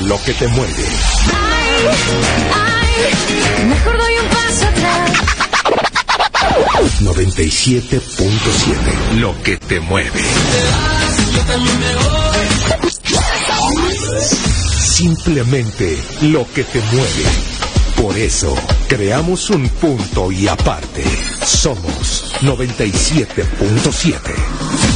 Lo que te mueve. Mejor doy un paso atrás. 97.7 Lo que te mueve. Simplemente lo que te mueve. Por eso creamos un punto y aparte. Somos 97.7.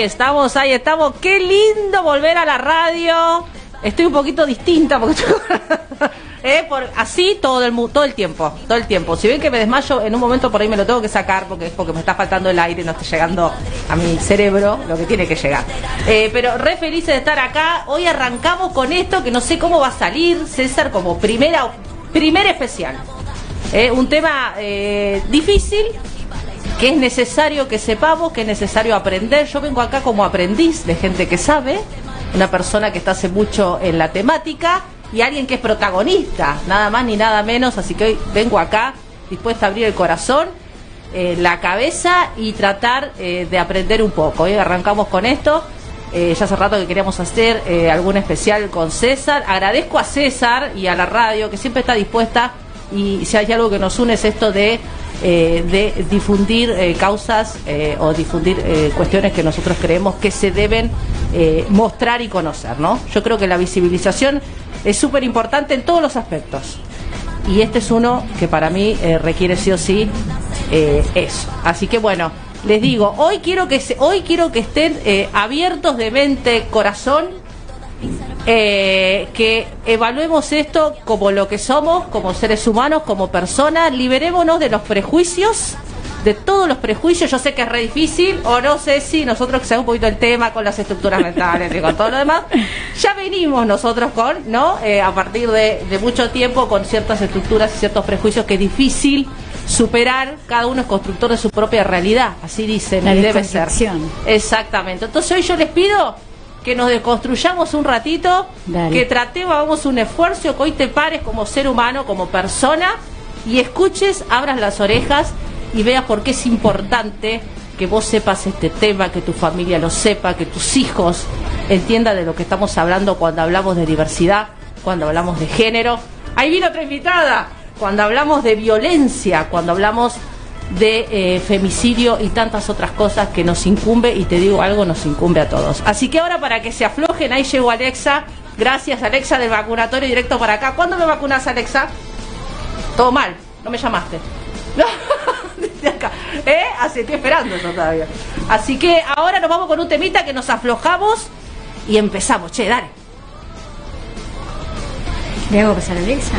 Estamos, ahí estamos. Qué lindo volver a la radio. Estoy un poquito distinta porque estoy... Eh, así todo el todo el tiempo, todo el tiempo. Si ven que me desmayo en un momento por ahí me lo tengo que sacar porque es porque me está faltando el aire, no está llegando a mi cerebro lo que tiene que llegar. Eh, pero re felices de estar acá. Hoy arrancamos con esto que no sé cómo va a salir César como primera primer especial. Eh, un tema eh, difícil, que es necesario que sepamos, que es necesario aprender. Yo vengo acá como aprendiz de gente que sabe, una persona que está hace mucho en la temática y alguien que es protagonista, nada más ni nada menos. Así que hoy vengo acá dispuesta a abrir el corazón, eh, la cabeza y tratar eh, de aprender un poco. Hoy arrancamos con esto. Eh, ya hace rato que queríamos hacer algún especial con César. Agradezco a César y a la radio que siempre está dispuesta y si hay algo que nos une es esto de, eh, de difundir eh, causas eh, o difundir eh, cuestiones que nosotros creemos que se deben eh, mostrar y conocer, ¿no? Yo creo que la visibilización es súper importante en todos los aspectos y este es uno que para mí requiere sí o sí eso. Así que bueno, les digo, hoy quiero que se, hoy quiero que estén abiertos de mente, corazón, eh, que evaluemos esto como lo que somos, como seres humanos, como personas, liberémonos de los prejuicios. De todos los prejuicios, yo sé que es re difícil, o no sé si nosotros que sabemos un poquito el tema con las estructuras mentales y con todo lo demás, ya venimos nosotros con, ¿no? Eh, a partir de, de mucho tiempo con ciertas estructuras y ciertos prejuicios que es difícil superar, cada uno es constructor de su propia realidad, así dicen, La y debe ser. Exactamente. Entonces hoy yo les pido que nos desconstruyamos un ratito, Dale. que tratemos, hagamos un esfuerzo, que hoy te pares como ser humano, como persona, y escuches, abras las orejas y veas por qué es importante que vos sepas este tema, que tu familia lo sepa, que tus hijos entiendan de lo que estamos hablando cuando hablamos de diversidad, cuando hablamos de género. Ahí vino otra invitada, cuando hablamos de violencia, cuando hablamos de eh, femicidio y tantas otras cosas que nos incumbe y te digo algo, nos incumbe a todos. Así que ahora para que se aflojen, ahí llegó Alexa. Gracias Alexa del vacunatorio directo para acá. ¿Cuándo me vacunas Alexa? Todo mal, no me llamaste. No, desde acá. ¿Eh? Así estoy esperando todavía. Así que ahora nos vamos con un temita que nos aflojamos y empezamos. Che, dale. ¿Le hago pasar a Alexa?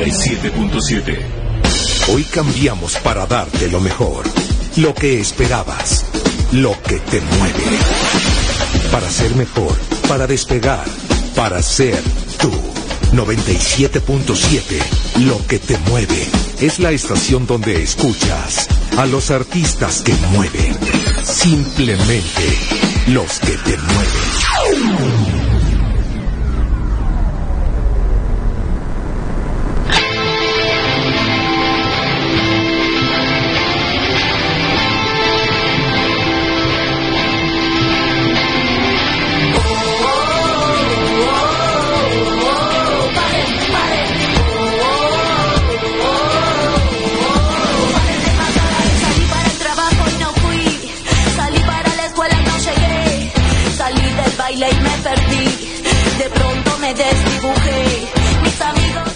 97.7. Hoy cambiamos para darte lo mejor, lo que esperabas, lo que te mueve. Para ser mejor, para despegar, para ser tú. 97.7, lo que te mueve. Es la estación donde escuchas a los artistas que mueven. Simplemente los que te mueven.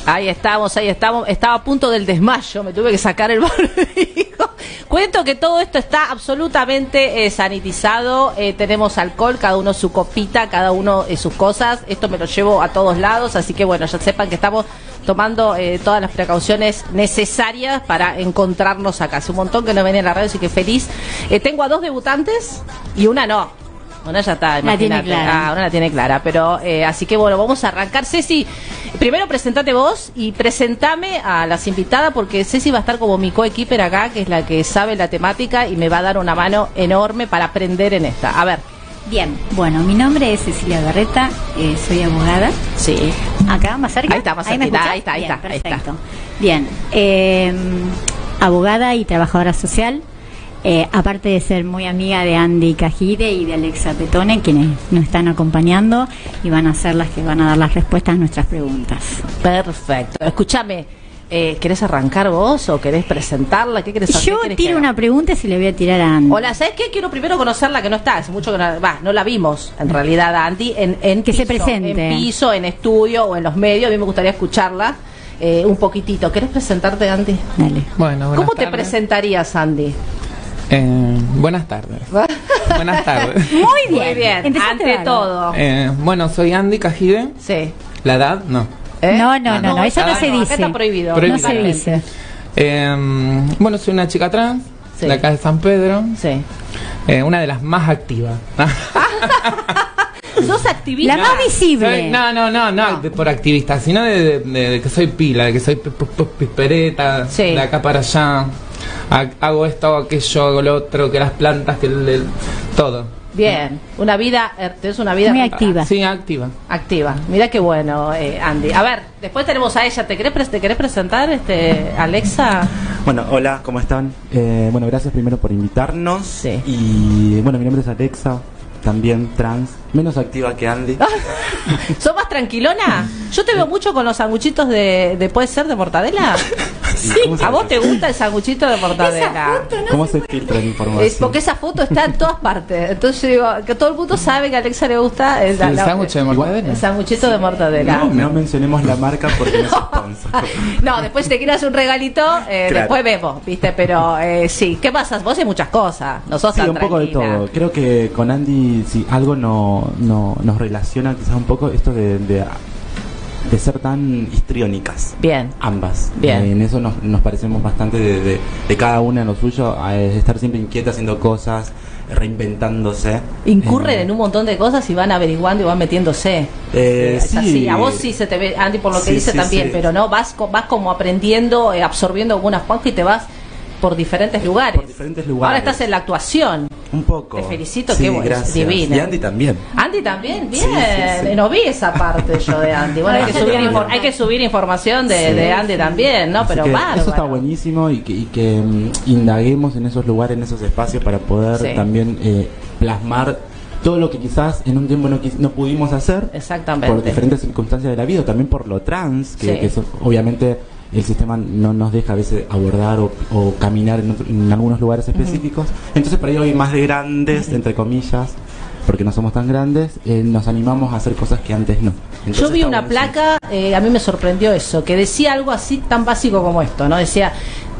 Ahí estamos, ahí estamos. Estaba a punto del desmayo, me tuve que sacar el barbijo. Cuento que todo esto está absolutamente eh, sanitizado. eh, tenemos alcohol, cada uno su copita, cada uno eh, sus cosas. Esto me lo llevo a todos lados, así que bueno, ya sepan que estamos tomando todas las precauciones necesarias para encontrarnos acá. Hace un montón que no venía a la radio, así que feliz. Tengo a dos debutantes y una no. Una ya está, La tiene imagínate. clara. Ah, una la tiene clara, pero eh, así que bueno, vamos a arrancar. Ceci, primero presentate vos y presentame a las invitadas porque Ceci va a estar como mi coequiper acá, que es la que sabe la temática y me va a dar una mano enorme para aprender en esta. A ver, Bien, bueno, mi nombre es Cecilia Garreta, eh, soy abogada. sí. Acá, más cerca. Ahí está, más ¿Ahí está, ahí Bien, está, ahí está. perfecto. Bien, eh, abogada y trabajadora social. Eh, aparte de ser muy amiga de Andy Cajide y de Alexa Petone, quienes nos están acompañando y van a ser las que van a dar las respuestas a nuestras preguntas. Perfecto. Escúchame, eh, ¿querés arrancar vos o querés presentarla? ¿Qué querés hacer? Yo ¿Qué querés tiro una pregunta y se le voy a tirar a Andy. Hola, ¿sabes qué? Quiero primero conocerla que no está, hace mucho que no, va, no la vimos en realidad, Andy, en, en Que se presente. En piso, en estudio o en los medios, a mí me gustaría escucharla eh, un poquitito. ¿Querés presentarte, Andy? Dale. Bueno, ¿Cómo te presentarías, Andy? Eh, buenas tardes. buenas tardes. Muy bien. Muy bien, ante todo. Eh, bueno, soy Andy Cajide. Sí. La edad, no. ¿Eh? No, no, no, no, eso no Ah, se dice. está prohibido. Prohibido. No se dice. Eh, bueno, soy una chica trans Sí. de acá de San Pedro. Sí. Eh, una de las más activas. ¿Sos activista? La más visible. Soy- no, no, no, no, de- por activista, sino de, de- de- de que soy pila, de que soy pi- pi- pi- pispereta, Sí. de acá para allá. Ha- Hago esto, hago aquello, hago lo otro, que las plantas, que el, el- todo. Bien. Una vida, eh, tenés una vida Muy activa. Sí, activa. activa. Mira qué bueno, eh, Andy. A ver, después tenemos a ella. ¿Te querés, te querés presentar, este, Alexa? Bueno, hola, ¿cómo están? Eh, bueno, gracias primero por invitarnos. Sí. Y bueno, mi nombre es Alexa, también trans, menos activa que Andy. ¿Sos más tranquilona? Yo te veo mucho con los sanguchitos de, de ¿puede ser de mortadela? Sí. ¿Cómo ¿A vos te gusta el sanguchito de mortadela? ¿Cómo se filtra la información? Es porque esa foto está en todas partes. Entonces yo digo que todo el mundo sabe que a Alexa le gusta el, El sándwich de mortadela. El sanguchito de mortadela. No, no mencionemos la marca porque no es sponsor. No, después si te quieres un regalito, eh, Claro. después vemos, ¿viste? Pero eh, sí, ¿qué pasa? Vos haces muchas cosas, no sos Sí, tan un poco de todo. Creo que con Andy, si algo no, no, nos relaciona quizás un poco esto de, de, de ser tan histriónicas. Bien. Ambas. Bien. Eh, en eso nos, nos parecemos bastante de, de- cada una en lo suyo, a estar siempre inquieta haciendo cosas, reinventándose. Incurren Eh, en un montón de cosas y van averiguando y van metiéndose. Eh, es sí. así. A vos sí se te ve, Andy, por lo que Sí, dice sí, también, pero no, vas, vas como aprendiendo, eh, absorbiendo algunas cosas y te vas por diferentes lugares. Por diferentes lugares. Ahora estás en la actuación. Un poco. Te felicito, Sí, qué bueno, divina. Y Andy también. Andy también, bien. Sí, sí, sí. No vi esa parte yo de Andy. Bueno, hay que, subir, infor- hay que subir información de, Sí, de Andy también, ¿no? Así Pero bárbaro. Eso está buenísimo y que, y que mm, indaguemos en esos lugares, en esos espacios para poder Sí. también eh, plasmar todo lo que quizás en un tiempo no, quis- no pudimos hacer Exactamente. por diferentes circunstancias de la vida, o también por lo trans, que, Sí. que eso, obviamente el sistema no nos deja a veces abordar o, o caminar en, otro- en algunos lugares específicos. Entonces, para hoy más de grandes, entre comillas, porque no somos tan grandes, eh, nos animamos a hacer cosas que antes no. Entonces, Yo vi una placa, eh, a mí me sorprendió eso, que decía algo así tan básico como esto, ¿no? Decía,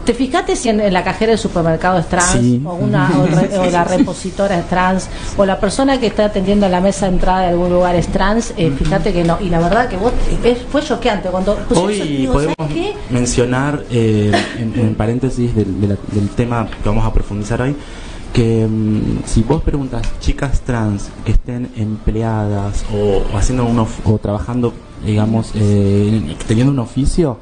¿Te fijaste si en, en la cajera del supermercado es trans? Sí. O, una, o, re- o la repositora es trans? ¿O la persona que está atendiendo a la mesa de entrada de algún lugar es trans? Eh, fíjate que no. Y la verdad que vos, es- fue choqueante cuando... pues eso, Hoy digo, podemos mencionar, eh, en, en paréntesis del, de la- del tema que vamos a profundizar hoy, que mm, si vos preguntas chicas trans que estén empleadas o, o haciendo un of- o trabajando, digamos, eh, teniendo un oficio,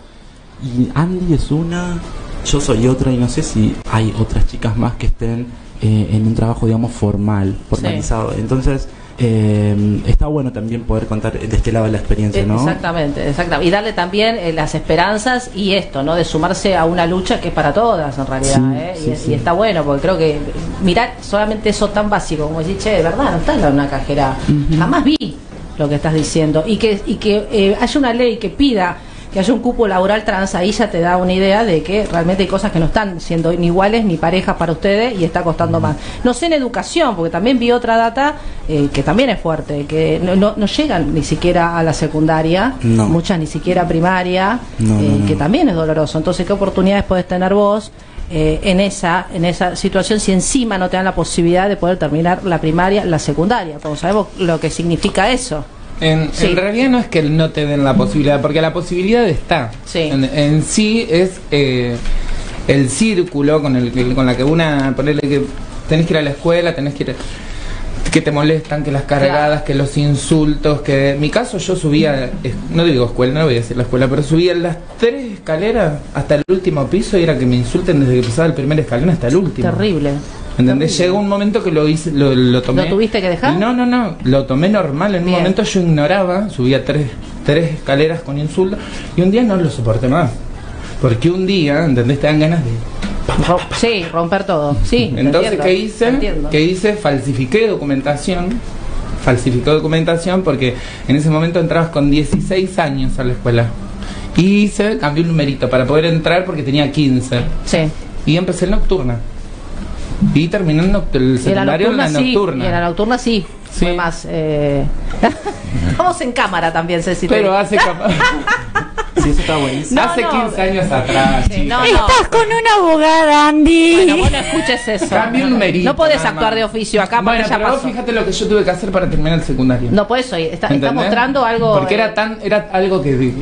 y Andy es una, yo soy otra, y no sé si hay otras chicas más que estén eh, en un trabajo, digamos, formal, formalizado. Entonces, eh, está bueno también poder contar de este lado la experiencia, Eh, ¿no? Exactamente, exactamente. Y darle también eh, las esperanzas y esto, ¿no? De sumarse a una lucha que es para todas, en realidad. Sí, ¿eh? sí, y, sí. y está bueno, porque creo que mirar solamente eso tan básico como decir, che, de verdad, no está en una cajera. Jamás vi lo que estás diciendo. Y que, y que eh, haya una ley que pida que haya un cupo laboral trans, ahí ya te da una idea de que realmente hay cosas que no están siendo ni iguales ni parejas para ustedes y está costando más. No sé en educación, porque también vi otra data eh, que también es fuerte, que no, no, no llegan ni siquiera a la secundaria, No. muchas ni siquiera primaria, eh, que también es doloroso. Entonces, ¿qué oportunidades puedes tener vos? eh, en esa en esa situación si encima no te dan la posibilidad de poder terminar la primaria la secundaria porque sabemos lo que significa eso En, Sí. en realidad no es que no te den la posibilidad, porque la posibilidad está. Sí. En, en sí es eh, el círculo con el que, con la que una ponerle que tenés que ir a la escuela, tenés que ir que te molestan, que las cargadas, que los insultos, que en mi caso yo subía, no digo escuela, no voy a decir la escuela, pero subía las tres escaleras hasta el último piso y era que me insulten desde que pasaba el primer escalón hasta el último. terrible ¿Entendés? Llegó un momento que lo hice, lo, lo tomé. ¿Lo tuviste que dejar? No, no, no. Lo tomé normal. En Bien. un momento yo ignoraba, subía tres, tres escaleras con insultos y un día no lo soporté más. Porque un día, ¿entendés? Te dan ganas de. Sí romper todo sí Entonces, entiendo, ¿qué hice? ¿Qué hice? Falsifiqué documentación. Falsifiqué documentación porque en ese momento entrabas con 16 años a la escuela. Y hice, cambié un numerito para poder entrar porque tenía 15. sí Y empecé en nocturna. Y noct- el y en la secundario en nocturna la sí nocturna. y en la nocturna sí, Sí. fue más eh... vamos en cámara también Ceci Pero hace Sí, eso está buenísimo. No, hace no. 15 años atrás, Sí, no, chicas. no. Estás con una abogada, Andy. Bueno, vos no escuches eso. Cambié un numerito. No podés actuar de oficio acá Bueno, porque ya vos pasó. fíjate lo que yo tuve que hacer para terminar el secundario. No puedes oír. Está, está mostrando algo. Porque eh, era tan era algo que,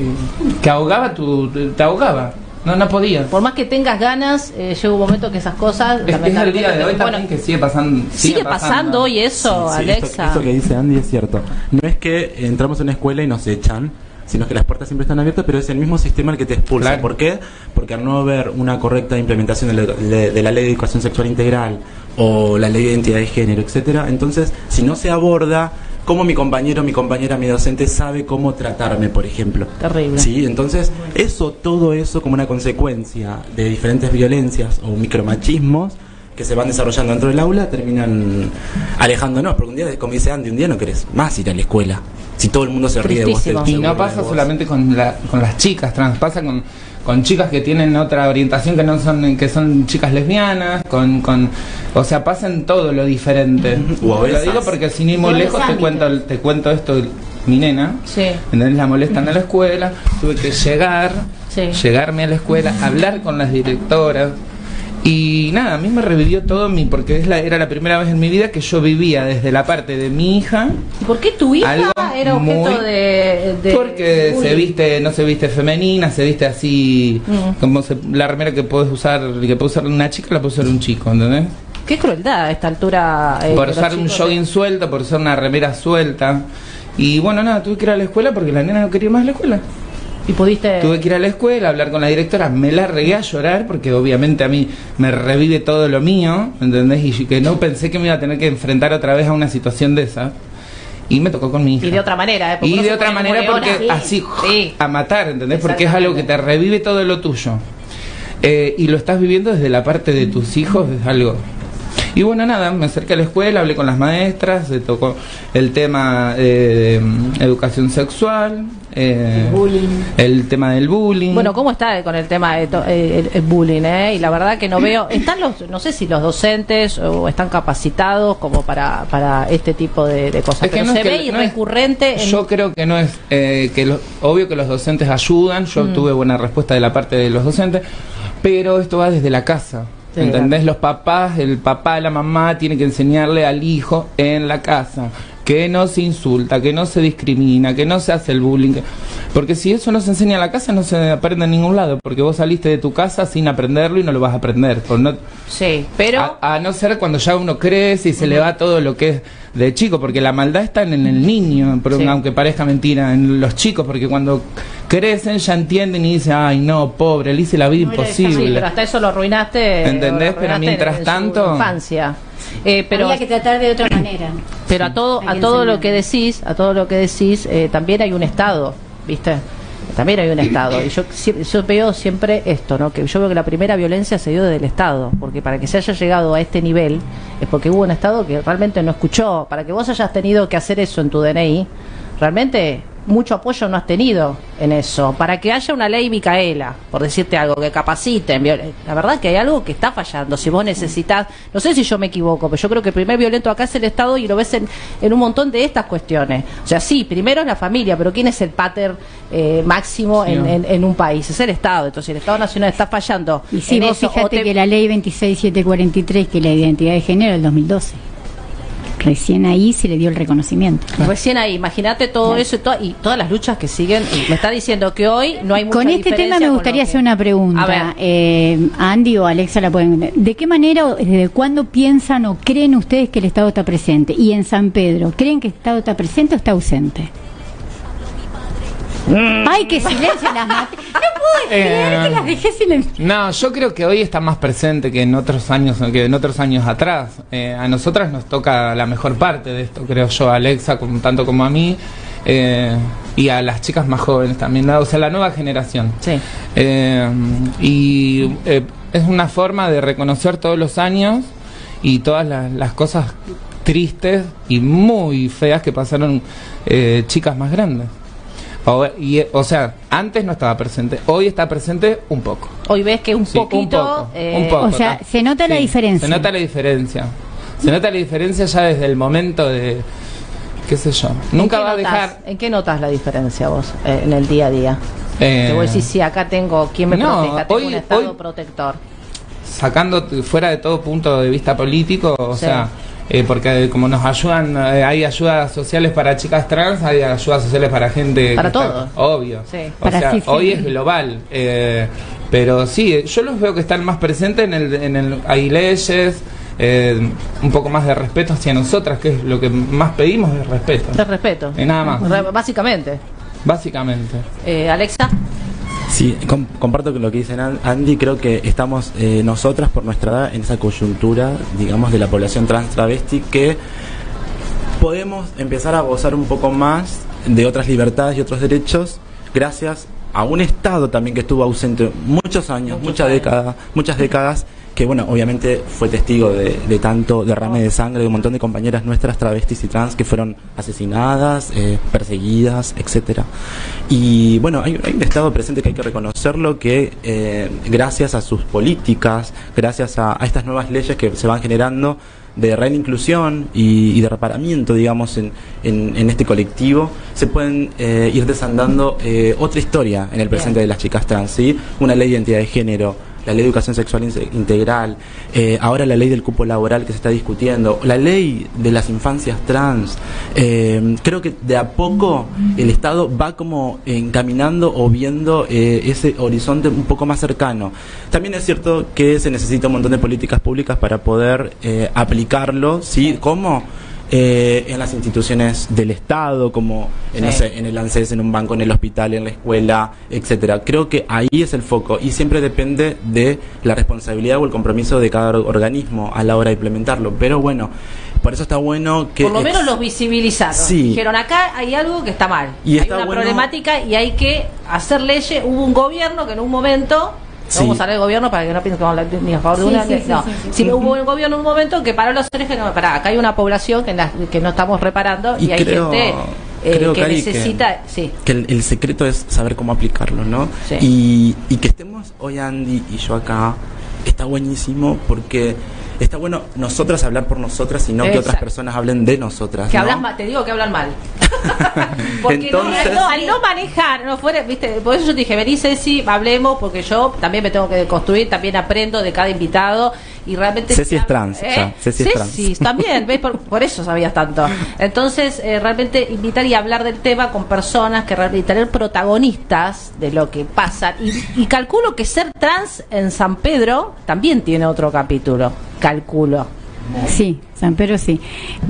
que ahogaba tu te ahogaba. No no podía. Por más que tengas ganas, eh, llega un momento que esas cosas. Es que es el día de hoy bueno, también que sigue pasando. sigue pasando hoy eso, Sí, Alexa. Esto, esto que dice Andy es cierto. No es que entramos a una escuela y nos echan, sino que las puertas siempre están abiertas, pero es el mismo sistema el que te expulsa. Claro. ¿Por qué? Porque al no haber una correcta implementación de la, de- de la ley de educación sexual integral o la ley de identidad de género, etcétera, entonces si no se aborda cómo mi compañero, mi compañera, mi docente sabe cómo tratarme, por ejemplo. Terrible. Sí, entonces eso, todo eso como una consecuencia de diferentes violencias o micromachismos que se van desarrollando dentro del aula terminan alejándonos, porque un día, como dice Andy, un día no querés más ir a la escuela. Si todo el mundo se ríe de vos, Y no pasa solamente con, la, con las chicas trans, pasa con, con chicas que tienen otra orientación que no son que son chicas lesbianas, con, con o sea, pasa en todo lo diferente. O Lo digo porque sin ir muy lejos te cuento te cuento esto mi nena. Sí. ¿Entendés? La molestan a la escuela, tuve que llegar, Sí. llegarme a la escuela, hablar con las directoras. Y nada, a mí me revivió todo mi, porque es la, era la primera vez en mi vida que yo vivía desde la parte de mi hija, ¿Y ¿Por qué tu hija era objeto muy- de, de porque se viste, no se viste femenina, se viste así, Mm. como se- la remera que puedes usar, que puede usar una chica, la puede usar un chico, ¿entendés? Qué crueldad a esta altura. eh, por usar un jogging suelto, por usar una remera suelta. Y bueno, nada, tuve que ir a la escuela porque la nena no quería ir más a la escuela. Y pudiste. Tuve que ir a la escuela, hablar con la directora, me la regué a llorar porque obviamente a mí me revive todo lo mío, ¿entendés? Y que no pensé que me iba a tener que enfrentar otra vez a una situación de esa. Y me tocó con mi hija. Y de otra manera, ¿eh? Porque Y de otra manera porque así Sí. a matar, ¿entendés? Porque es algo que te revive todo lo tuyo. Eh, y lo estás viviendo desde la parte de tus hijos, es algo... Y bueno, nada, me acerqué a la escuela, hablé con las maestras, se tocó el tema eh, de mm, educación sexual, eh, el tema del bullying. Bueno, ¿cómo está con el tema de to- eh, el, el bullying? Eh? Y la verdad que no veo. Están los, no sé si los docentes o están capacitados como para, para este tipo de, de cosas. Es que Pero no se es que- ve y no es- recurrente. en- Yo creo que no es eh, que lo- obvio que los docentes ayudan. Yo Mm. tuve buena respuesta de la parte de los docentes, pero esto va desde la casa. Sí, ¿Entendés? Los papás, el papá, la mamá tiene que enseñarle al hijo en la casa que no se insulta, que no se discrimina, que no se hace el bullying. que- Porque si eso no se enseña en la casa, no se aprende en ningún lado. Porque vos saliste de tu casa sin aprenderlo y no lo vas a aprender. Por no, Sí, pero... a, a no ser cuando ya uno crece y se le va todo lo que es de chico, porque la maldad está en el niño, pero Sí. aunque parezca mentira, en los chicos, porque cuando crecen ya entienden y dicen, ay no, pobre, le hice la vida Sí, pero imposible. hasta eso lo arruinaste. ¿Entendés? lo Pero mientras en tanto- infancia. Eh, pero Había que tratar de otra manera. pero a todo a todo lo que decís, a todo lo que decís, eh, también hay un estado, ¿viste? También hay un estado y yo yo veo siempre esto, ¿no? Que yo veo que la primera violencia se dio del estado, porque para que se haya llegado a este nivel es porque hubo un estado que realmente no escuchó, para que vos hayas tenido que hacer eso en tu DNI, realmente mucho apoyo no has tenido en eso. Para que haya una ley Micaela, por decirte algo, que capacite. en viol- La verdad que hay algo que está fallando. Si vos necesitas, no sé si yo me equivoco, pero yo creo que el primer violento acá es el Estado y lo ves en, en un montón de estas cuestiones. O sea, sí, primero es la familia, pero ¿quién es el pater eh, máximo Sí. en, en- en un país? Es el Estado. Entonces, si el Estado Nacional está fallando. Y en vos eso, fíjate te- que la ley 26743, que es la identidad de género, del 2012. Recién ahí se le dio el reconocimiento. Recién ahí, imagínate todo eso y, to- y todas las luchas que siguen. Me está diciendo que hoy no hay mucha Con este tema me gustaría que- hacer una A ver. pregunta. Eh, Andy o Alexa la pueden. ¿De qué manera o desde cuándo piensan o creen ustedes que el Estado está presente? Y en San Pedro, ¿creen que el Estado está presente o está ausente? Mm. Ay, qué silencio las. No puedo creer Eh, que las dejé silenciar. No, yo creo que hoy está más presente que en otros años, que en otros años atrás. Eh, a nosotras nos toca la mejor parte de esto, creo yo, a Alexa, como, tanto como a mí, eh, y a las chicas más jóvenes también, ¿no? o sea, la nueva generación. Sí. Eh, y eh, es una forma de reconocer todos los años y todas las, las cosas tristes y muy feas que pasaron eh, chicas más grandes. O, y, o sea, antes no estaba presente, hoy está presente un poco. Hoy ves que un Sí, un poquito. poco, eh, un poco. O sea, se nota la diferencia. Se nota la diferencia. Se nota la diferencia ya desde el momento de, qué sé yo. ¿en Nunca va a dejar... ¿En qué notas la diferencia vos eh, en el día a día? eh, Te voy a decir, sí, acá tengo quien me no, proteja, tengo hoy- un Estado hoy- protector. sacando fuera de todo punto de vista político, o Sí. sea, eh, porque como nos ayudan, eh, hay ayudas sociales para chicas trans, hay ayudas sociales para gente... Para está- todos. obvio. Sí. O Para sea, sí, sí. hoy es global. eh, pero sí, yo los veo que están más presentes en el... En el hay leyes, eh, un poco más de respeto hacia nosotras, que es lo que más pedimos, es respeto. Te respeto. Y nada más. Re- básicamente. Básicamente. Eh, Alexa, Sí, com- comparto con lo que dice Andy. Creo que estamos eh, nosotras, por nuestra edad, en esa coyuntura, digamos, de la población trans travesti que podemos empezar a gozar un poco más de otras libertades y otros derechos gracias a un Estado también que estuvo ausente muchos años, Muchos muchas años. décadas, muchas décadas, que bueno, obviamente fue testigo de, de tanto derrame de sangre de un montón de compañeras nuestras travestis y trans que fueron asesinadas, eh, perseguidas, etcétera. Y bueno, hay, hay un Estado presente que hay que reconocerlo que eh, gracias a sus políticas, gracias a, a estas nuevas leyes que se van generando de real inclusión y, y de reparamiento, digamos, en, en, en este colectivo, se pueden eh, ir desandando eh, otra historia en el presente de las chicas trans, ¿sí? Una ley de identidad de género, la ley de educación sexual in- integral, eh, ahora la ley del cupo laboral que se está discutiendo, la ley de las infancias trans. Eh, creo que de a poco el Estado va como encaminando o viendo eh, ese horizonte un poco más cercano. También es cierto que se necesita un montón de políticas públicas para poder eh, aplicarlo, ¿sí? ¿Cómo? Eh, en las instituciones del Estado, como en, no Sí. sé, en el ANSES, en un banco, en el hospital, en la escuela, etcétera. Creo que ahí es el foco y siempre depende de la responsabilidad o el compromiso de cada or- organismo a la hora de implementarlo. Pero bueno, por eso está bueno que por lo menos los visibilizaron. Sí. Dijeron, acá hay algo que está mal. Y hay está una bueno- problemática y hay que hacer leyes. Hubo un gobierno que en un momento... Sí. Vamos a hablar del gobierno para que no piensen que vamos a hablar ni a favor de Sí, una. sí, no. sí, sí, Si sí. hubo un gobierno en un momento que paró los orejas, no, pará, acá hay una población que, en la- que no estamos reparando y, Y hay creo- gente eh, creo, que Cari, que- necesita. sí. que el, el secreto es saber cómo aplicarlo, ¿no? Sí. Y, y que estemos hoy Andy y yo acá está buenísimo porque está bueno nosotras hablar por nosotras y no que otras personas hablen de nosotras. Que ¿no? hablan mal, te digo que hablan mal. porque Entonces- no, al no manejar, no fuera, viste, por eso yo te dije, vení Ceci, hablemos, porque yo también me tengo que construir, también aprendo de cada invitado y realmente... Ceci es trans, ya, Ceci es trans. también, ¿ves? Por, por eso sabías tanto. Entonces, eh, realmente invitar y hablar del tema con personas que realmente tener protagonistas de lo que pasa. Y, y calculo que ser trans en San Pedro también tiene otro capítulo, calculo. Sí, San Pedro sí.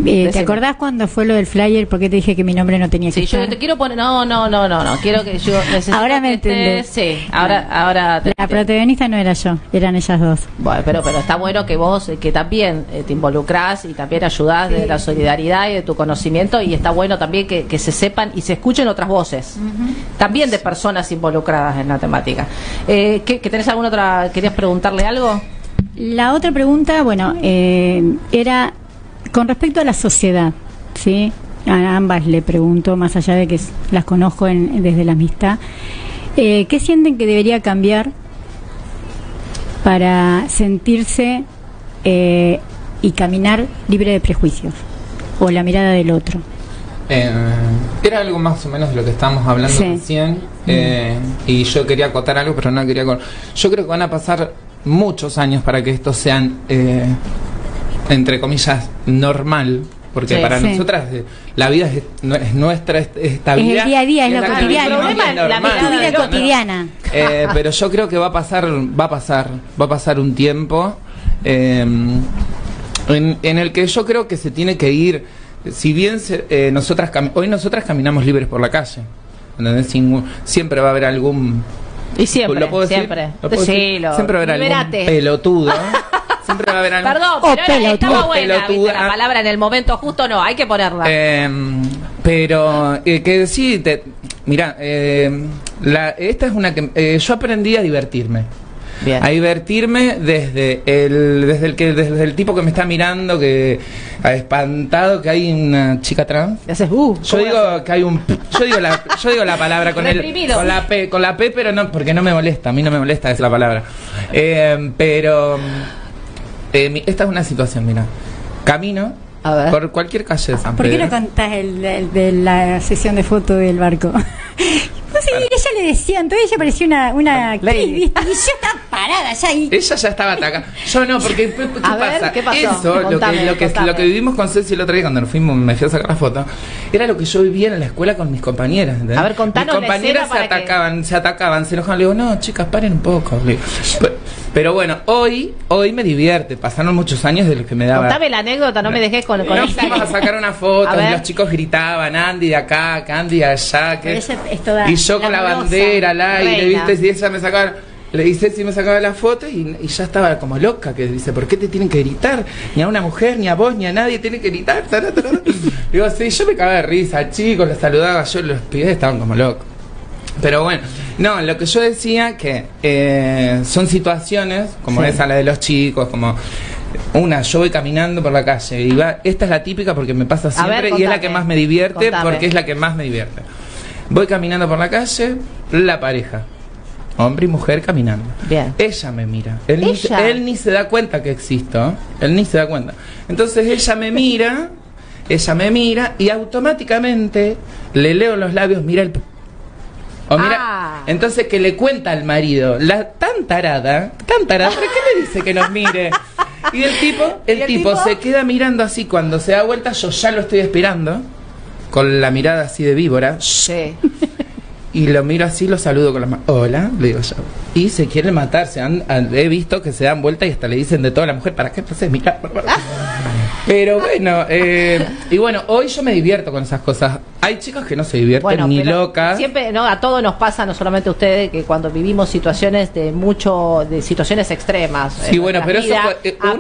Eh. ¿Te acordás cuando fue lo del flyer? ¿Por qué te dije que mi nombre no tenía que Sí, yo te quiero poner. No, no, no, no, no. Quiero que yo. Ahora me que entendés. Sí, ahora. ahora te- La protagonista no era yo, eran ellas dos. Bueno, pero, pero está bueno que vos, eh, que también eh, te involucrás y también ayudás de la solidaridad y de tu conocimiento. Y está bueno también que, que se sepan y se escuchen otras voces. También de personas involucradas en la temática. Eh, ¿qué, qué tenés alguna otra? ¿Querías preguntarle algo? La otra pregunta, bueno, eh, era con respecto a la sociedad, ¿sí? A ambas le pregunto, más allá de que las conozco en- desde la amistad, eh, ¿qué sienten que debería cambiar para sentirse eh, y caminar libre de prejuicios o la mirada del otro? Eh, era algo más o menos de lo que estábamos hablando Sí. recién. eh, y yo quería acotar algo, pero no quería. Yo creo que van a pasar muchos años para que estos sean, eh, entre comillas, normal. Porque Sí. para Sí. nosotras eh, la vida es, nuestra, es- esta Es el vida. día a día, es lo cotidiano. problema la normal, vida cotidiana. Eh, pero yo creo que va a pasar, va a pasar, va a pasar un tiempo eh, en, en el que yo creo que se tiene que ir, si bien se- eh, nosotras hoy nosotras caminamos libres por la calle. Sin- siempre va a haber algún Y siempre, ¿lo puedo decir? siempre. ¿Lo puedo decir? Decilo. siempre va a haber algún Liberate. pelotudo, siempre va a haber algún Perdón, O pero era- estaba buena, ¿viste? Pelotuda. La palabra en el momento justo no, hay que ponerla. Eh, pero eh, que sí, te, mira, eh, la, esta es una que eh, yo aprendí a divertirme. Bien. A divertirme desde el desde el que desde el tipo que me está mirando que ha espantado que hay una chica trans. Haces, uh, Yo ¿cómo digo que hay un yo digo la yo digo la palabra con el con la p con la p pero no porque no me molesta, a mí no me molesta es la palabra. Eh, pero eh, mi- esta es una situación, mira. Camino A ver. por cualquier calle de San ¿Por qué Pedro. no contás el, el de la sesión de foto del barco? No sé, ella le decía, entonces ella parecía una, una actriz, Lady. ¿viste? Y yo estaba parada allá y... Ella ya estaba atacada. Yo no, porque ¿qué, qué A ver, pasa? ¿qué pasó? Eso, lo que, lo, que, lo que vivimos con Ceci el otro día cuando nos fuimos, me fui a sacar la foto, era lo que yo vivía en la escuela con mis compañeras. ¿entendés? A ver, contanos Mis compañeras se para que- atacaban, se atacaban, se enojaban. Le digo, no, chicas, paren un poco. Le digo. Pero, bueno, hoy, hoy me divierte. Pasaron muchos años de los que me daba. Contame la anécdota, no me dejes con, con Nos fuimos a sacar una foto y los chicos gritaban, Andy de acá, Candy de allá. Que... Es toda Y yo con la bandera al aire. ¿viste? Y ella me sacaba, le dice si me sacaba la foto y, y ya estaba como loca, que dice, ¿por qué te tienen que gritar? Ni a una mujer, ni a vos, ni a nadie tiene que gritar. tará, tará. Digo, sí, yo me cagaba de risa, chicos, los saludaba, yo los pibes estaban como locos. Pero bueno, no, lo que yo decía que eh, son situaciones como Sí. esa, la de los chicos, como una, yo voy caminando por la calle y va, esta es la típica porque me pasa ver, siempre y es la que más me divierte Contame. porque es la que más me divierte. Voy caminando por la calle, la pareja, hombre y mujer caminando. Bien. Ella me mira. Él, Ni, Ella. él ni se da cuenta que existo. Él ni se da cuenta. Entonces ella me mira, ella me mira y automáticamente le leo los labios, mira el... p- O mira, Ah. entonces que le cuenta al marido, la tan tarada, tan tarada, ¿pero qué le dice que nos mire? Y el tipo, el, ¿Y el tipo, tipo? se queda mirando así, cuando se da vuelta yo ya lo estoy esperando, con la mirada así de víbora, Sí. y lo miro así, lo saludo con las manos. Hola, le digo yo. Y se quieren matar. Se han, han- he visto que se dan vuelta y hasta le dicen de toda la mujer, ¿para qué entonces mira? Pero bueno, eh, y bueno, hoy yo me divierto con esas cosas. Hay chicas que no se divierten Bueno, ni locas. Siempre, no, a todos nos pasa, no solamente a ustedes, que cuando vivimos situaciones de mucho, de situaciones extremas. Sí, en bueno, pero eso fue- eh, una-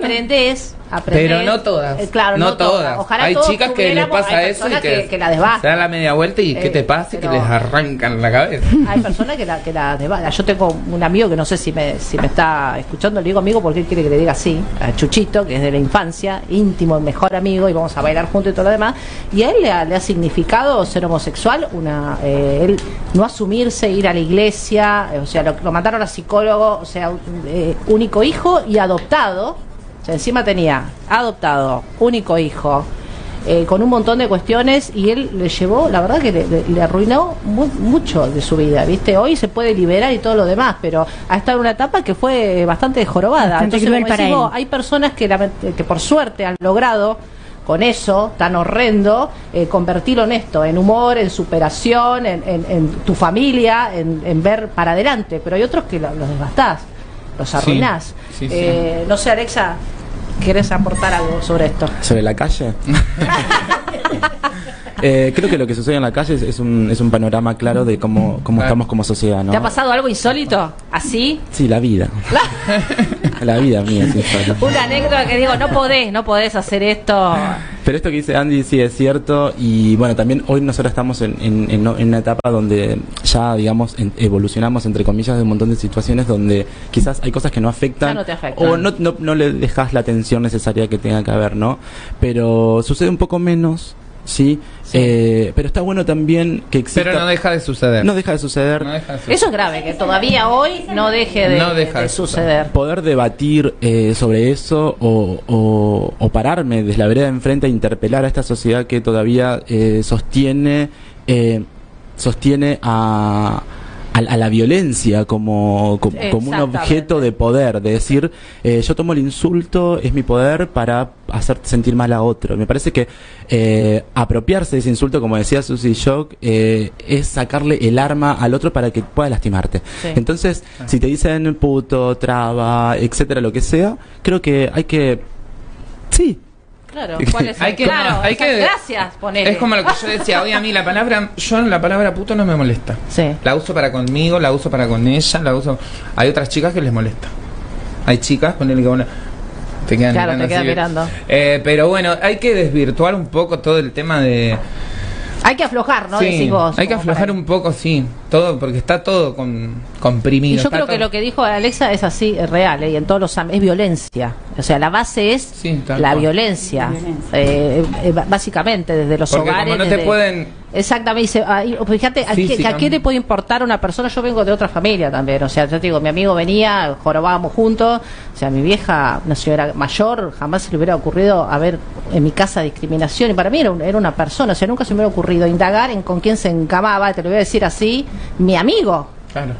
Pero no todas. Eh, claro, no, no, todas. Ojalá hay chicas que les pasa eso y que, que, la desbastan. se dan la media vuelta y Eh, ¿qué te pasa? Y que les arrancan la cabeza. Hay personas que la, que la desbastan. Yo tengo un amigo que no sé si me, si me está escuchando, le digo amigo porque él quiere que le diga así, a Chuchito, que es de la infancia, íntimo, mejor amigo, y vamos a bailar juntos y todo lo demás. Y a él le ha, le ha significado ser homosexual, una eh, él no asumirse, ir a la iglesia, eh, o sea, lo, lo mandaron a psicólogo, o sea, eh, único hijo y adoptado. Encima tenía adoptado, único hijo, eh, con un montón de cuestiones y él le llevó, la verdad que le, le- le arruinó mu- mucho de su vida, ¿viste? Hoy se puede liberar y todo lo demás, pero ha estado en una etapa que fue bastante jorobada. Bastante Entonces, cruel como para decís vos, él. hay personas que, que por suerte han logrado con eso tan horrendo, eh, convertirlo en esto, en humor, en superación, en, en- en tu familia, en, en ver para adelante. Pero hay otros que lo- los devastás, los arruinás. sí, sí. Eh, No sé, Alexa, ¿querés aportar algo sobre esto? ¿Sobre la calle? Eh, creo que lo que sucede en la calle es, es un, es un panorama claro de cómo, cómo Claro. estamos como sociedad, ¿no? ¿Te ha pasado algo insólito? ¿Así? Sí, la vida. la vida mía. Una anécdota que digo, no podés, no podés hacer esto. Pero esto que dice Andy sí es cierto y bueno, también hoy nosotros estamos en, en- en- una etapa donde ya, digamos, en- evolucionamos, entre comillas, de un montón de situaciones donde quizás hay cosas que no afectan Ya no te afectan. o no, no, no le dejas la atención necesaria que tenga que haber, ¿no? Pero sucede un poco menos, ¿sí? Eh, pero está bueno también que exista... Pero no deja de suceder. no deja de suceder. No deja de suceder. Eso es grave, que todavía hoy no deje de, No deja de de suceder. poder debatir eh, sobre eso o, o- o pararme desde la vereda de enfrente a interpelar a esta sociedad que todavía eh, sostiene eh, sostiene a, a, a la violencia como, como, como un objeto de poder, de decir, eh, yo tomo el insulto, es mi poder para hacer sentir mal a otro. Me parece que eh, apropiarse de ese insulto, como decía Susy Shock, eh, es sacarle el arma al otro para que pueda lastimarte. Sí. Entonces, si te dicen puto, traba, etcétera, lo que sea, creo que hay que... Sí, Claro, ¿cuál es el- Hay que, claro, hay que, gracias, ponele. Es como lo que yo decía, hoy a mí la palabra, yo la palabra puto no me molesta. Sí. La uso para conmigo, la uso para con ella, la uso. Hay otras chicas que les molesta. Hay chicas, ponele que bueno, te quedan Claro, mirando. te quedan mirando. Eh, pero bueno, hay que desvirtuar un poco todo el tema de. Hay que aflojar, ¿no? Sí, Decís vos. hay que aflojar un poco, sí. Todo, porque está todo con, comprimido. Y yo creo que lo que dijo Alexa es así, es real, ¿eh? y en todos los es violencia. O sea, la base es Sí, la cual. violencia. La violencia. Eh, eh, básicamente, desde los Porque hogares. como no te desde- pueden- Exactamente. dice, ahí, fíjate, ¿a qué. ¿a qué le puede importar una persona? Yo vengo de otra familia también. O sea, yo te digo, mi amigo venía, jorobábamos juntos. O sea, mi vieja, una señora mayor, jamás se le hubiera ocurrido haber en mi casa discriminación. Y para mí era, un- era una persona. O sea, nunca se me hubiera ocurrido indagar en con quién se encamaba, te lo voy a decir así, mi amigo. Claro.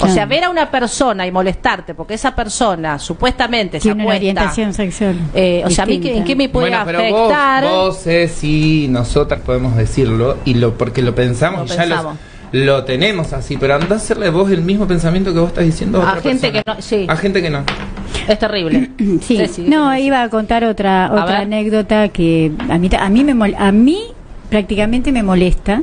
O sea, ver a una persona y molestarte porque esa persona supuestamente se Tiene una acuesta, orientación sexual. eh, o sea, a mí que- en qué me puede bueno, pero vos, afectar. vos eh, sí, nosotras podemos decirlo y lo porque lo pensamos Lo y ya pensamos. los- lo tenemos así, pero anda a hacerle vos el mismo pensamiento que vos estás diciendo a, A otra gente persona. que no- sí. A gente que no. Es terrible. Sí, Ceci, no, decime. iba a contar otra otra anécdota que a mí a mí me mol- a mí prácticamente me molesta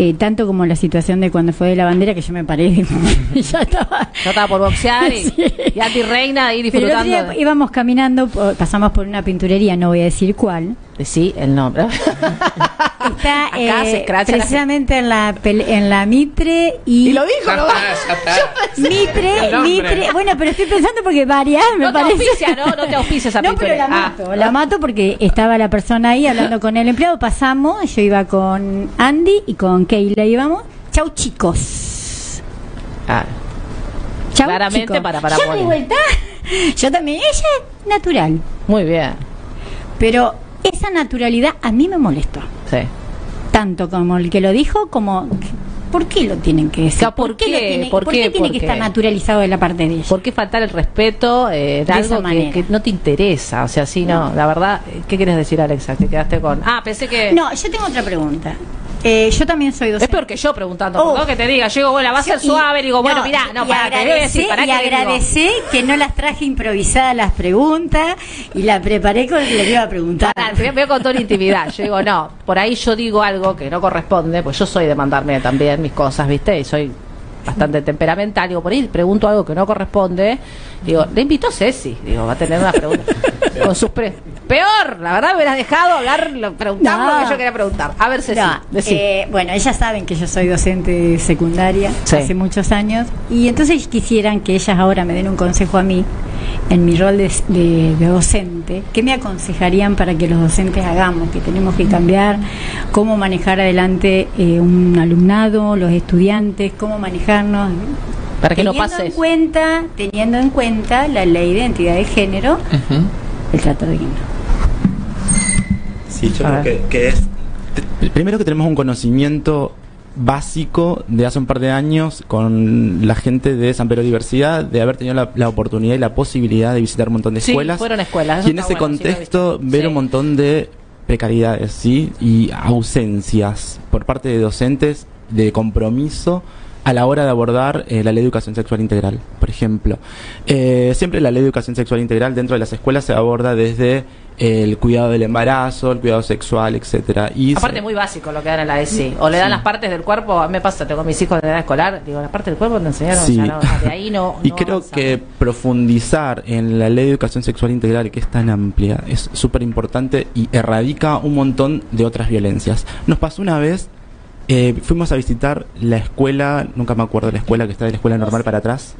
eh, tanto como la situación de cuando fue de la bandera que yo me paré y ya estaba Yo estaba por boxear y, Sí. y Andy Reina ahí pero el otro disfrutando. día íbamos caminando pasamos por una pinturería no voy a decir cuál Sí, el nombre. está Acá eh, se escracha la precisamente en la en la Mitre y, Y lo dijo, está. Mitre, El. Mitre, bueno, pero estoy pensando porque varias me No te auspicia, ¿no? No te auspicia esa No, pero la pintura. mato, Ah. la mato porque estaba la persona ahí hablando con el empleado, pasamos, yo iba con Andy y con Keila íbamos. Chau chicos. Ah, Chau Claramente chicos. para- para Yo de vuelta. Yo también, ella es natural, muy bien. pero esa naturalidad a mí me molestó. Sí. Tanto como el que lo dijo como ¿Por qué lo tienen que decir? ¿por qué? lo tiene, ¿Por ¿por qué? qué tiene ¿Por que qué? estar naturalizado de la parte de ella? ¿Por qué faltar el respeto eh, de De algo que, no te interesa? O sea, sí, no, la verdad, ¿qué quieres decir, Alexa? Te quedaste con. Ah, pensé que. No, yo tengo otra pregunta. Eh, yo también soy docente. Es peor que yo preguntando, Oh. que te diga, yo digo, bueno, va a ser Y- suave, digo, bueno, mirá, no, y para, te voy a decir, agradecé- para y que agradecé que no las traje improvisadas las preguntas y la preparé con lo que le iba a preguntar. Pará, te veo con toda la intimidad. Yo digo, no, por ahí yo digo algo que no corresponde, pues yo soy de mandarme también mis cosas, ¿viste? Y soy bastante temperamental. Digo, por ahí pregunto algo que no corresponde. Digo, le invito a Ceci. Digo, va a tener una pregunta. con sus pre Peor, la verdad me hubieras dejado hablar, lo- preguntar No. lo que yo quería preguntar. A ver, Ceci, No, eh, bueno, ellas saben que yo soy docente secundaria Sí. hace muchos años y entonces quisieran que ellas ahora me den un consejo a mí en mi rol de, de- de docente. ¿Qué me aconsejarían para que los docentes hagamos? Que tenemos que cambiar cómo manejar adelante eh, un alumnado, los estudiantes, cómo manejarnos. Para que no teniendo pase en cuenta, teniendo en cuenta la ley de identidad de género, el trato digno. Sí, yo A creo que, que es. Primero que tenemos un conocimiento básico de hace un par de años con la gente de San Pedro Diversidad, de haber tenido la, la oportunidad y la posibilidad de visitar un montón de Sí, escuelas. fueron escuelas, eso Y en ese bueno, contexto, ver Sí. un montón de precariedades, ¿sí? Y ausencias por parte de docentes de compromiso a la hora de abordar eh, la ley de educación sexual integral, por ejemplo. Eh, siempre la ley de educación sexual integral dentro de las escuelas se aborda desde el cuidado del embarazo, el cuidado sexual, etcétera. Y Aparte se- muy básico lo que dan en la ESI. O le dan Sí. las partes del cuerpo, a mí me pasa, tengo mis hijos de edad escolar, digo, las partes del cuerpo te enseñaron, Sí. ya no, de ahí no. Y no creo avanzamos. que profundizar en la ley de educación sexual integral, que es tan amplia, es súper importante y erradica un montón de otras violencias. Nos pasó una vez, eh, fuimos a visitar la escuela, nunca me acuerdo la escuela que está de la escuela normal para atrás,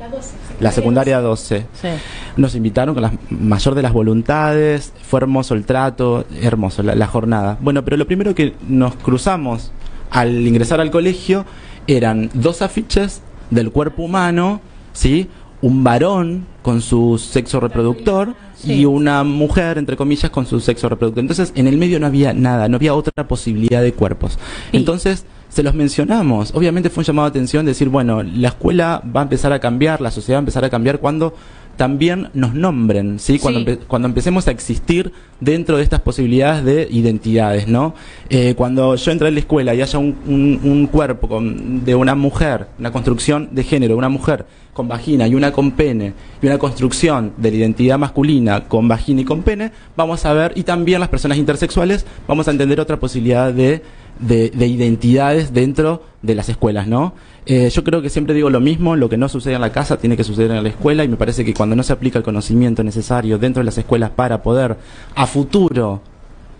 la secundaria 12. Sí. Nos invitaron con la mayor de las voluntades, fue hermoso el trato, hermoso la, la jornada. Bueno, pero lo primero que nos cruzamos al ingresar al colegio eran dos afiches del cuerpo humano, ¿sí? Un varón con su sexo reproductor y una mujer, entre comillas, con su sexo reproductor. Entonces, en el medio no había nada, no había otra posibilidad de cuerpos. Y- Entonces, se los mencionamos. Obviamente fue un llamado de atención decir, bueno, la escuela va a empezar a cambiar, la sociedad va a empezar a cambiar cuando también nos nombren, ¿sí? Cuando, Sí. empe- cuando empecemos a existir dentro de estas posibilidades de identidades, ¿no? Eh, cuando yo entre a la escuela y haya un, un- un cuerpo con- de una mujer, una construcción de género, una mujer con vagina y una con pene, y una construcción de la identidad masculina con vagina y con pene, vamos a ver, y también las personas intersexuales, vamos a entender otra posibilidad de, de, de identidades dentro de las escuelas, ¿no? Eh, yo creo que siempre digo lo mismo, lo que no sucede en la casa tiene que suceder en la escuela y me parece que cuando no se aplica el conocimiento necesario dentro de las escuelas para poder a futuro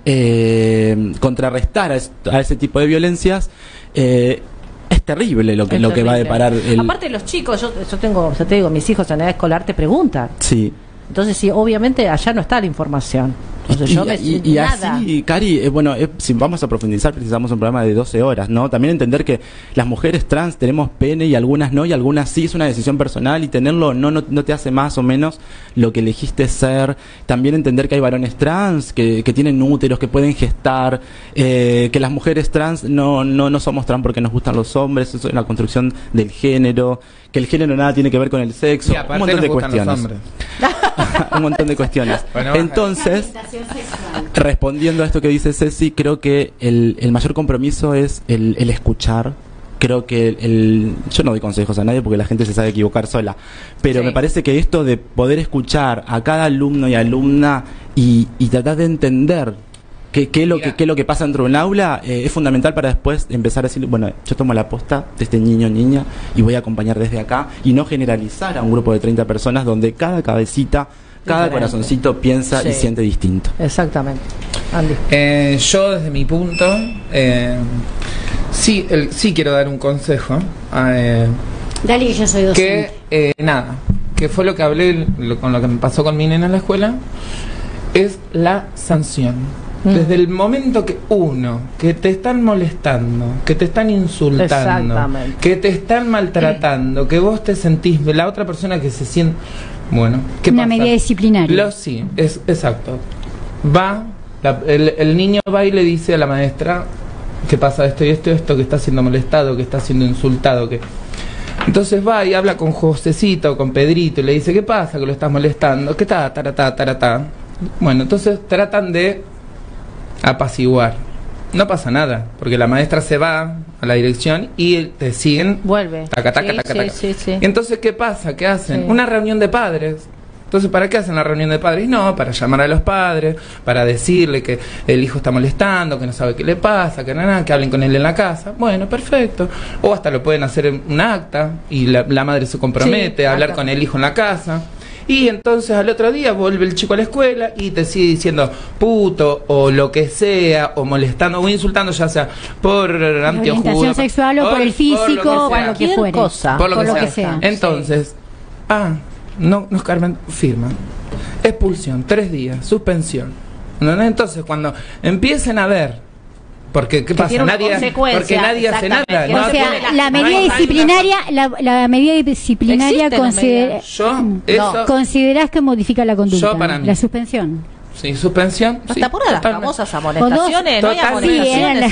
eh, contrarrestar a, es- a ese tipo de violencias, eh, terrible lo que, Es lo que va a deparar el... Aparte los chicos, yo, yo tengo, yo te digo, mis hijos en edad escolar te preguntan. Sí. Entonces sí, obviamente allá no está la información. Entonces yo me y- y así, Cari, eh, bueno, eh, si vamos a profundizar, precisamos un programa de 12 horas, ¿no? También entender que las mujeres trans tenemos pene y algunas no, y algunas sí, es una decisión personal, y tenerlo no, no, no te hace más o menos lo que elegiste ser. También entender que hay varones trans que, que tienen úteros, que pueden gestar, eh, que las mujeres trans no, no, no somos trans porque nos gustan los hombres, eso es la construcción del género, que el género nada tiene que ver con el sexo, un montón de cuestiones. un montón de cuestiones. Bueno. Entonces, respondiendo a esto que dice Ceci, creo que el, el mayor compromiso es el, el escuchar. Creo que el, el- yo no doy consejos a nadie porque la gente se sabe equivocar sola, pero Sí. me parece que esto de poder escuchar a cada alumno y alumna y, y tratar de entender qué, qué es lo que, qué es lo que pasa dentro de un aula eh, es fundamental para después empezar a decir, bueno, yo tomo la posta de este niño o niña y voy a acompañar desde acá y no generalizar a un grupo de 30 personas donde cada cabecita, cada Diferente. corazoncito piensa y siente distinto. Exactamente. Andy. Eh, yo desde mi punto, eh, sí, el- sí quiero dar un consejo. eh, Dale que yo soy docente. que eh, nada, que fue lo que hablé lo- con lo que me pasó con mi nena en la escuela, es la sanción. Mm. Desde el momento que uno, que te están molestando, que te están insultando, que te están maltratando, que vos te sentís, la otra persona que se siente, bueno, ¿qué Una pasa? medida disciplinaria. Lo, sí, es exacto. Va, la- el, el niño va y le dice a la maestra que pasa esto y esto y esto, que está siendo molestado, que está siendo insultado, que... Entonces va y habla con Josecito, con Pedrito, y le dice, ¿qué pasa que lo estás molestando? ¿Qué está? Taratá, taratá. Bueno, entonces tratan de apaciguar. No pasa nada, porque la maestra se va a la dirección y te siguen Vuelve. Taca, taca, Sí, taca, sí, taca. sí, entonces, ¿qué pasa? ¿Qué hacen? Una reunión de padres. Entonces, ¿para qué hacen la reunión de padres? No, para llamar a los padres, para decirle que el hijo está molestando, que no sabe qué le pasa, que nada, que hablen con él en la casa. Bueno, perfecto. O hasta lo pueden hacer en un acta y la, la madre se compromete Sí, a hablar acta. con el hijo en la casa. Y entonces al otro día vuelve el chico a la escuela y te sigue diciendo puto o lo que sea, o molestando o insultando, ya sea por anteojudo, orientación sexual o por el físico, o por lo que cosa. Por lo, Por que, lo sea. que sea. Entonces, ah, no, nos Carmen firma. Expulsión, tres días, suspensión. ¿No? Entonces, cuando empiecen a ver, Porque, ¿qué pasa? Nadie, porque nadie hace nada. O se sea, la medida disciplinaria, la, la medida disciplinaria Existen las consider- medidas. Yo, eso, considerás que modifica la conducta, Yo para mí. la suspensión. sí, suspensión. Hasta sí, por las famosas amonestaciones, no. Sí,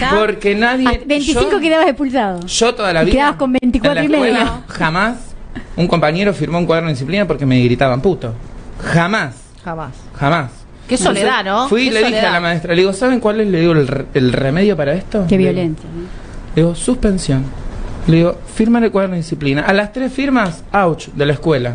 ¿ah? Porque nadie. A 25 yo- quedabas expulsado. Yo toda la Y vida. quedabas con 24 en la y medio. escuela, Jamás un compañero firmó un cuaderno de disciplina porque me gritaban puto. Jamás, Jamás. jamás. Qué soledad, ¿no? Fui y le dije a la maestra, le digo, ¿saben cuál es le digo, el, el remedio para esto? Qué Le digo- violencia. ¿no? Le digo, suspensión. Le digo, firma el cuaderno de disciplina. A las tres firmas, ouch, de la escuela.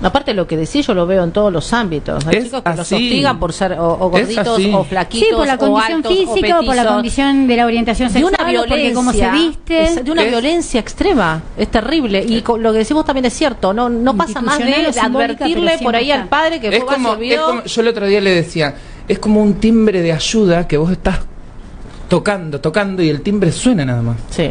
Aparte lo que decís yo lo veo en todos los ámbitos. Hay Es chicos que los así. hostigan por ser o, gorditos o flaquitos Sí, por la o condición altos, física o, por la condición de la orientación de sexual una o porque violencia. cómo se viste. es de una Es- violencia extrema. Es terrible. Y lo que decimos también es cierto. No no pasa más de advertirle por ahí al padre que Es como, se es como- yo el otro día le decía, es como un timbre de ayuda que vos estás tocando, tocando y el timbre suena nada más. sí.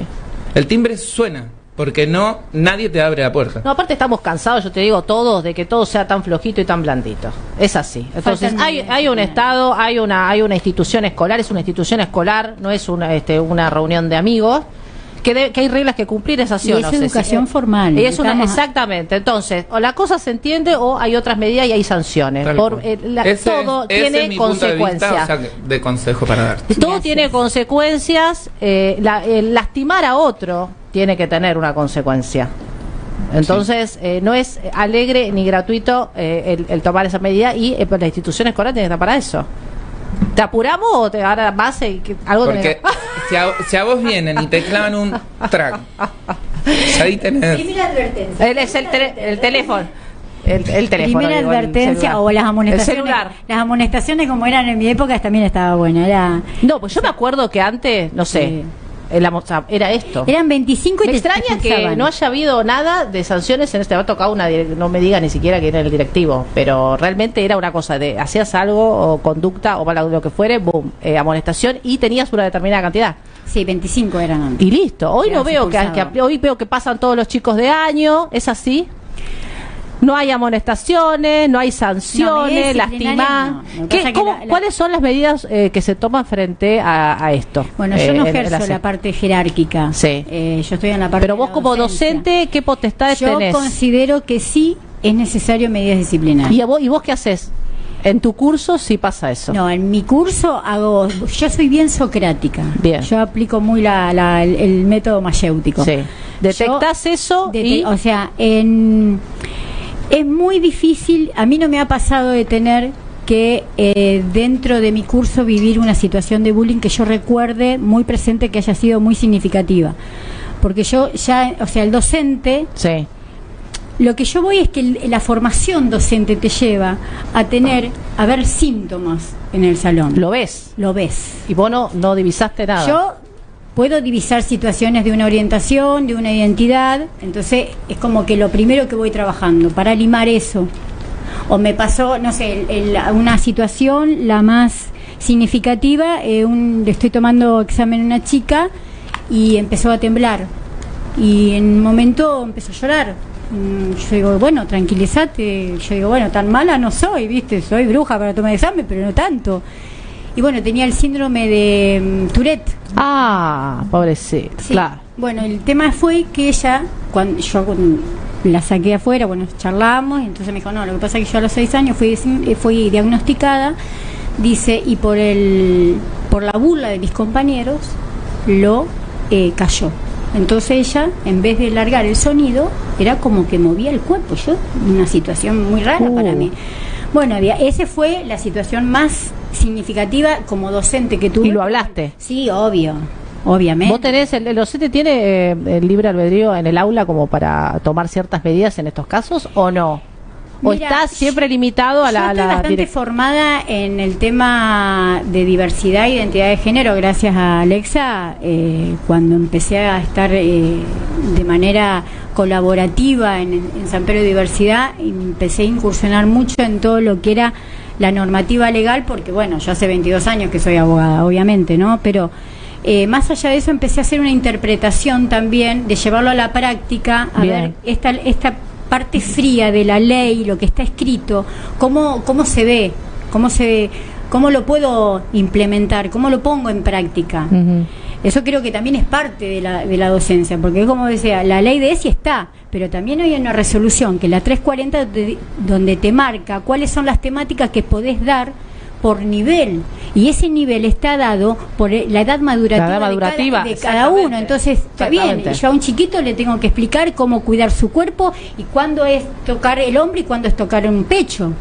El timbre suena, porque no, nadie te abre la puerta. no aparte estamos cansados yo te digo todos de que todo sea tan flojito y tan blandito es así entonces hay, hay un estado hay una hay una institución escolar es una institución escolar no es una este una reunión de amigos que, de- que hay reglas que cumplir es así Y o es no, educación Eh, formal. y es una- exactamente entonces o la cosa se entiende o hay otras medidas y hay sanciones Por, eh, la- Ese- todo ese tiene de consecuencias o sea, que- de consejo para dar. todo Gracias. tiene consecuencias. eh, la- el lastimar a otro tiene que tener una consecuencia. Entonces, eh, no es alegre ni gratuito eh, el, el tomar esa medida y eh, pues, la institución escolar tiene que estar para eso. ¿Te apuramos o te ahora más eh, que- algo Porque que- si a, si a vos vienen y te clavan un track, ahí tenés. advertencia. Él es el, tele- el teléfono. El, el teléfono. Primera digo, el advertencia o las El amonestaciones. celular. Las amonestaciones como eran en mi época también estaba buena. Era, No, pues yo me acuerdo que antes, no sé, Sí. O sea, era esto. eran 25 y Me te extraña que no haya habido nada de sanciones en este. Me ha tocado una. No me diga ni siquiera que era el directivo, pero realmente era una cosa de hacías algo o conducta o lo que fuere, boom, eh, amonestación y tenías una determinada cantidad. Sí, 25 eran antes. Y listo. Hoy no veo que, que- hoy veo que pasan todos los chicos de año, es así. No hay amonestaciones, no hay sanciones, no. Lo que ¿Qué- pasa que cómo- la- la- ¿Cuáles son las medidas eh, que se toman frente a, a esto? Bueno, yo Eh, no ejerzo la parte jerárquica. Sí. Eh, yo estoy en la parte Pero vos como docente, ¿qué potestades Yo tenés? considero que sí es necesario medidas disciplinarias. ¿Y, a vos, ¿Y vos qué haces? En tu curso sí pasa eso. No, en mi curso hago, yo soy bien socrática. Bien. Yo aplico muy la, la- el, el método mayéutico. Sí. Detectás Yo eso dete- y... O sea, en, es muy difícil, a mí no me ha pasado de tener que eh, dentro de mi curso vivir una situación de bullying que yo recuerde muy presente que haya sido muy significativa. Porque yo ya, o sea, el docente Sí. lo que yo voy es que la formación docente te lleva a tener, a ver síntomas en el salón. Lo ves. Lo ves. Y vos no, no divisaste nada. Yo puedo divisar situaciones de una orientación, de una identidad, entonces es como que lo primero que voy trabajando para limar eso. O me pasó, no sé, el- el- una situación la más significativa, eh, un- estoy tomando examen a una chica y empezó a temblar y en un momento empezó a llorar. Mm, Yo digo, bueno, tranquilízate. Yo digo, bueno, tan mala no soy, ¿viste? Soy bruja para tomar examen, pero no tanto. Y bueno, tenía el síndrome de mm, Tourette. Ah, pobrecito. Sí. Claro. Bueno, el tema fue que ella, cuando yo con- la saqué afuera, bueno, charlamos, y entonces me dijo, no, lo que pasa es que yo a los seis años fui, eh, fui diagnosticada, dice, y por el por la burla de mis compañeros, lo eh, cayó. Entonces ella, en vez de largar el sonido, era como que movía el cuerpo. Yo, una situación muy rara Uh. para mí. Bueno, había, esa fue la situación más significativa como docente que tuve. ¿Y lo hablaste? Sí, obvio, obviamente. ¿Vos tenés, el, el docente tiene eh, el libre albedrío en el aula como para tomar ciertas medidas en estos casos o no? ¿O Mira, está siempre limitado a la, estoy la bastante formada en el tema de diversidad e identidad de género gracias a Alexa eh, cuando empecé a estar eh, de manera colaborativa en, en San Pedro Diversidad empecé a incursionar mucho en todo lo que era la normativa legal porque bueno yo hace 22 años que soy abogada obviamente no pero eh, más allá de eso empecé a hacer una interpretación también de llevarlo a la práctica a Bien. ver esta esta parte fría de la ley, lo que está escrito, cómo, cómo se ve, cómo se ¿Cómo lo puedo implementar? ¿Cómo lo pongo en práctica? Eso creo que también es parte de la, de la docencia, porque como decía, la ley de ESI está, pero también hay una resolución, que la 340, de- donde te marca cuáles son las temáticas que podés dar por nivel. Y ese nivel está dado por eh, la edad madurativa, La edad madurativa, de, cada, de cada uno. Entonces, está bien, yo a un chiquito le tengo que explicar cómo cuidar su cuerpo y cuándo es tocar el hombro y cuándo es tocar un pecho.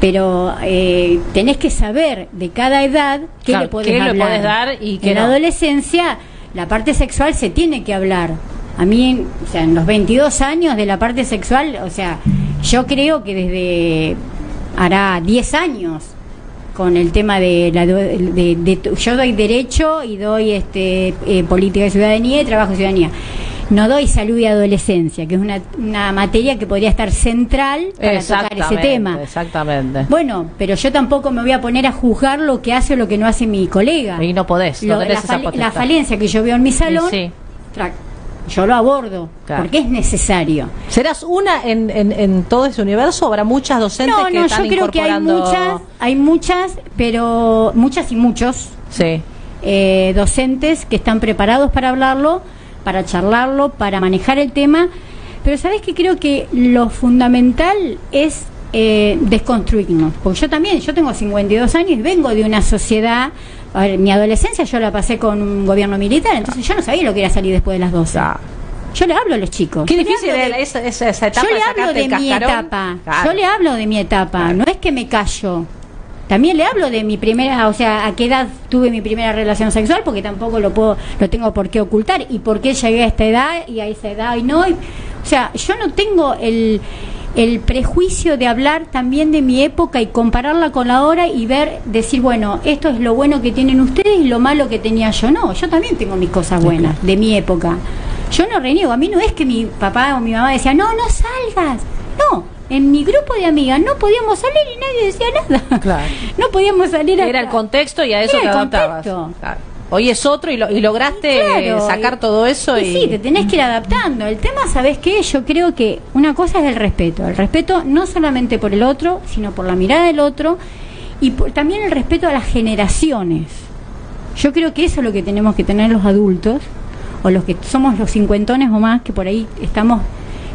Pero eh, tenés que saber de cada edad qué Claro, le podés qué le hablar. podés dar y qué En la adolescencia, la parte sexual se tiene que hablar. A mí, o sea, en los 22 años de la parte sexual, o sea, yo creo que desde hará 10 años con el tema de, la, de, de- yo doy derecho y doy este eh, política de ciudadanía y trabajo de ciudadanía no doy salud y adolescencia que es una, una materia que podría estar central para tocar ese tema Exactamente. bueno pero yo tampoco me voy a poner a juzgar lo que hace o lo que no hace mi colega Y no podés, no Lo- tenés la, esa fal- potestad. la falencia que yo veo en mi salón sí. Yo lo abordo Claro. porque es necesario ¿Serás una en, en, en todo ese universo habrá muchas docentes no que no están yo creo que hay muchas hay muchas pero muchas y muchos Sí. eh, docentes que están preparados para hablarlo, para charlarlo, para manejar el tema. Pero sabes que creo que lo fundamental es eh, desconstruirnos. Porque yo también, yo tengo 52 años y vengo de una sociedad. A ver, mi adolescencia yo la pasé con un gobierno militar, entonces yo no sabía lo que era salir después de las 12. Yo le hablo a los chicos. Qué difícil de- era esa, esa, etapa yo le de hablo de mi etapa. Claro. Yo le hablo de mi etapa. No es que me callo. También le hablo de mi primera, o sea, a qué edad tuve mi primera relación sexual, porque tampoco lo puedo, lo tengo por qué ocultar y por qué llegué a esta edad y a esa edad y no. y- o sea, yo no tengo el el prejuicio de hablar también de mi época y compararla con la hora y ver, decir, bueno, esto es lo bueno que tienen ustedes y lo malo que tenía yo. No, yo también tengo mis cosas buenas de mi época. Yo no reniego, a mí no es que mi papá o mi mamá decía, no, no salgas. No, en mi grupo de amigas no podíamos salir y nadie decía nada. Claro. No podíamos salir Era el contexto y a eso Era te el adaptabas. contexto. Claro. Hoy es otro y, lo, y lograste Claro, sacar y- todo eso y, sí, te tenés que ir adaptando. El tema, ¿sabes qué? Yo creo que una cosa es el respeto. El respeto no solamente por el otro, sino por la mirada del otro y por- también el respeto a las generaciones. Yo creo que eso es lo que tenemos que tener los adultos o los que somos los cincuentones o más que por ahí estamos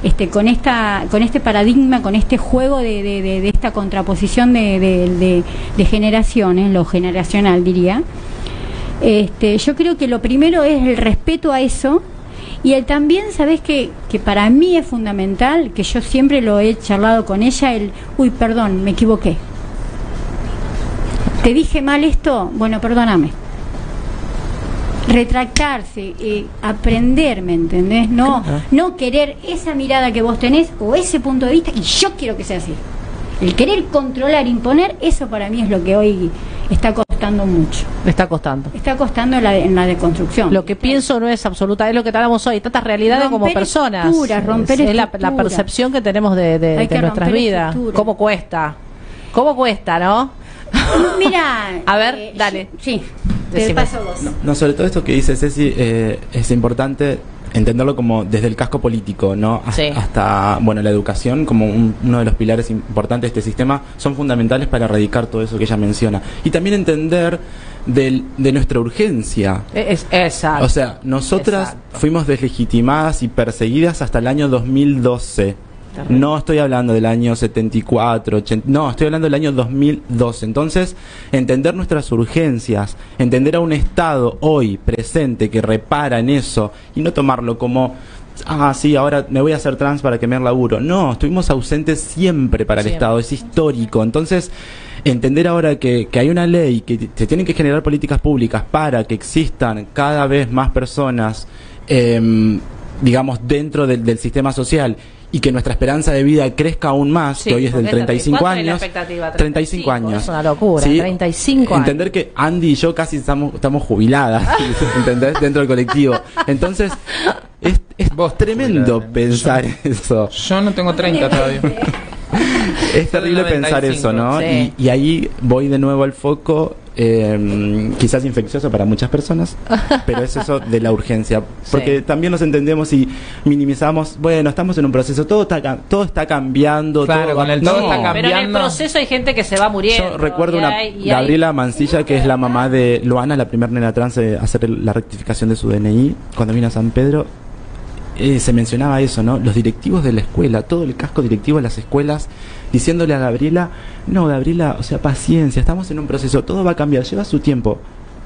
este con esta con este paradigma con este juego de, de- de- de esta contraposición de generaciones lo generacional diría este, yo creo que lo primero es el respeto a eso y el también, ¿sabes que Que para mí es fundamental, que yo siempre lo he charlado con ella, el, uy, perdón, me equivoqué. ¿Te dije mal esto? Bueno, perdóname. Retractarse, eh, aprender, ¿me entendés? No, no querer esa mirada que vos tenés o ese punto de vista y yo quiero que sea así. El querer controlar, imponer, eso para mí es lo que hoy está costando mucho. está costando. Está costando en la, en la deconstrucción. Lo que pienso no es absoluta, es lo que hablamos hoy, tantas realidades como personas. estructuras, romper es, es la, percepción que tenemos de, de- Hay de que nuestras vidas. estructuras. ¿Cómo cuesta? ¿Cómo cuesta, no? Mira. A ver, eh, dale. Sí, te paso vos. No, sobre todo esto que dice Ceci, eh, es importante entenderlo como desde el casco político, ¿no? Sí. Hasta, bueno, la educación como un- uno de los pilares importantes de este sistema son fundamentales para erradicar todo eso que ella menciona. Y también entender del- de nuestra urgencia. Es, exacto. O sea, nosotras Exacto. fuimos deslegitimadas y perseguidas hasta el año 2012. No estoy hablando del año 74, 80, no, estoy hablando del año 2012. Entonces, entender nuestras urgencias, entender a un Estado hoy presente que repara en eso y no tomarlo como, ah, sí, ahora me voy a hacer trans para que me dé laburo. No, estuvimos ausentes siempre para el Siempre. Estado, es histórico. Entonces, entender ahora que, que hay una ley, que se tienen que generar políticas públicas para que existan cada vez más personas, em, digamos, dentro del, del sistema social y que nuestra esperanza de vida crezca aún más, Sí, que hoy es del porque es 35 ¿cuánto es la años. expectativa? 35 años. Es una locura, 35 años. Entender que Andy y yo casi estamos, estamos jubiladas, ¿entendés? Dentro del colectivo. Entonces, es, es Vos tremendo jubilada, pensar eso. Yo no tengo 30 todavía. Es terrible pensar 95, eso, ¿no? sí. Y, y ahí voy de nuevo al foco eh, quizás infeccioso para muchas personas, pero es eso de la urgencia. Porque Sí. también nos entendemos y minimizamos, bueno, estamos en un proceso, todo está, ca- todo está cambiando. Claro, todo con el todo No. está Pero en el cambiando. proceso hay gente que se va muriendo. Yo recuerdo una hay- y hay- Gabriela Mancilla, que es la mamá de Luana, la primera nena trans, de hacer el- la rectificación de su DNI cuando vino a San Pedro. eh, se mencionaba eso, ¿no? Los directivos de la escuela, todo el casco directivo de las escuelas, diciéndole a Gabriela, no, Gabriela, o sea, paciencia, estamos en un proceso, todo va a cambiar, lleva su tiempo.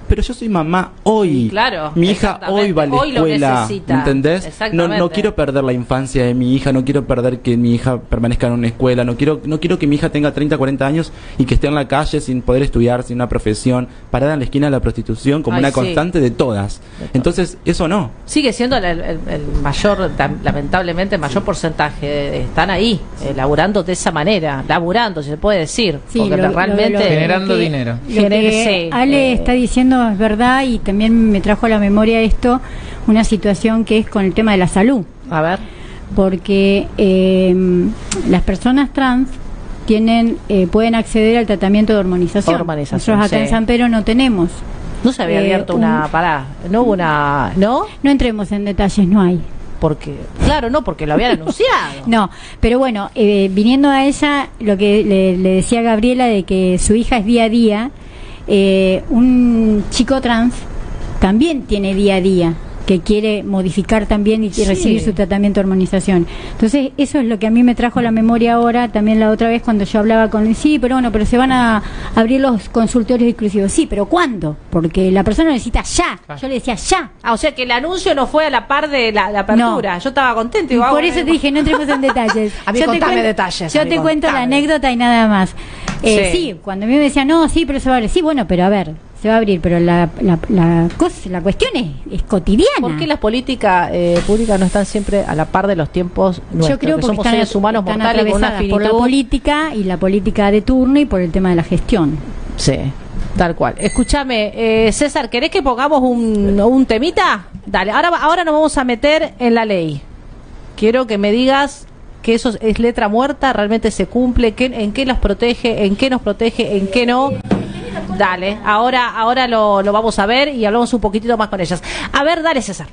Pero yo soy mamá hoy. Claro, Mi hija hoy va a la Hoy lo escuela. necesita. ¿Entendés? No, no quiero perder la infancia de mi hija, no quiero perder que mi hija permanezca en una escuela, no quiero, no quiero que mi hija tenga 30, 40 años y que esté en la calle sin poder estudiar, sin una profesión, parada en la esquina de la prostitución como Ay, una sí. constante de todas. Entonces, eso no. Sigue siendo el, el- el mayor, lamentablemente, el mayor porcentaje. de- Están ahí, eh, laburando de esa manera, laburando, si se puede decir. Sí, porque lo- realmente. lo- lo Generando que- dinero. Lo que Ale eh. está diciendo es verdad y también me trajo a la memoria esto, una situación que es con el tema de la salud, A ver. porque eh, las personas trans tienen eh, pueden acceder al tratamiento de hormonización. Hormonización, Nosotros acá sí. en San Pedro no tenemos. No se había Eh, abierto un- una. Pará, no hubo una. ¿No? No entremos en detalles, no hay. Porque. Claro, no, porque lo habían anunciado. No, pero bueno, eh, viniendo a ella, lo que le, le decía Gabriela de que su hija es día a día, eh, un chico trans también tiene día a día que quiere modificar también y Sí. recibir su tratamiento de hormonización. Entonces, eso es lo que a mí me trajo a la memoria ahora, también la otra vez cuando yo hablaba con él, sí, pero bueno, pero se van a abrir los consultorios exclusivos. Sí, pero ¿cuándo? Porque la persona necesita ya. Yo le decía ya. Ah, o sea que el anuncio no fue a la par de la, la apertura. Yo estaba contento. digo, Por ah, eso te dije, no entremos en detalles. A mí Yo te contame cuento- detalles, Yo te cuento la anécdota y nada más. Eh, Sí. sí. cuando a mí me decían, no, sí, pero se va a abrir. Sí, bueno, pero a ver, se va a abrir, pero la, la, la, cosa, la cuestión es, es cotidiana. ¿Por qué las políticas eh, públicas no están siempre a la par de los tiempos nuestros? Yo creo que porque somos están, seres humanos están mortales con una atravesadas por la finitud. política y la política de turno y por el tema de la gestión. Sí, tal cual. Escúchame, eh, César, ¿querés que pongamos un, un temita? Dale, ahora, ahora nos vamos a meter en la ley. Quiero que me digas que eso es letra muerta, realmente se cumple, qué- en qué los protege, en qué nos protege, en qué no. Dale, ahora, ahora lo, lo vamos a ver y hablamos un poquitito más con ellas. A ver, dale, César.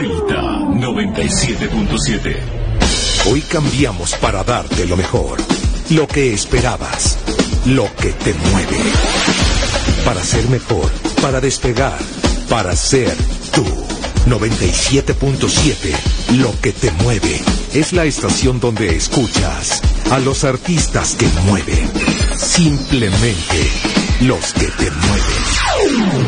Delta 97.7. Hoy cambiamos para darte lo mejor, lo que esperabas, lo que te mueve. Para ser mejor, para despegar, para ser tú. 97.7, lo que te mueve. Es la estación donde escuchas a los artistas que mueven. Simplemente los que te mueven.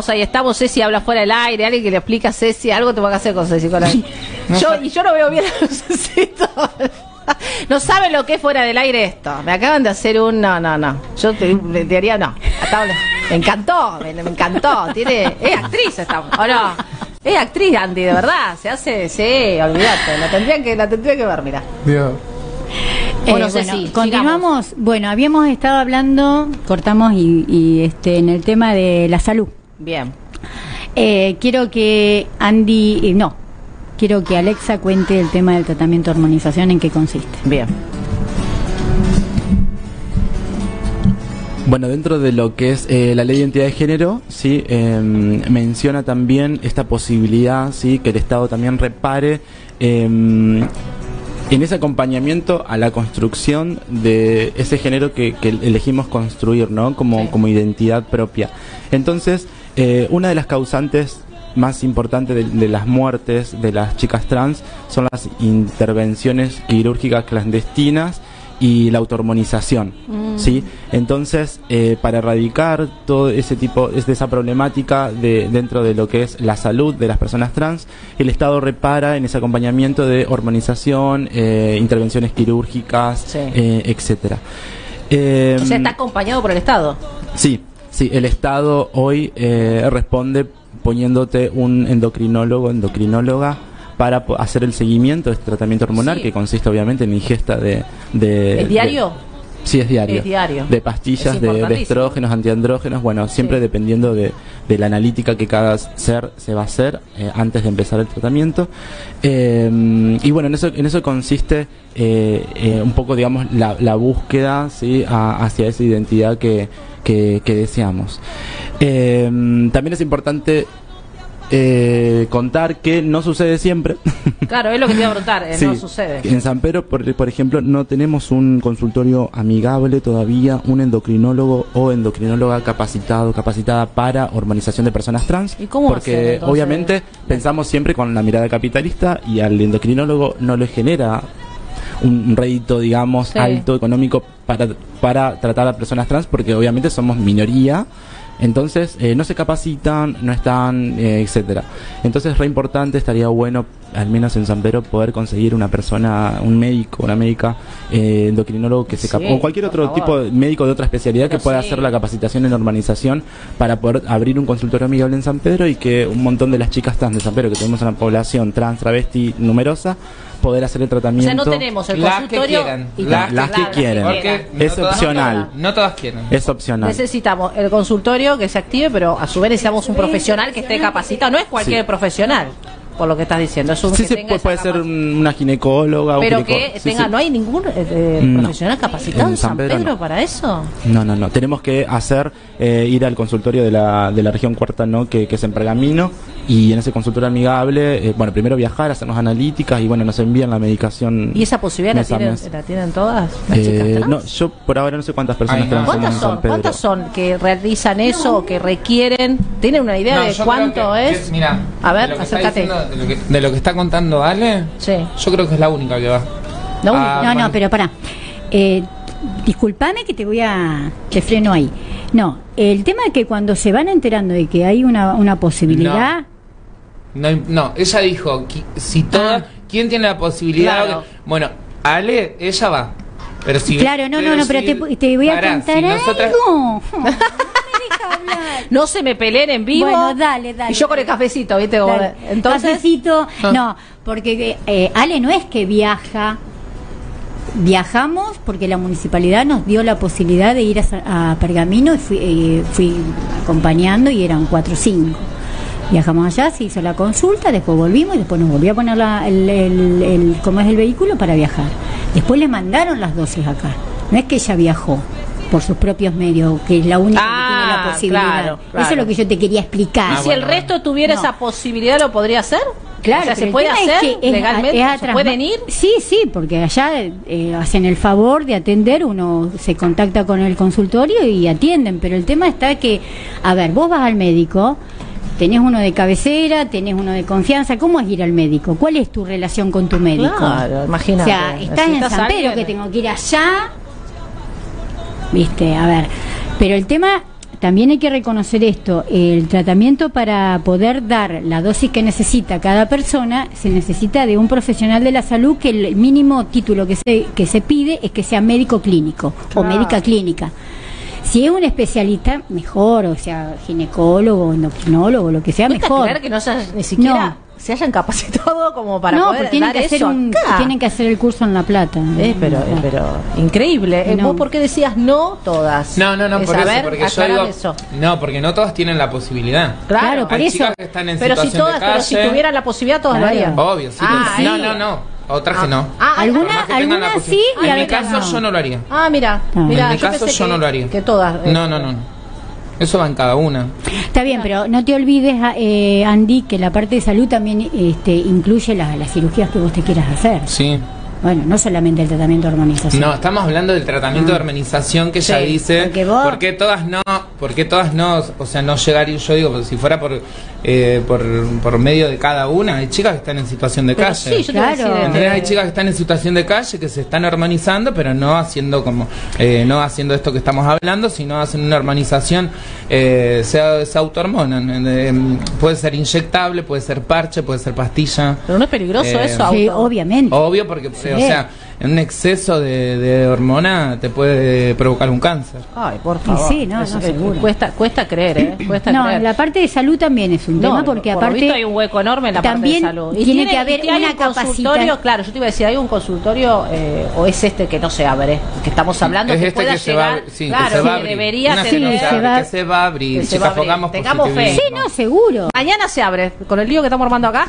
estamos, ahí estamos. Ceci habla fuera del aire. Alguien que le explica a Ceci algo tengo que hacer con Ceci. Con ahí. Yo, y yo no veo bien la lucecita. No saben lo que es fuera del aire esto. Me acaban de hacer un. No, no, no. Yo te, te diría no. Me encantó, me, me encantó. Tiene, es actriz esta. ¿O no? Es actriz, Andy, de verdad. Se hace. Sí, olvídate. La tendría que, la tendría que ver, mira. Dios. Bueno, Eh, Ceci, continuamos. Bueno, habíamos estado hablando, cortamos y, y, este en el tema de la salud. Bien. Eh, quiero que Andy, eh, no, quiero que Alexa cuente el tema del tratamiento de hormonización en qué consiste. Bien. Bueno, dentro de lo que es eh, la ley de identidad de género, sí, eh, menciona también esta posibilidad, sí, que el Estado también repare eh, en ese acompañamiento a la construcción de ese género que, que elegimos construir, ¿no? Como, Sí. como identidad propia. Entonces, eh, una de las causantes más importantes de, de las muertes de las chicas trans son las intervenciones quirúrgicas clandestinas y la autohormonización, ¿sí? Entonces, eh, para erradicar todo ese tipo, es de esa problemática de, dentro de lo que es la salud de las personas trans, el Estado repara en ese acompañamiento de hormonización, eh, intervenciones quirúrgicas, Sí. etcétera. O sea, está acompañado por el Estado. Sí, sí, el Estado hoy eh, responde poniéndote un endocrinólogo, endocrinóloga para hacer el seguimiento de este tratamiento hormonal Sí. que consiste obviamente en ingesta de... de ¿Es diario? Sí, es diario. Es diario. De pastillas, de, de estrógenos, antiandrógenos, bueno, siempre Sí. dependiendo de, de la analítica que cada ser se va a hacer eh, antes de empezar el tratamiento. Eh, y bueno, en eso, en eso consiste eh, eh, un poco, digamos, la, la búsqueda ¿sí? a- hacia esa identidad que, que, que deseamos. Eh, también es importante eh, contar que no sucede siempre. Claro, es lo que te iba a preguntar, eh, Sí. no sucede. En San Pedro, por, por ejemplo, no tenemos un consultorio amigable todavía, un endocrinólogo o endocrinóloga capacitado, capacitada para hormonización de personas trans. ¿Y cómo hacer, Porque entonces? obviamente pensamos siempre con la mirada capitalista y al endocrinólogo no le genera un un rédito, digamos, Sí. alto económico para, para tratar a personas trans, porque obviamente somos minoría. Entonces, eh, no se capacitan, no están, eh, etcétera. Entonces, es re importante, estaría bueno, al menos en San Pedro, poder conseguir una persona, un médico, una médica, eh, endocrinólogo que se Sí, o cualquier otro favor. tipo de médico de otra especialidad Pero que pueda sí. hacer la capacitación en normalización para poder abrir un consultorio amigable en San Pedro y que un montón de las chicas trans de San Pedro, que tenemos una población trans, travesti numerosa, poder hacer el O sea, tratamiento. no tenemos el Las que consultorio quieran, y las Las que quieren. Porque Es no todas- opcional. No todas quieren. Es opcional. Necesitamos el consultorio que se active, pero a su vez necesitamos un profesional que esté capacitado. No es cualquier Sí. profesional, por lo que estás diciendo. Es un Sí, que tenga puede, ser una ginecóloga. un Pero que sí, tenga, sí. no hay ningún eh, No. profesional capacitado En San San Pedro, Pedro no. para eso. No, no, no. Tenemos que hacer, eh, ir al consultorio de la, de la región cuarta, ¿no? Que, que es en Pergamino. Y en ese consultorio amigable, eh, bueno, primero viajar, hacernos analíticas y bueno, nos envían la medicación. ¿Y esa posibilidad la tienen, mes. la tienen todas las Eh, chicas trans? no, yo por ahora no sé cuántas personas Ay, no. trans ¿Cuántas en son? San Pedro. ¿Cuántas son que realizan eso o que requieren? ¿Tienen una idea No, de cuánto que- es? que- mira, A ver, de lo que está acércate. diciendo- de, lo que, de lo que está contando Ale, Sí. yo creo que es la única que va. La única. Ah, no, bueno. no, pero pará. Eh, disculpame que te voy a. Te freno ahí. No, el tema es que cuando se van enterando de que hay una, una posibilidad. No, no, ella dijo, si todas, Ah. ¿quién tiene la posibilidad? Claro. Bueno, Ale, ella va. Pero si, Claro, no, no, no, pero te, te voy a contar si nosotras- algo. No me deja hablar. No se me peleen en vivo. Bueno, dale, dale, Y yo con el cafecito, ¿viste? Dale. Entonces. Cafecito, Ah. no, porque eh, Ale no es que viaja. Viajamos porque la municipalidad nos dio la posibilidad de ir a, a Pergamino y fui, eh, fui acompañando y eran cuatro o cinco. Viajamos allá, se hizo la consulta, después volvimos y después nos volvió a poner la- el, el, el- cómo es el vehículo para viajar. Después le mandaron las dosis acá. No es que ella viajó por sus propios medios, que es la única que tiene Ah, la posibilidad. claro, claro. Eso es lo que yo te quería explicar. Ah, si el bueno, resto tuviera No. esa posibilidad, ¿lo podría hacer? Claro, o sea, ¿se puede es hacer que es legalmente? es ¿Se pueden ir? Sí, sí, porque allá eh, hacen el favor de atender, uno se contacta con el consultorio y atienden, pero el tema está que, a ver, vos vas al médico, tenés uno de cabecera, tenés uno de confianza, ¿cómo es ir al médico? ¿Cuál es tu relación con tu médico? Claro, O imagínate. sea, estás en San Pedro alguien. que tengo que ir allá. Viste, a ver. Pero el tema, también hay que reconocer esto, el tratamiento para poder dar la dosis que necesita cada persona, se necesita de un profesional de la salud que el mínimo título que se, que se pide es que sea médico clínico o médica clínica. Si es un especialista, mejor, o sea, ginecólogo, endocrinólogo, lo que sea, ¿Puedes mejor. creer que no se, ni siquiera No. se hayan capacitado como para no, poder tienen dar que, hacer eso un, acá? tienen que hacer el curso en La Plata. Eh, pero, eh, pero increíble. Eh, No. ¿Vos por qué decías no todas? No, no, no, Es, por eso, ver, porque yo digo, eso. no, porque no todas tienen la posibilidad. Claro, Claro, por Hay eso. chicas que están en pero si situación todas, de pero si tuvieran la posibilidad, todas Claro. lo harían. Obvio, sí. Ah, pero- no, sí. no, no. Otras que no. Ah, Alguna- que tengan la algunas posi- sí y En mi caso no. yo no lo haría. Ah, mira, Ah. mira, en mi caso pensé yo que- no lo haría. Que todas. eh, No, no, no. Eso va en cada una. Está bien, pero no te olvides, eh, Andy, que la parte de salud también este, incluye las, las cirugías que vos te quieras hacer. Sí. Bueno, no solamente el tratamiento de hormonización. No, estamos hablando del tratamiento de hormonización que ella Sí, dice. porque vos- ¿Por qué todas no? ¿Por qué todas no? O sea, no llegar y yo digo, pues, si fuera por, eh, por por medio de cada una, hay chicas que están en situación de Pero calle. sí, yo Claro. decir, ¿Entendés? Hay chicas que están en situación de calle que se están hormonizando, pero no haciendo como eh, no haciendo esto que estamos hablando, sino hacen una hormonización, eh, se, se autohormonan. Eh, puede ser inyectable, puede ser parche, puede ser pastilla. Pero no es peligroso Eh, eso, Sí, obviamente. Obvio, porque, eh, o sea, en un exceso de, de hormona te puede provocar un cáncer. Ay, por Y favor. sí, no, Eso, no, seguro. cuesta, cuesta creer, ¿eh? Cuesta No, creer. la parte de salud también es un No, tema porque por lo aparte visto hay un hueco enorme en la también parte de salud. tiene que haber y hay una un consultorio, capacitación. claro, yo te iba a decir, hay un consultorio eh, o es este que no se abre, que estamos hablando es que este pueda que se va, sí, claro, que se va a que debería Una que se va- que se va a abrir. que se va a abrir. Tengamos fe. Sí, no, seguro. Mañana se abre, con el lío que estamos armando acá.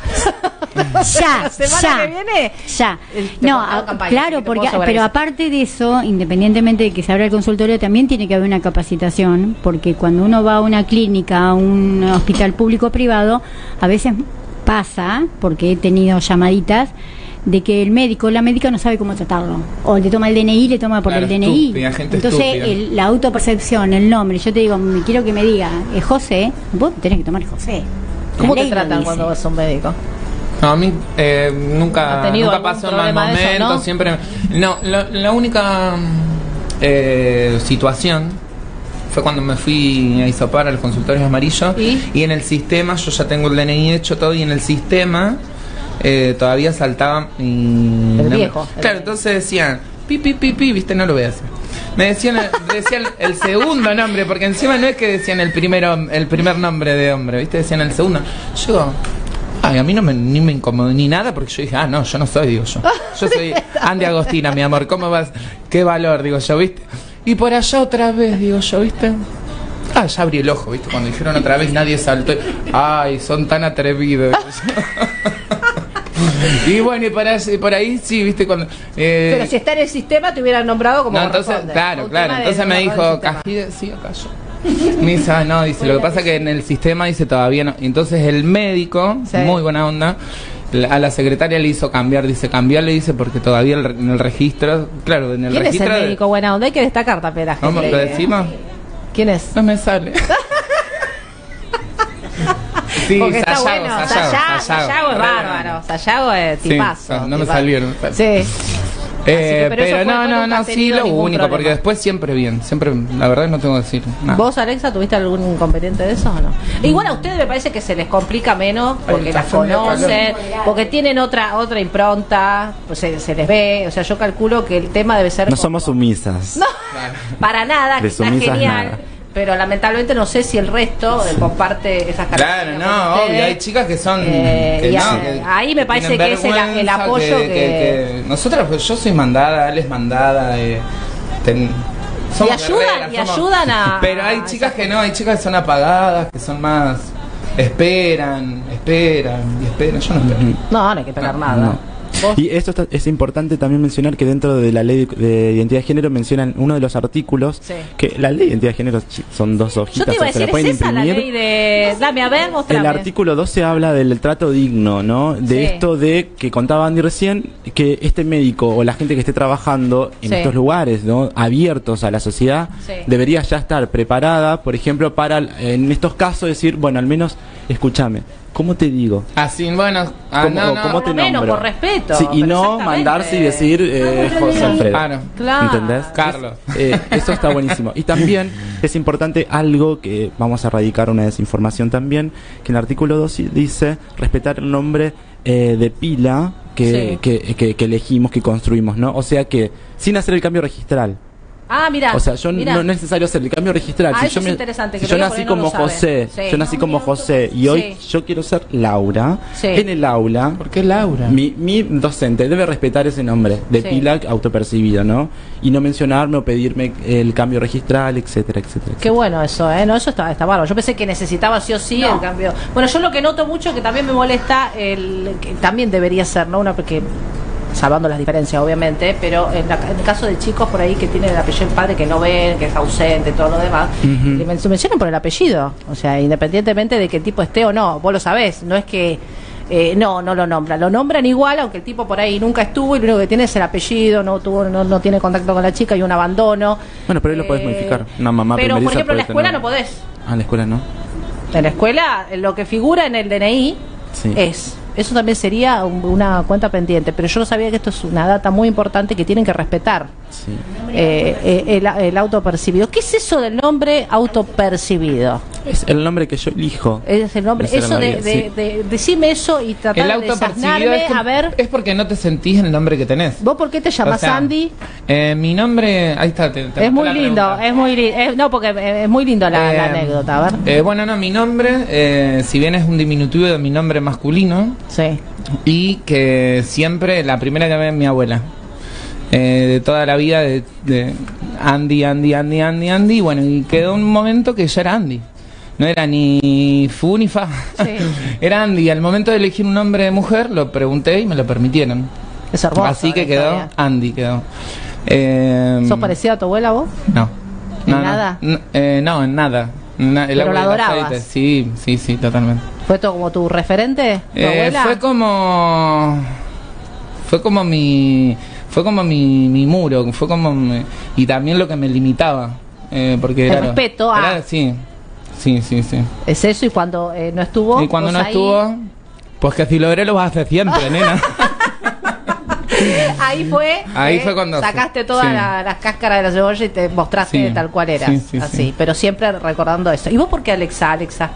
Ya, la semana ya, que viene. ya. Eh, No, campaña, claro, porque, pero eso. aparte de eso, independientemente de que se abra el consultorio, también tiene que haber una capacitación, porque cuando uno va a una clínica, a un hospital público o privado, a veces pasa, porque he tenido llamaditas, de que el médico, la médica no sabe cómo tratarlo. O le toma el DNI, le toma por Claro, el DNI. estúpida, gente Entonces, el- la autopercepción, el nombre, yo te digo, me quiero que me diga, es José, vos tenés que tomar José. ¿Cómo te tratan cuando vas a un médico? No, a mí eh, nunca, ¿Ha tenido nunca pasó en mal eso, momento, no? siempre... No, la, la única eh, situación fue cuando me fui a Isopar al consultorio amarillo ¿Y? en el sistema, yo ya tengo el DNI hecho todo y en el sistema eh, todavía saltaba y... El viejo, el- Claro, entonces decían, pi, pi, pi, pi, viste, no lo voy a hacer. Me decían, decían el segundo nombre, porque encima no es que decían el primero, el primer nombre de hombre, viste, decían el segundo. Yo, ay, a mí no me, ni me incomodó ni nada, porque yo dije, ah, no, yo no soy, digo yo. Yo soy Andy Agostina, mi amor, ¿cómo vas? Qué valor, digo yo, viste. Y por allá otra vez, digo yo, viste. Ah, ya abrí el ojo, viste, cuando dijeron otra vez nadie saltó. Ay, son tan atrevidos. y bueno, y por ahí, por ahí sí, viste, cuando... eh, Pero si está en el sistema te hubieran nombrado como no, entonces, claro, claro. Entonces me dijo. Cajide, sí, acá ah, no, dice, lo que pasa que en el sistema dice todavía no. Entonces el médico, Sí. muy buena onda, a la secretaria le hizo cambiar, dice, cambiarle, dice, porque todavía el en el registro, claro, en el ¿Quién es el registro... médico buena onda? Hay que destacar también la ¿Cómo gente. lo decimos? ¿Quién es? No me sale. sí, Porque está Sayago, bueno. Sayago, Sayago, Sayago. Sayago es bárbaro. Sayago es Sí, tipazo. no me tipazo. salió. Sí. Eh, pero no, no, no, sí, lo único, porque después siempre bien, siempre, la verdad no tengo que decir nada. ¿Vos, Alexa, tuviste algún inconveniente de eso o no? Igual a ustedes me parece que se les complica menos porque las conocen, porque tienen otra otra impronta, pues se, se les ve. O sea, yo calculo que el tema debe ser. No como- somos sumisas. No, para nada, que está genial. nada. Pero lamentablemente no sé si el resto eh, comparte esas Claro, características. no, con obvio, hay chicas que son... Eh, que y no, que ahí me parece que es el- el apoyo que- Nosotros, pues, yo soy mandada, él es mandada, eh, ten- somos ayudan- guerreras, y somos- ayudan a- Pero hay chicas que no, hay chicas que son apagadas, que son más... Esperan, esperan y esperan, yo no espero. No, no hay que esperar nada. No. ¿Vos? Y esto está- es importante también mencionar que dentro de la ley de, de identidad de género mencionan uno de los artículos Sí. que la ley de identidad de género son dos Yo hojitas, te iba a o decir, la pueden ¿es esa la imprimir. ley de... Dame, a ver, mostrame. El artículo 12 habla del trato digno, ¿no? De Sí. esto de que contaba Andy recién, que este médico o la gente que esté trabajando en Sí. estos lugares, ¿no? Abiertos a la sociedad, debería ya estar preparada, por ejemplo, para en estos casos decir, bueno, al menos, escúchame, ¿cómo te digo? Así, bueno, ah, ¿Cómo, no, cómo te menos, nombro? por respeto, Sí, y no mandarse y decir eh, José Alfredo. Claro. Claro. ¿Entendés? Carlos. Eh, eso está buenísimo. Y también es importante algo que vamos a erradicar una desinformación también, que en el artículo 2 dice respetar el nombre eh, de pila que, Sí. que, que- que elegimos, que construimos, ¿no? O sea que sin hacer el cambio registral. Ah, mira. O sea, yo no es necesario hacer el cambio registral. Ah, si eso yo es me- interesante, que si yo nací no como. José, Sí. yo nací como José y hoy Sí. yo quiero ser Laura, Sí. en el aula ¿Por qué Laura? mi, mi docente debe respetar ese nombre de Sí. pila autopercibido, ¿no? Y no mencionarme o pedirme el cambio registral, etcétera, etcétera. Qué etcétera. bueno eso, ¿eh? No, eso está, está bárbaro. Yo pensé que necesitaba sí o sí el cambio. Bueno, yo lo que noto mucho que también me molesta, el que también debería ser, ¿no? Una porque salvando las diferencias obviamente, pero en, la- en el caso de chicos por ahí que tienen el apellido del padre que no ven, que es ausente, todo lo demás, men- se mencionan por el apellido, o sea, independientemente de que el tipo esté o no, vos lo sabés, no es que eh, no, no lo nombran, lo nombran igual, aunque el tipo por ahí nunca estuvo y lo único que tiene es el apellido, no tuvo, no, no tiene contacto con la chica y un abandono. Bueno, pero ahí lo podés modificar. Una mamá Pero por ejemplo en la escuela tener- no podés. Ah, en la escuela no. En la escuela, lo que figura en el DNI Sí. es. Eso también sería un- una cuenta pendiente, pero yo no sabía que esto es una data muy importante que tienen que respetar. Sí. Eh, eh, el, el autopercibido. ¿Qué es eso del nombre autopercibido? Es el nombre que yo elijo. Es el nombre. Eso de, de- decime eso y tratar El de es, que- A ver, es porque no te sentís en el nombre que tenés. ¿vos por qué te llamas O sea, Andy? eh, mi nombre, ahí está. te- te Es muy lindo, es muy lindo. no, porque eh, es muy lindo la, la anécdota. A ver. eh, bueno, no, mi nombre, eh, si bien es un diminutivo de mi nombre masculino, Sí. y que siempre la primera que ve es mi abuela. Eh, de toda la vida de, de Andy, Andy, Andy, Andy, Andy. Bueno, y quedó un momento que ya era Andy. No era ni fu ni fa. Sí. era Andy. Al momento de elegir un nombre de mujer, lo pregunté y me lo permitieron. Es hermoso. Así que quedó historia. Andy. Quedó. Eh, ¿Sos parecida a tu abuela vos? No. ¿En No, no. nada? N- eh, no, en nada. Na- el Pero agua la adorabas. Sí, sí, sí, totalmente. ¿Fue todo como tu referente? ¿Tu Eh, fue como fue como mi fue como mi, mi muro fue como mi- y también lo que me limitaba eh, porque El respeto a- era- sí sí sí sí Es eso y cuando eh, no estuvo. y cuando no ahí- estuvo pues que si logré lo vas a hacer siempre nena Ahí fue. Ahí eh, fue cuando- Sacaste todas sí. la- las cáscaras de la cebolla y te mostraste Sí. tal cual eras. Sí, sí, así, sí. pero siempre recordando eso. ¿Y vos por qué Alexa, Alexa?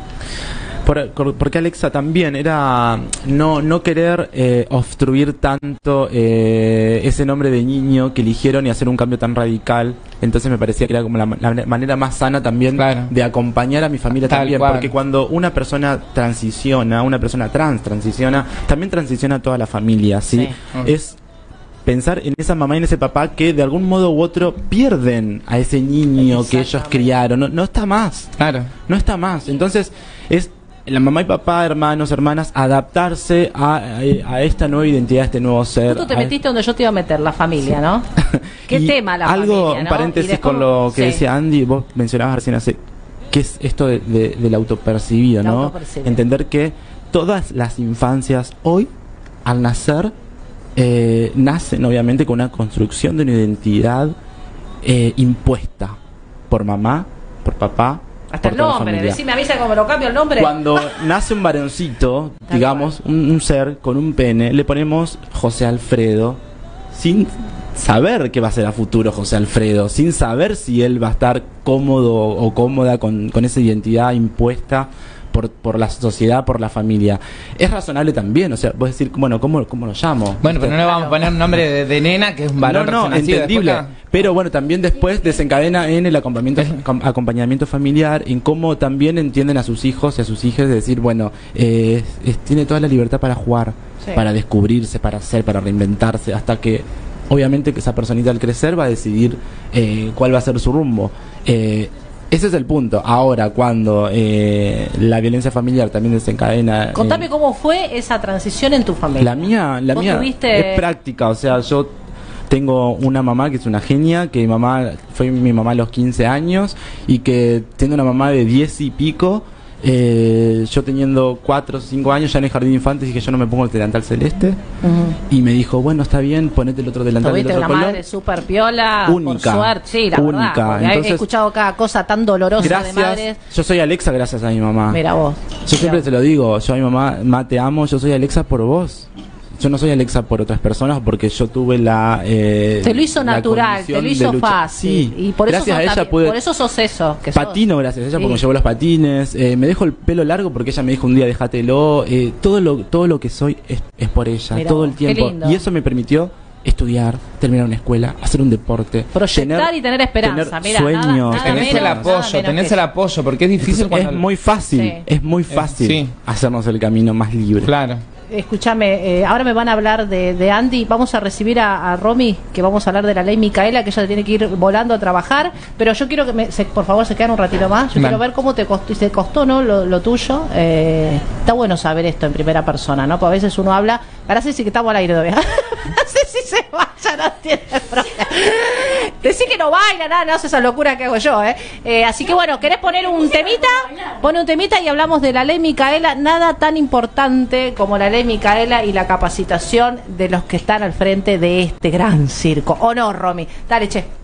Por- por- porque Alexa también era no, no querer eh, obstruir tanto eh, ese nombre de niño que eligieron y hacer un cambio tan radical. Entonces me parecía que era como la, la manera más sana también Claro. de acompañar a mi familia Tal también. cual. Porque cuando una persona transiciona, una persona trans transiciona, también transiciona toda la familia, ¿sí? Sí. Es pensar en esa mamá y en ese papá que de algún modo u otro pierden a ese niño que ellos criaron. No, no está más. claro No está más. Entonces, es la mamá y papá, hermanos, hermanas, adaptarse a, a- a esta nueva identidad, a este nuevo ser. Tú te metiste donde yo te iba a meter, la familia, ¿no? ¿Qué tema la Algo, familia, un ¿no? paréntesis después- con lo que sí. decía Andy, vos mencionabas recién hace, ¿qué es esto de- de- del autopercibido, no? autopercibido. Entender que todas las infancias hoy, al nacer, eh, nacen obviamente con una construcción de una identidad eh, impuesta por mamá, por papá. Hasta por el nombre, decime, avisa cómo lo cambio el nombre. Cuando nace un varoncito, digamos, un, un ser con un pene, le ponemos José Alfredo, sin saber qué va a ser a futuro José Alfredo, sin saber si él va a estar cómodo o cómoda con, con esa identidad impuesta por, por la sociedad, por la familia. Es razonable también, o sea, vos decir, bueno, ¿cómo, cómo lo llamo? bueno pero no le vamos a poner nombre de, de nena que es un valor no, no, entendible. Después Pero bueno, también después desencadena en el acompañamiento, com- acompañamiento familiar, en cómo también entienden a sus hijos y a sus hijas de decir, bueno, eh, es- tiene toda la libertad para jugar, Sí. para descubrirse, para hacer, para reinventarse, hasta que obviamente que esa personita al crecer va a decidir eh, cuál va a ser su rumbo. Eh, ese es el punto. Ahora, cuando eh, la violencia familiar también desencadena... Contame eh, cómo fue esa transición en tu familia. la mía, la ¿Vos mía tuviste- es práctica, o sea, yo tengo una mamá que es una genia, que mi mamá fue mi mamá a los 15 años y que tengo una mamá de 10 y pico. Eh, yo teniendo 4 o 5 años ya en el jardín de infantes dije yo no me pongo el delantal celeste y me dijo bueno está bien ponete el otro delantal del otro una color madre súper piola, Única. por suerte, sí, la Única. verdad. Entonces, he escuchado cada cosa tan dolorosa de madres. yo soy Alexa gracias a mi mamá Mira vos. yo siempre te lo digo, yo a mi mamá, ma, te amo, yo soy Alexa por vos. Yo no soy Alexa por otras personas porque yo tuve la... eh, Te lo hizo natural, te lo hizo lucha. fácil. Sí, y por gracias eso a sos ella también- pude... por eso sos eso. Que sos. Patino gracias a ella porque me llevó los patines, eh, me dejo el pelo largo porque ella me dijo un día déjatelo, eh, todo lo todo lo que soy es, es por ella, Mirá todo el tiempo. lindo. Y eso me permitió estudiar, terminar una escuela, hacer un deporte, Proyectar y tener esperanza, tener nada- sueños, nada tenés menos- el nada apoyo tenés que el apoyo porque es difícil Entonces, cuando es muy fácil, Sí. es muy fácil sí. hacernos el camino más libre. claro Escúchame, eh, ahora me van a hablar de, de Andy. Vamos a recibir a, a Romy, que vamos a hablar de la ley Micaela, que ella tiene que ir volando a trabajar. Pero yo quiero que, me, se- por favor, se queden un ratito más. Yo Vale. quiero ver cómo te costó, te costó ¿no? lo, lo tuyo. Eh, está bueno saber esto en primera persona, ¿no? Porque a veces uno habla. Para sí que estamos al aire todavía. no sé si se vaya, no tiene problema. Decir que no baila, nada, no hace esa locura que hago yo, ¿eh? Eh, Así que bueno, ¿querés poner un temita? Pone un temita y hablamos de la ley Micaela. Nada tan importante como la ley Micaela y la capacitación de los que están al frente de este gran circo. ¿O no, Romy? Dale, che.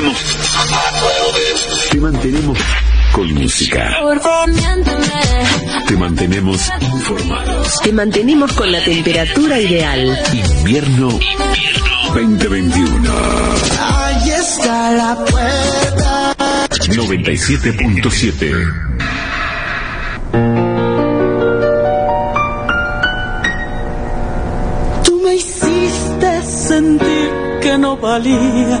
Mantenemos. Te mantenemos con música. Te mantenemos informados. Te mantenemos con la temperatura ideal. Invierno, 2021. Ahí está la puerta. 97.7. Tú me hiciste sentir que no valía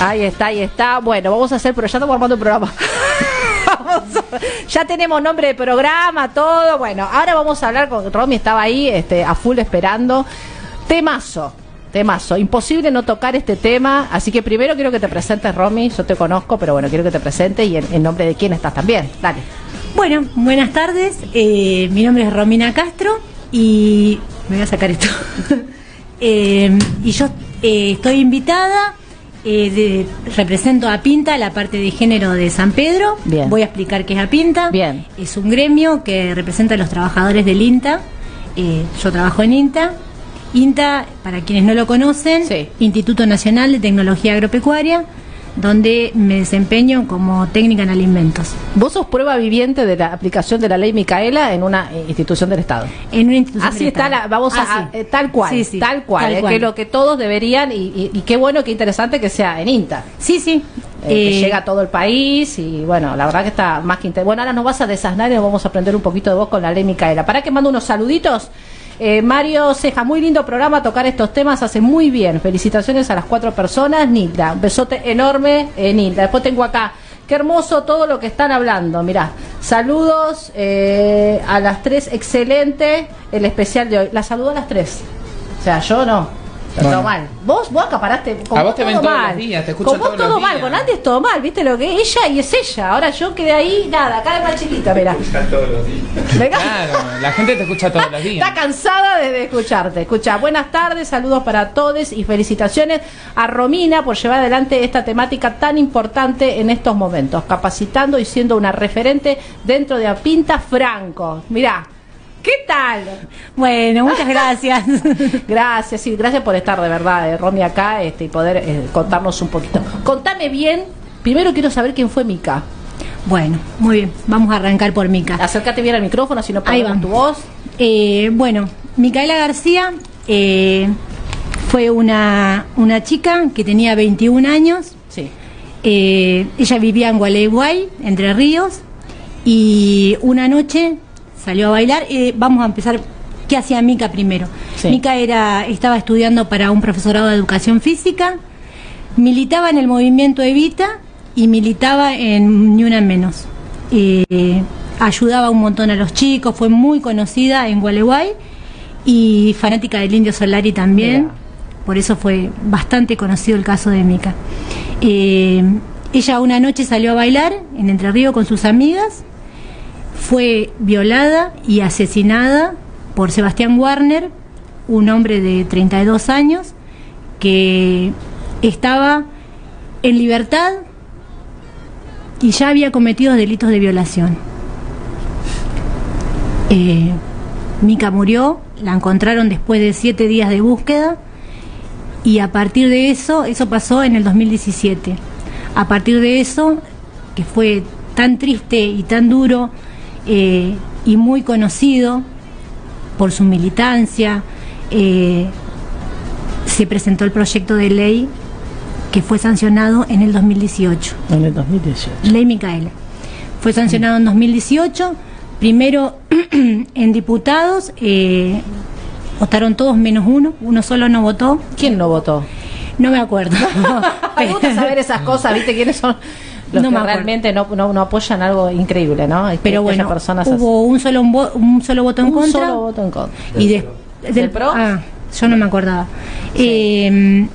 Ahí está, ahí está. Bueno, vamos a hacer, pero ya estamos armando un programa. Ya tenemos nombre de programa, todo. Bueno, ahora vamos a hablar con Romy, estaba ahí este, a full esperando. Temazo, temazo. Imposible no tocar este tema. Así que primero quiero que te presentes, Romy. Yo te conozco, pero bueno, quiero que te presentes y en, en nombre de quién estás también. Dale. Bueno, buenas tardes. eh, mi nombre es Romina Castro y me voy a sacar esto. Eh, y yo eh, estoy invitada. Eh, de- represento a Pinta, la parte de género de San Pedro. Bien. Voy a explicar qué es a Pinta. Bien. Es un gremio que representa a los trabajadores del INTA. Eh, yo trabajo en INTA. INTA, para quienes no lo conocen, Sí. Instituto Nacional de Tecnología Agropecuaria, donde me desempeño como técnica en alimentos. Vos sos prueba viviente de la aplicación de la ley Micaela en una eh, institución del Estado. En una institución Así del está Estado. la, vamos a, Ah, sí. eh, tal cual, Sí, sí, tal cual, tal eh, cual. que es lo que todos deberían y, y- y qué bueno, qué interesante que sea en INTA. Sí, sí. eh, que Eh, llega a todo el país y bueno, la verdad que está más que interesante. Bueno, ahora nos vas a desasnar y nos vamos a aprender un poquito de vos con la ley Micaela. Para que mando unos saluditos. Eh, Mario Ceja, muy lindo programa, tocar estos temas hace muy bien. Felicitaciones a las cuatro personas. Nilda, un besote enorme, eh, Nilda. Después tengo acá, qué hermoso todo lo que están hablando. Mirá, saludos eh, a las tres, excelente el especial de hoy. La saludo a las tres. O sea, yo no. Todo mal. Vos, vos acaparaste. Con A vos te ven todos mal. los días, te escucho Con vos todos los todo mal, días. con antes todo mal, ¿viste lo que es ella y es ella? Ahora yo quedé ahí, nada, cara más chiquita, mira. Claro, la gente te escucha todos los días. Está cansada de, de escucharte. Escucha, buenas tardes, saludos para todos y felicitaciones a Romina por llevar adelante esta temática tan importante en estos momentos, capacitando y siendo una referente dentro de Apinta Franco. Mirá, ¿qué tal? Bueno, muchas gracias. Gracias, sí, gracias por estar de verdad, eh, Romy, acá este, y poder eh, contarnos un poquito. Contame bien, primero quiero saber quién fue Mica. bueno, muy bien. Vamos a arrancar por Mica. Acércate bien al micrófono, si no Ahí perdemos va. tu voz. Eh, bueno, Micaela García eh, fue una, una chica que tenía 21 años. Sí. Ella vivía en Gualeguay, Entre Ríos, y una noche salió a bailar. Eh, vamos a empezar. ¿Qué hacía Mica primero? Sí. Mica era, estaba estudiando para un profesorado de educación física, militaba en el movimiento Evita y militaba en Ni Una Menos. Eh, ayudaba un montón a los chicos, fue muy conocida en Gualeguay y fanática del Indio Solari también. Mira. Por eso fue bastante conocido el caso de Mica. Eh, ella una noche salió a bailar en Entre Ríos con sus amigas, fue violada y asesinada por Sebastián Warner, un hombre de 32 años que estaba en libertad y ya había cometido delitos de violación. Eh, Mica murió, la encontraron después de siete días de búsqueda y a partir de eso, eso pasó en el 2017. A partir de eso, que fue tan triste y tan duro eh, y muy conocido por su militancia, eh, se presentó el proyecto de ley que fue sancionado en el 2018. En el 2018. Ley Micaela. Fue sancionado en 2018. Primero en diputados eh, votaron todos menos uno. Uno solo no votó. ¿Quién no votó? No me acuerdo. Me gusta saber esas cosas, ¿viste? ¿Quiénes son los No que realmente no, no, no apoyan algo increíble, ¿no? Es que Pero haya bueno, personas así. hubo un solo, un, vo- un solo voto en Un contra. solo voto en contra. Y de- ¿Del PRO? Ah, yo no me acordaba. Eh,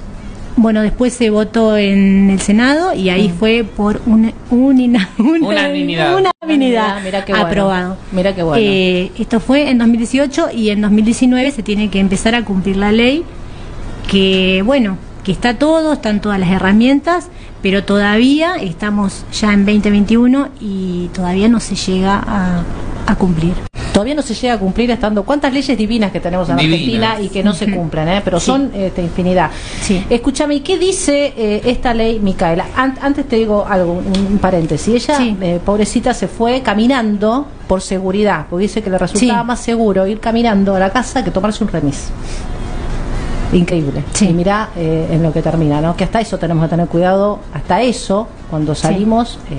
Bueno, después se votó en el Senado y ahí fue por una, unina- una- Unanimidad. unanimidad Mira qué bueno. aprobado. Mira qué bueno. Eh, esto fue en 2018 y en 2019 se tiene que empezar a cumplir la ley que, bueno, que está todo, están todas las herramientas, pero todavía estamos ya en 2021 y todavía no se llega a, a cumplir. Todavía no se llega a cumplir estando cuántas leyes divinas que tenemos en Divinas. Argentina y que no se cumplen, ¿eh? pero Sí. son este, infinidad. Sí. Escúchame, ¿y qué dice eh, esta ley, Micaela? An- antes te digo algo, un, un paréntesis. Ella, Sí. eh, pobrecita, se fue caminando por seguridad, porque dice que le resultaba Sí. más seguro ir caminando a la casa que tomarse un remis. Increíble. Sí. Y mirá eh, en lo que termina, ¿no? Que hasta eso tenemos que tener cuidado, hasta eso, cuando salimos, eh,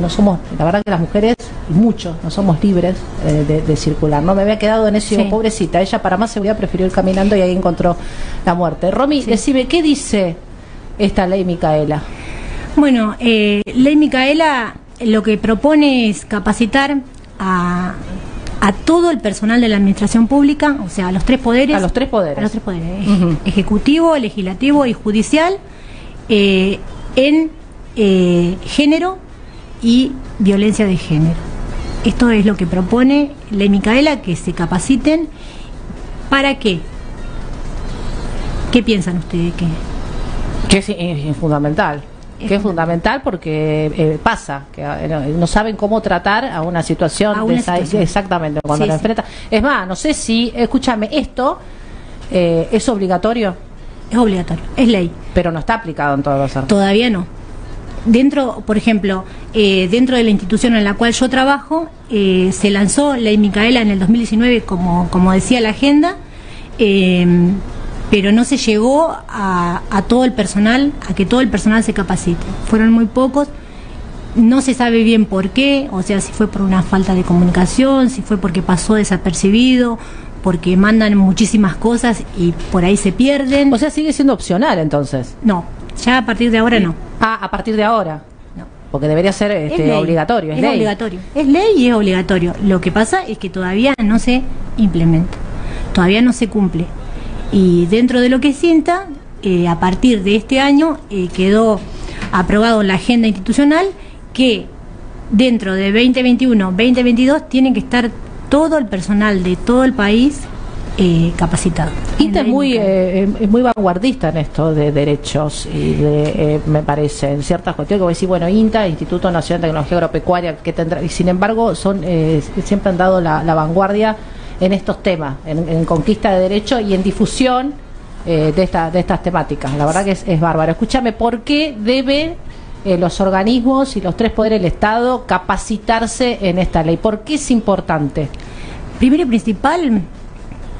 no somos, la verdad que las mujeres, y muchos, no somos libres eh, de, de circular, ¿no? Me había quedado en eso, Sí. pobrecita, ella para más seguridad prefirió ir caminando y ahí encontró la muerte. Romy, decime, ¿qué dice esta ley, Micaela? Bueno, eh, Ley Micaela lo que propone es capacitar a, a todo el personal de la administración pública, o sea, a los tres poderes. A los tres poderes. A los tres poderes, ejecutivo, legislativo y judicial, eh, en eh, género y violencia de género. Esto es lo que propone Ley Micaela, que se capaciten. ¿Para qué? ¿Qué piensan ustedes que? Que es fundamental. Es que es fundamental porque eh, pasa, que eh, no, saben cómo tratar a una situación, A de esa- situación. exactamente cuando Sí, la sí. enfrenta. Es más, no sé si, escúchame, esto eh, es obligatorio, Es obligatorio, es ley. pero no está aplicado en todos los centros. Todavía no. Dentro, por ejemplo, dentro de la institución en la cual yo trabajo, eh, se lanzó Ley Micaela en el 2019, como, como decía la agenda, pero no se llegó a, a todo el personal, a que todo el personal se capacite. Fueron muy pocos. No se sabe bien por qué, o sea, si fue por una falta de comunicación, si fue porque pasó desapercibido, porque mandan muchísimas cosas y por ahí se pierden. O sea, sigue siendo opcional entonces. no, ya a partir de ahora no. Ah, a partir de ahora. No. Porque debería ser este, Es obligatorio. Es, Es, ley. obligatorio. Es ley y es obligatorio. Lo que pasa es que todavía no se implementa. Todavía no se cumple. Y dentro de lo que sienta, eh, a partir de este año eh, quedó aprobado en la agenda institucional que dentro de 2021-2022 tiene que estar todo el personal de todo el país eh, capacitado. INTA es En muy, eh, es muy vanguardista en esto de derechos y de, eh, me parece, en ciertas cuestiones, como decir, bueno, INTA, Instituto Nacional de Tecnología Agropecuaria, que tendrá, y sin embargo, son eh, siempre han dado la, la vanguardia en estos temas, en, en conquista de derechos y en difusión eh, de, esta, de estas temáticas. La verdad que es, es bárbaro. Escúchame, ¿por qué debe eh, los organismos y los tres poderes del Estado capacitarse en esta ley? ¿Por qué es importante? Primero y principal,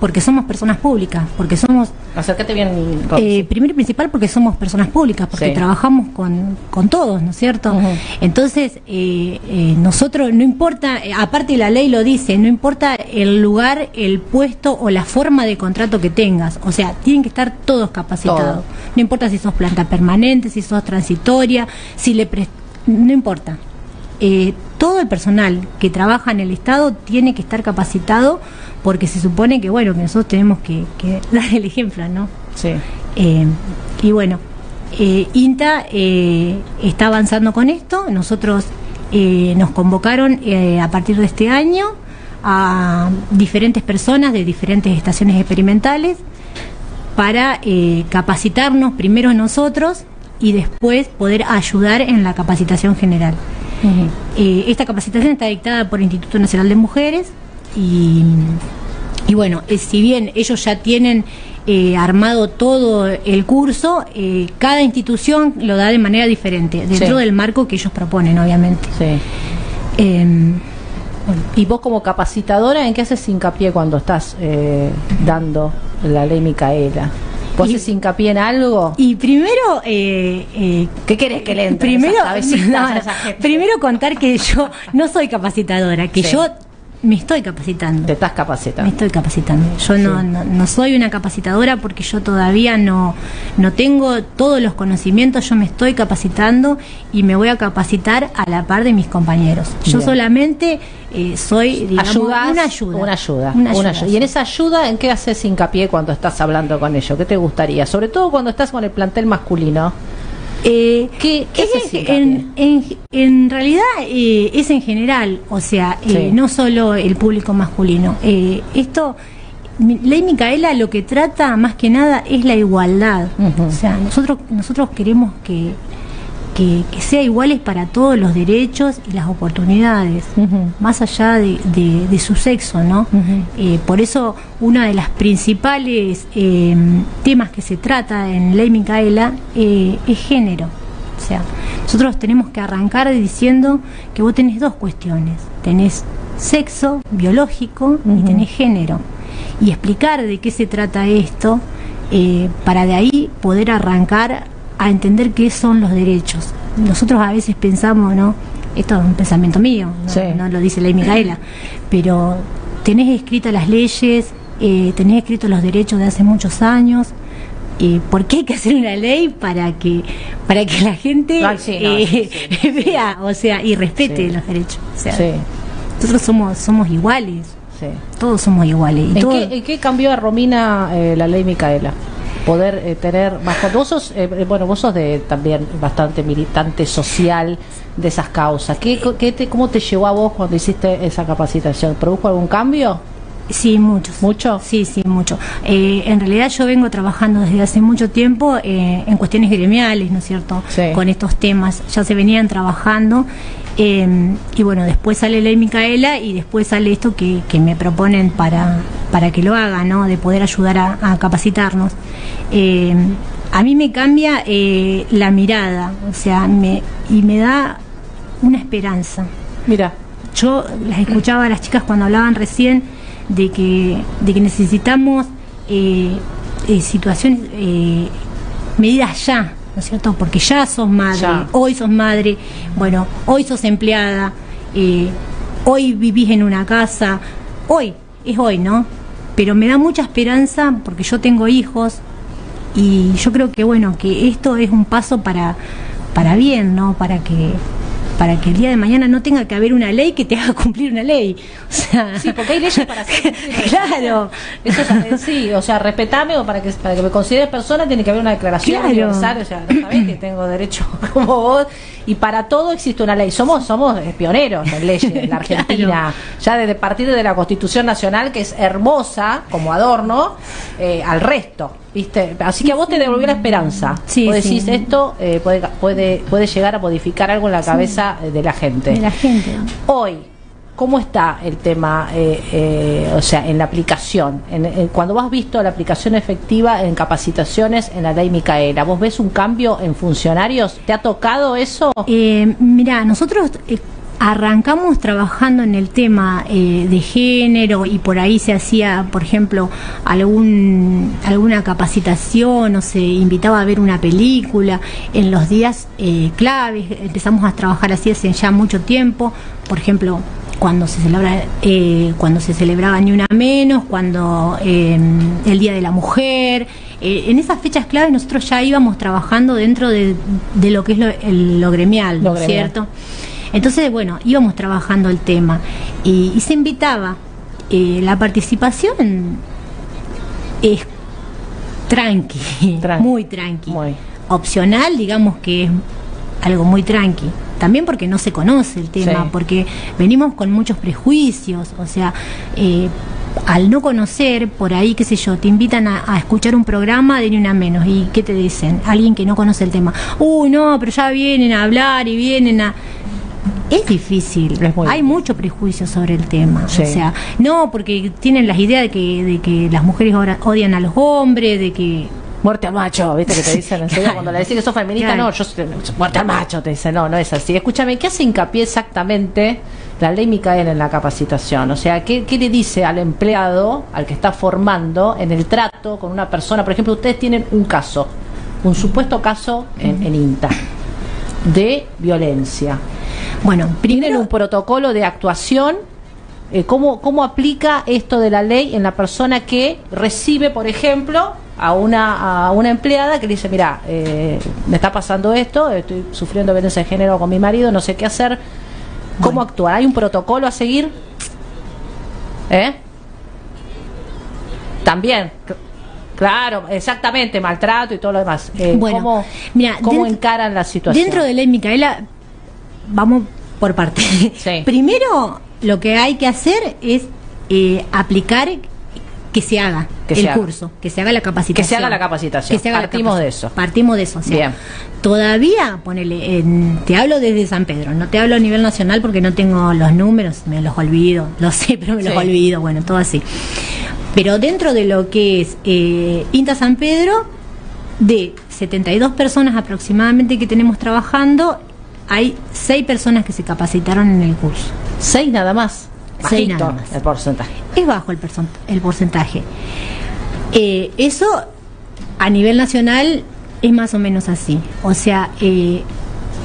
porque somos personas públicas, porque somos Acércate bien. Eh, primero y principal porque somos personas públicas, porque Sí. trabajamos con, con todos, ¿no es cierto? Entonces, eh, eh, nosotros, no importa, eh, aparte la ley lo dice, no importa el lugar, el puesto o la forma de contrato que tengas, o sea, tienen que estar todos capacitados. Todo. No importa si sos planta permanente, si sos transitoria, si le pres- no importa. Eh, todo el personal que trabaja en el Estado tiene que estar capacitado porque se supone que, bueno, que nosotros tenemos que, que dar el ejemplo, ¿no? Sí. Eh, y bueno, eh, INTA eh, está avanzando con esto. Nosotros eh, nos convocaron eh, a partir de este año a diferentes personas de diferentes estaciones experimentales para eh, capacitarnos primero nosotros y después poder ayudar en la capacitación general. Eh, esta capacitación está dictada por el Instituto Nacional de Mujeres y, y bueno, eh, si bien ellos ya tienen eh, armado todo el curso, eh, cada institución lo da de manera diferente, dentro Sí. del marco que ellos proponen, obviamente. Sí. Eh, Y vos como capacitadora, ¿en qué haces hincapié cuando estás eh, dando la ley Micaela? ¿Vos Y- haces hincapié en algo? y primero, eh, eh, ¿Qué querés que le entre primero, esas cabecitas no, a no, esa gente? primero contar que yo no soy capacitadora, que Sí. yo me estoy capacitando. Te estás capacitando. Me estoy capacitando. Yo no, Sí. no, no soy una capacitadora porque yo todavía no, no tengo todos los conocimientos, yo me estoy capacitando y me voy a capacitar a la par de mis compañeros. Yo Bien. solamente eh, soy, digamos, Ayudás, una ayuda. Una ayuda. Una ayuda. Y en esa ayuda, ¿en qué haces hincapié cuando estás hablando con ellos? ¿Qué te gustaría? Sobre todo cuando estás con el plantel masculino. Eh, ¿Qué, qué es en, hincapié? en, en realidad eh, es en general, o sea, eh, no solo el público masculino. Eh, esto, Ley Micaela lo que trata más que nada es la igualdad. O sea, nosotros, nosotros queremos que, que, que sea iguales para todos los derechos y las oportunidades, más allá de, de- de su sexo, ¿no? Eh, por eso, una de las principales eh, temas que se trata en Ley Micaela eh, es género. O sea, nosotros tenemos que arrancar diciendo que vos tenés dos cuestiones. Tenés sexo biológico y tenés género. Y explicar de qué se trata esto para de ahí poder arrancar a entender qué son los derechos. Nosotros a veces pensamos, ¿no? Esto es un pensamiento mío, no, Sí. no lo dice Ley Micaela, pero tenés escritas las leyes, eh, tenés escritos los derechos de hace muchos años. Eh, ¿Por qué hay que hacer una ley para que para que la gente Ay, sí, no, eh, sí, vea, o sea, y respete los derechos? O sea, Sí. nosotros somos somos iguales, todos somos iguales. y ¿En todo- qué, en qué cambió a Romina eh, la ley Micaela? Poder eh, tener más vos sos eh, eh, bueno vos sos de también bastante militante social de esas causas. ¿Qué, qué te, cómo te llevó a vos cuando hiciste esa capacitación? ¿Produjo algún cambio? Sí, muchos. ¿Mucho? Sí, sí, mucho. Eh, en realidad yo vengo trabajando desde hace mucho tiempo eh, en cuestiones gremiales, ¿no es cierto? Sí. Con estos temas. Ya se venían trabajando. eh, y bueno, después sale Ley Micaela y después sale esto que, que me proponen para, para que lo haga, ¿no? De poder ayudar a, a capacitarnos. Eh, a mí me cambia eh, la mirada, o sea, me, y me da una esperanza. Mira, Yo las escuchaba a las chicas cuando hablaban recién de que, de que necesitamos eh, eh, situaciones, eh, medidas ya, ¿no es cierto? Porque ya sos madre, Ya. hoy sos madre, bueno, hoy sos empleada, eh, hoy vivís en una casa, hoy, es hoy, ¿no? Pero me da mucha esperanza porque yo tengo hijos y yo creo que, bueno, que esto es un paso para, para bien, ¿no? Para que para que el día de mañana no tenga que haber una ley que te haga cumplir una ley. O sea, sí, porque hay leyes para hacer claro. Eso es, sí, o sea, respetame o para que para que me consideres persona tiene que haber una declaración Claro. universal, o sea, no sabés que tengo derecho como vos y para todo existe una ley. Somos somos eh, pioneros en leyes en la Argentina, ya desde partir de la Constitución Nacional que es hermosa como adorno eh, al resto, ¿viste? Así que a vos te devolvió la esperanza. Sí, vos sí. decís esto eh, puede puede puede llegar a modificar algo en la cabeza eh, de la gente. De la gente. Hoy, ¿cómo está el tema, eh, eh, o sea, en la aplicación? En, en- cuando vos has visto la aplicación efectiva en capacitaciones en la ley Micaela, ¿vos ves un cambio en funcionarios? ¿Te ha tocado eso? Eh, mira, nosotros arrancamos trabajando en el tema eh, de género y por ahí se hacía, por ejemplo, algún alguna capacitación o se invitaba a ver una película en los días eh, claves. Empezamos a trabajar así hace ya mucho tiempo. Por ejemplo, cuando se celebra eh, cuando se celebraba ni una menos cuando eh, el día de la mujer eh, en esas fechas claves nosotros ya íbamos trabajando dentro de, de lo que es lo, el- lo gremial Lo ¿no es gremial. cierto entonces bueno íbamos trabajando el tema y, y se invitaba Eh, la participación es tranqui, muy tranqui opcional digamos que es algo muy tranqui. También porque no se conoce el tema, Sí. porque venimos con muchos prejuicios, o sea, eh, al no conocer, por ahí, qué sé yo, te invitan a, a escuchar un programa de ni una menos, y ¿qué te dicen? Alguien que no conoce el tema. Uy, no, pero ya vienen a hablar y vienen a... Es difícil, hay mucho prejuicio sobre el tema. Sí. O sea, no, porque tienen las ideas de que, de que las mujeres ora- odian a los hombres, de que Muerte al macho, ¿viste que te dicen en serio? Cuando le decís que sos feminista, Claro. no, yo soy- muerte al macho, te dicen, no, no es así. Escúchame, ¿qué hace hincapié exactamente la ley Micaela en la capacitación? O sea, ¿qué, qué le dice al empleado, al que está formando, en el trato con una persona? Por ejemplo, ustedes tienen un caso, un supuesto caso en, en INTA de violencia. Bueno, tienen un protocolo de actuación eh, ¿cómo, ¿cómo aplica esto de la ley en la persona que recibe, por ejemplo, a una, a una empleada que le dice, mira, eh, me está pasando esto, estoy sufriendo violencia de género con mi marido, no sé qué hacer, ¿cómo actuar? ¿Hay un protocolo a seguir? ¿Eh? También, claro, exactamente, maltrato y todo lo demás. Eh, Bueno, ¿Cómo, mira, cómo dentro- encaran la situación? Dentro de ley Micaela, vamos por parte. Primero, lo que hay que hacer es eh, aplicar que se haga Que el se haga. curso, que se haga la capacitación. Que se haga la capacitación. Que se haga la Partimos de eso. Partimos de eso. o sea, Bien. Todavía, ponele, en- te hablo desde San Pedro, no te hablo a nivel nacional porque no tengo los números, me los olvido, lo sé, pero me los Sí. olvido, bueno, todo así. Pero dentro de lo que es eh, INTA San Pedro, de 72 personas aproximadamente que tenemos trabajando, hay 6 personas que se capacitaron en el curso. ¿Seis nada más? Seis nada más. el porcentaje. Es bajo el, el porcentaje. Eh, eso a nivel nacional es más o menos así. O sea, eh,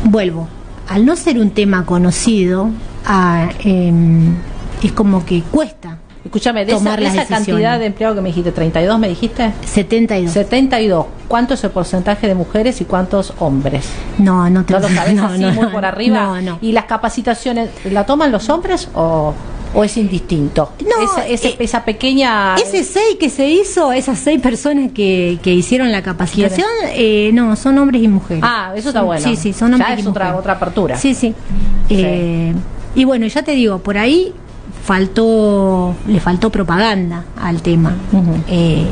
vuelvo, al no ser un tema conocido, ah, em, es como que cuesta. Escúchame, de esa, tomar de las esa cantidad de empleados que me dijiste, 32 me dijiste? 72. 72. ¿Cuánto es el porcentaje de mujeres y cuántos hombres? No, no te ¿No lo sabes no, así no, muy no, por arriba? No, no. ¿Y las capacitaciones la toman los hombres o, o es indistinto? No, esa, ese- eh, esa pequeña... Ese 6 que se hizo, esas seis personas que, que hicieron la capacitación, eh, no, son hombres y mujeres. Ah, eso está Son- bueno. Sí, sí, son Ya hombres es y otra, mujeres. otra apertura. Sí, sí. Eh, y bueno, ya te digo, por ahí faltó, le faltó propaganda al tema. Eh,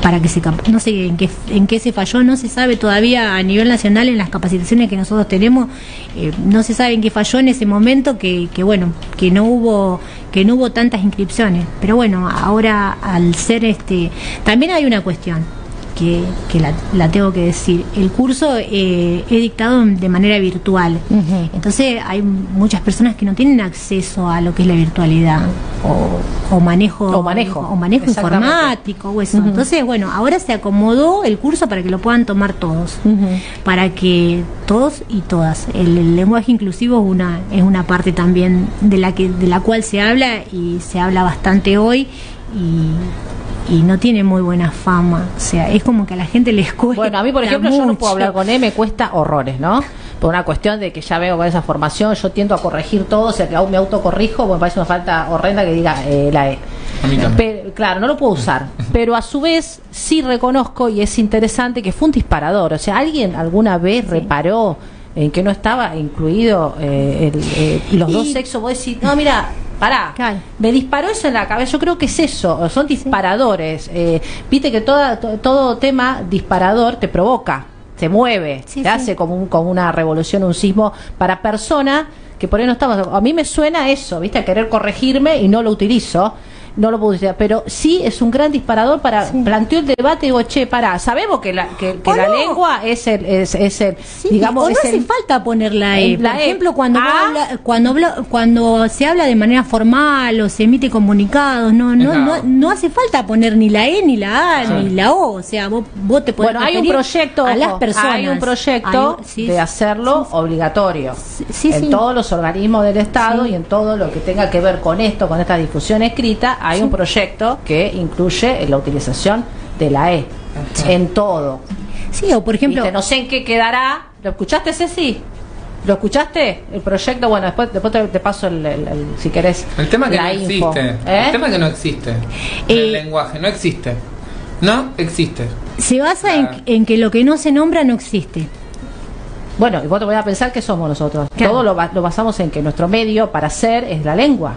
para que se no sé en qué en qué se falló no se sabe todavía a nivel nacional en las capacitaciones que nosotros tenemos eh, no se sabe en qué falló en ese momento que, que bueno que no hubo que no hubo tantas inscripciones pero bueno ahora al ser este también hay una cuestión que, que la, la tengo que decir. El curso eh, he dictado de manera virtual. Entonces hay muchas personas que no tienen acceso a lo que es la virtualidad. O, o manejo O manejo. o manejo informático o eso. Entonces bueno ahora se acomodó el curso para que lo puedan tomar todos. Para que todos y todas. El, el lenguaje inclusivo es una es una parte también de la que de la cual se habla y se habla bastante hoy. Y, y no tiene muy buena fama o sea es como que a la gente les cuesta Bueno, a mí, por ejemplo, yo no puedo hablar con él, me cuesta horrores, ¿no? Por una cuestión de que ya veo con esa formación, yo tiendo a corregir todo, o sea, que aún me autocorrijo, me parece una falta horrenda que diga eh, la E. A mí también. Pero, claro, no lo puedo usar, pero a su vez sí reconozco y es interesante que fue un disparador. O sea, ¿alguien alguna vez reparó en que no estaba incluido eh, el, eh, los dos sexos? Vos decís, no, mira, pará, me disparó eso en la cabeza. Yo creo que es eso, son disparadores. Eh, Viste que toda, to- todo tema disparador te provoca, te mueve, te hace como, un, como una revolución, un sismo para personas que por ahí no estamos. A mí me suena eso, ¿viste? A querer corregirme y no lo utilizo. No lo puedo utilizar, pero sí es un gran disparador para planteó el debate y digo, che, pará, sabemos que la, que, la no. lengua es el, es, es el Sí, digamos, o no es hace el- falta poner la E. La Por E. ejemplo, cuando Ah. habla- cuando habla- cuando se habla de manera formal o se emite comunicados, no no, no no hace falta poner ni la E ni la A Sí. ni la O, o sea, vos, vos te podés Bueno, hay un proyecto, a las personas. hay un proyecto Hay- sí, de sí. hacerlo obligatorio sí, en sí. todos los organismos del Estado Sí. y en todo lo que tenga que ver con esto, con esta difusión escrita, hay Sí. un proyecto que incluye la utilización de la E en todo. Sí, o por ejemplo, ¿Viste? No sé en qué quedará. ¿Lo escuchaste, Ceci? ¿Lo escuchaste? El proyecto, bueno, después, después te, te paso el, el- el- si querés. El tema que la no info. existe. ¿Eh? El tema que no existe. el lenguaje no existe. No existe. se basa en, en que lo que no se nombra no existe. Bueno, y vos te voy a pensar que somos nosotros. Todo lo, lo basamos en que nuestro medio para ser es la lengua.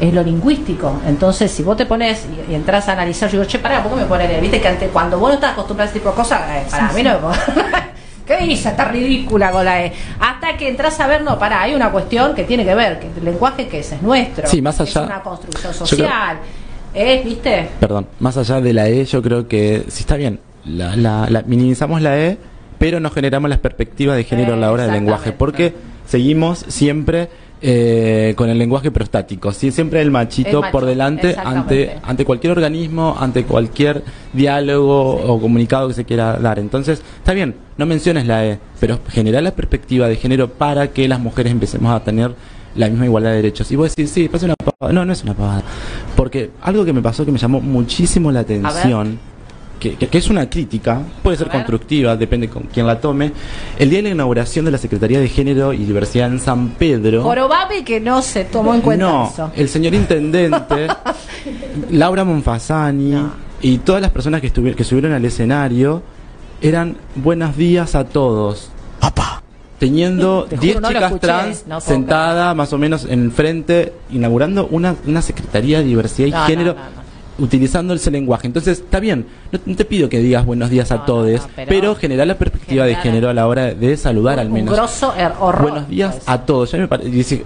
Es lo lingüístico. Entonces, si vos te pones y, y entras a analizar, yo digo, che, pará, ¿por qué me ponen? Viste que antes, cuando vos no estás acostumbrado a ese tipo de cosas, eh, para Sí, mí sí. no me ¿Qué dice? Está ridícula con la E. Hasta que entras a ver, no, pará, hay una cuestión que tiene que ver, que el lenguaje que es, es nuestro. Sí, más Es allá- una construcción creo- social. Es, ¿viste? Perdón, más allá de la E, yo creo que si está bien, la, la- la- minimizamos la E, pero no generamos las perspectivas de género a la hora del lenguaje, porque seguimos siempre eh, con el lenguaje prostático, ¿sí? siempre el machito El macho, por delante ante, ante cualquier organismo, ante cualquier diálogo o comunicado que se quiera dar. Entonces, está bien, no menciones la E, pero generar la perspectiva de género para que las mujeres empecemos a tener la misma igualdad de derechos. Y vos decís, sí, pasa una pavada. No, no es una pavada. Porque algo que me pasó que me llamó muchísimo la atención, que, que- que es una crítica, puede ser constructiva, depende con quién la tome, el día de la inauguración de la Secretaría de Género y Diversidad en San Pedro. Jorobame que no se tomó en cuenta no, eso. el señor intendente, Laura Monfasani y todas las personas que, que subieron al escenario eran buenos días a todos. Teniendo Te juro, 10 no lo chicas escuché, trans no sentadas más o menos en frente, inaugurando una, una Secretaría de Diversidad y No, no, Género. No, Utilizando ese lenguaje. Entonces, está bien, no, no te pido que digas buenos días a todos, pero- pero, generar la perspectiva de género a la hora de saludar al Un menos. grosso er- horror. Buenos días a todos. Ya me pare-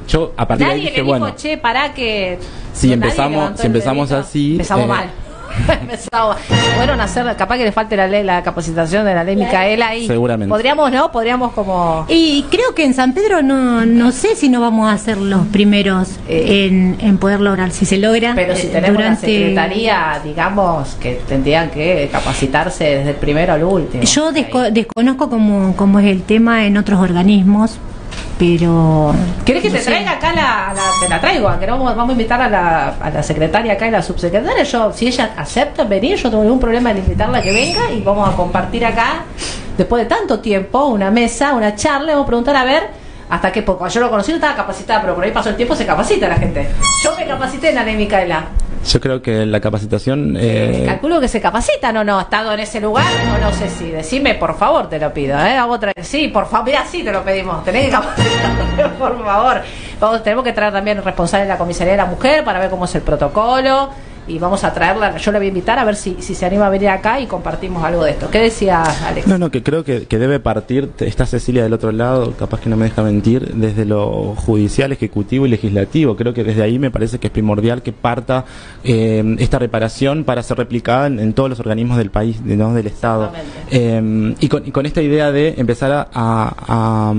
yo a partir de ahí Nadie dije, le dijo, bueno, che, pará que... si Nadie empezamos, si empezamos dedito. así, Empezamos eh, mal. Fueron a hacer, capaz que le falte la ley, la capacitación de la ley Micaela y Seguramente. podríamos, ¿no? Podríamos como Y creo que en San Pedro no, no sé si no vamos a ser los primeros en, en poder lograr. Si se logra. Pero si eh, tenemos durante- la secretaría, digamos, que tendrían que capacitarse desde el primero al último. Yo desco- desconozco cómo, cómo es el tema en otros organismos, pero. ¿Querés que no te sé. traiga acá la, la- te la traigo? Que vamos, vamos a invitar a la, a la secretaria acá y la subsecretaria. Yo, si ella acepta venir, yo no tengo ningún problema en invitarla a que venga y vamos a compartir acá, después de tanto tiempo, una mesa, una charla, vamos a preguntar a ver hasta qué poco. Yo lo conocí, no estaba capacitada, pero por ahí pasó el tiempo, se capacita la gente. Yo me capacité en la ley Micaela. Yo creo que la capacitación eh, Calculo que se capacitan o no, estado en ese lugar, o no sé si. Decime, por favor, te lo pido, ¿eh? A otra Sí, por favor, mira, sí te lo pedimos. Tenés que capacitar, por favor. Vamos, tenemos que traer también responsable de la comisaría de la mujer para ver cómo es el protocolo. Y vamos a traerla, yo la voy a invitar a ver si, si se anima a venir acá y compartimos algo de esto. ¿Qué decía Alex? No, no, que creo que, que debe partir, está Cecilia del otro lado, capaz que no me deja mentir, desde lo judicial, ejecutivo y legislativo. Creo que desde ahí me parece que es primordial que parta eh, esta reparación para ser replicada en, en todos los organismos del país, de- ¿no? del Estado. Eh, y, con, y con esta idea de empezar a, a- a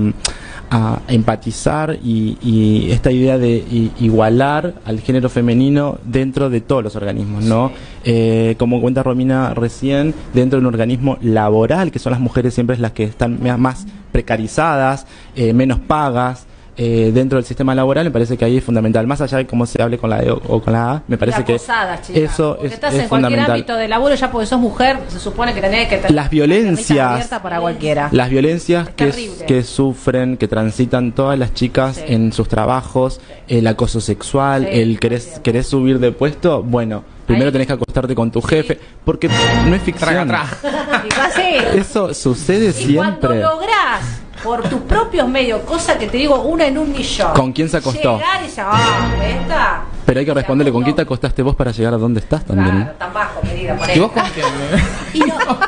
empatizar y, y esta idea de i- igualar al género femenino dentro de todos los organismos, ¿no? Eh, como cuenta Romina recién, dentro de un organismo laboral, que son las mujeres siempre las que están más precarizadas, eh, menos pagas. Eh, dentro del sistema laboral me parece que ahí es fundamental más allá de cómo se hable con la E o, o con la A me parece La que posada, chica. eso Porque es, estás es en cualquier fundamental ámbito de laburo, ya porque sos mujer, se supone que tenés que tener Las violencias- para cualquiera. Las violencias que, que sufren, que transitan todas las chicas en sus trabajos, el acoso sexual, Sí, el querés, querés subir de puesto, bueno, primero tenés que acostarte con tu jefe, porque no es ficción. Así. Eso sucede Y cuando siempre. lográs por tus propios medios, cosa que te digo, una en un millón. ¿Con quién se acostó? Llegar y decir, ah, esta. Pero hay que responderle con quién te acostaste vos para llegar a donde estás también. Claro, tan bajo, medida, por ¿Y vos con quién? ¡Te amo!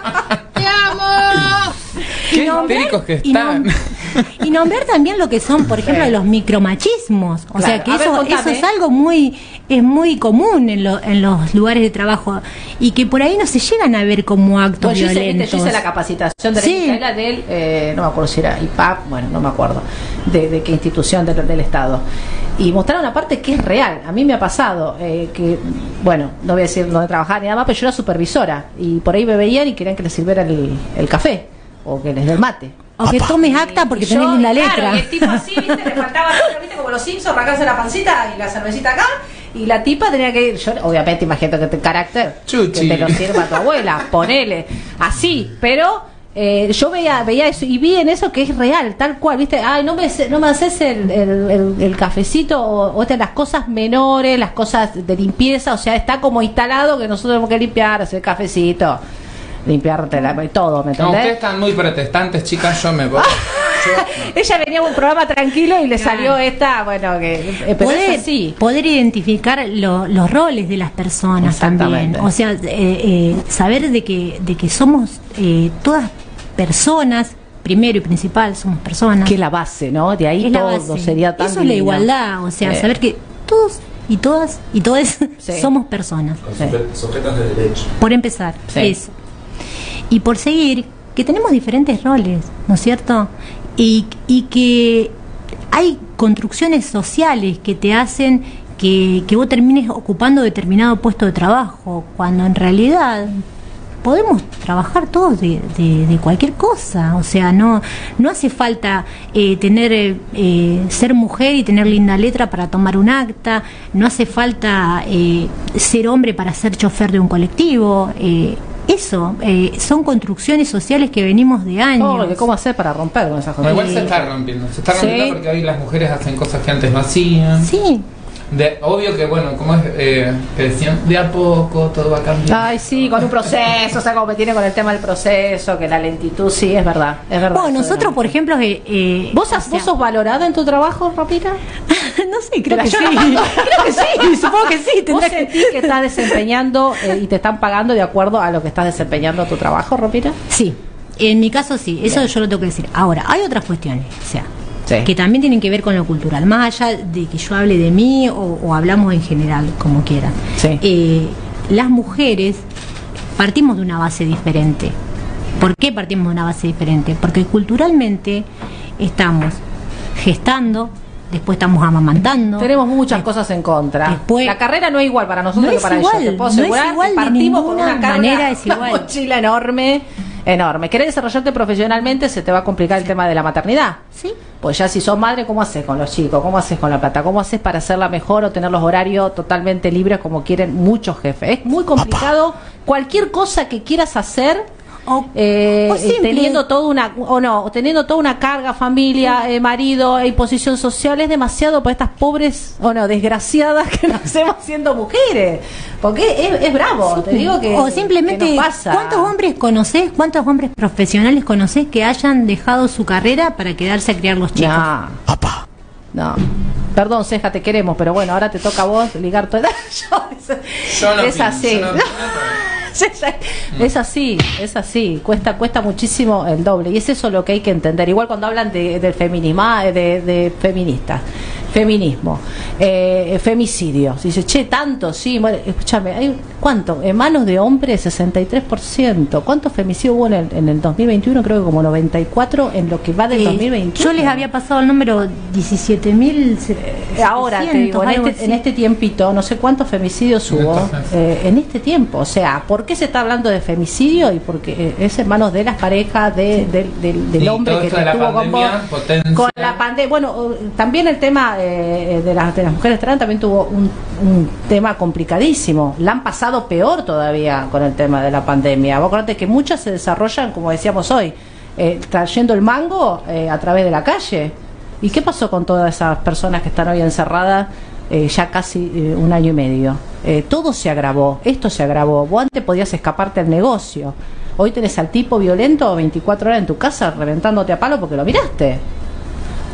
Qué histéricos que y están. Y nombrar también lo que son, por ejemplo, Sí. los micromachismos. O Claro. sea, que ver, eso, eso es algo muy es muy común en, lo- en los lugares de trabajo y que por ahí no se llegan a ver como actos yo, hice, violentos. yo hice la capacitación de la Sí. Del, eh, no me acuerdo si era IPAP, bueno, no me acuerdo, de, de qué institución del, del Estado. Y mostraron una parte que es real. A mí me ha pasado eh, que, bueno, no voy a decir dónde trabajaba ni nada más, pero yo era supervisora y por ahí me veían y querían que les sirviera el, el café o que les dé el mate. O que tomes acta porque Y yo, tenés la letra. Claro, y el tipo así, ¿viste? Le faltaba, ¿viste? Como los Simpsons, arrancarse la pancita y la cervecita acá. Y la tipa tenía que ir, yo obviamente imagino que te carácter, Chuchi. que te lo sirva tu abuela, ponele, así, pero eh, yo veía, veía eso y vi en eso que es real, tal cual, viste, ay, no me, no me haces el, el, el- el cafecito o, o estas las cosas menores, las cosas de limpieza, o sea, está como instalado que nosotros tenemos que limpiar, hacer cafecito, limpiarte la, todo, ¿me No, ustedes entendés? están muy protestantes, chicas, yo me voy. Ella venía a un programa tranquilo y le salió esta, bueno, que eh, poder, poder identificar lo- los roles de las personas también. Exactamente. O sea, eh, eh, saber de que, de que somos eh, todas personas, primero y principal, somos personas. Que es la base, ¿no? De ahí Es todo sería tan Eso es la igualdad, o sea, saber que todos y todas y todas Sí. somos personas. Sujetos de derecho. Por empezar, Sí. eso. Y por seguir, que tenemos diferentes roles, ¿no es cierto? Y, y que hay construcciones sociales que te hacen que, que vos termines ocupando determinado puesto de trabajo, cuando en realidad podemos trabajar todos de, de- de cualquier cosa. O sea, no, no hace falta eh, tener eh, eh, ser mujer y tener linda letra para tomar un acta. No hace falta eh, ser hombre para ser chofer de un colectivo. Eso, eh, son construcciones sociales que venimos de años. Oh, ¿Cómo hacer para romper con esas Bueno, cosas? igual se está rompiendo, se está rompiendo Sí. porque hoy las mujeres hacen cosas que antes no hacían. Sí. De, obvio que, bueno, como es, eh, que decían, de a poco todo va a cambiar. Ay, sí, con un proceso, o sea, como me tiene con el tema del proceso, que la lentitud, sí, es verdad, es verdad. Bueno, nosotros, por ejemplo, eh, eh, ¿Vos, o has- sea, ¿Vos sos valorada en tu trabajo, Ropita? no sé, creo que sí. no- creo que sí, supongo que sí. ¿Vos que- sentís que estás desempeñando eh, y te están pagando de acuerdo a lo que estás desempeñando tu trabajo, Ropita? Sí, en mi caso sí, eso yo lo tengo que decir. Ahora, hay otras cuestiones, o sea, Sí. que también tienen que ver con lo cultural, más allá de que yo hable de mí o, o hablamos en general, como quieran. Sí. Eh, las mujeres partimos de una base diferente. ¿Por qué partimos de una base diferente? Porque culturalmente estamos gestando, después estamos amamantando. Tenemos muchas cosas en contra. Después- la carrera no es igual para nosotros No que para igual, ellos. Te puedo no es asegurar igual que de partimos con una carga, manera, es una igual. mochila enorme, enorme. ¿Querés desarrollarte profesionalmente? Se te va a complicar el tema de la maternidad. Sí. Pues ya si sos madre, ¿cómo haces con los chicos? ¿Cómo haces con la plata? ¿Cómo haces para hacerla mejor o tener los horarios totalmente libres como quieren muchos jefes? Es muy complicado. Cualquier cosa que quieras hacer, eh, o simple. teniendo toda una o no, teniendo toda una carga, familia, eh, marido, e imposición social, es demasiado para estas pobres o no, desgraciadas que nacemos siendo mujeres. Porque es, es bravo, te digo que. o simplemente que nos pasa. cuántos hombres conoces cuántos hombres profesionales conoces que hayan dejado su carrera para quedarse a criar los chicos No. No. Perdón, Ceja, te queremos, pero bueno, ahora te toca a vos ligar tu edad. Yo, es, Yo no es así. yo no opino. es así, es así. Cuesta, cuesta muchísimo el doble. Y es eso lo que hay que entender. Igual cuando hablan de, del feminismo, de, de feministas, feminismo, eh, femicidio. Si dice, che, tanto, sí. Bueno, escúchame, hay, ¿cuánto? En manos de hombres, 63%. ¿Cuántos femicidios hubo en el, en el 2021? Creo que como 94 en lo que va del Eh, 2021. yo les había pasado el número 17.000 Eh, Ahora te digo, en este, en este tiempito, no sé cuántos femicidios hubo eh, en este tiempo. O sea, ¿por qué se está hablando de femicidio? Y porque eh, es en manos de las parejas, de, del- del, del hombre que estuvo con vos. Con la pandemia. Bueno, eh, también el tema eh, de, las, de las mujeres trans también tuvo un, tema complicadísimo. La han pasado peor todavía con el tema de la pandemia. Vos acordate que muchas se desarrollan, como decíamos hoy, eh, trayendo el mango eh, a través de la calle. ¿Y qué pasó con todas esas personas que están hoy encerradas eh, ya casi eh, un año y medio? Eh, todo se agravó, esto se agravó. Vos antes podías escaparte al negocio. Hoy tenés al tipo violento 24 horas en tu casa reventándote a palo porque lo miraste.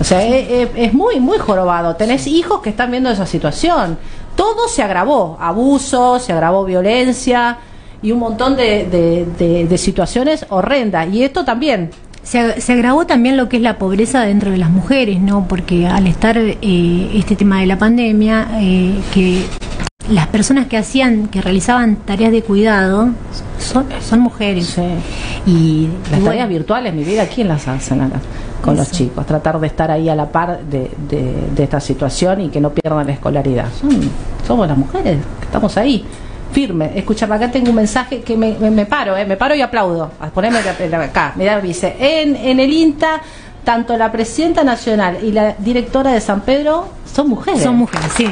O sea, es, es- es muy, muy jorobado. Tenés hijos que están viendo esa situación. Todo se agravó. Abuso, se agravó violencia y un montón de, de- de- de situaciones horrendas. Y esto también. se, se agravó también lo que es la pobreza dentro de las mujeres, ¿no? Porque al estar eh, este tema de la pandemia, eh, que las personas que hacían, que realizaban tareas de cuidado, son, son mujeres. Y, Las tareas virtuales, mi vida, ¿quién las hacen acá? Con los chicos. Tratar de estar ahí a la par de, de- de esta situación y que no pierdan la escolaridad. Son- somos las mujeres que estamos ahí. Firme. Escuchame, acá tengo un mensaje que me, me- me paro, ¿eh? me paro y aplaudo. Ah, Poneme acá. Mirá, dice, en, en el INTA, tanto la presidenta nacional y la directora de San Pedro son mujeres. son mujeres, sí.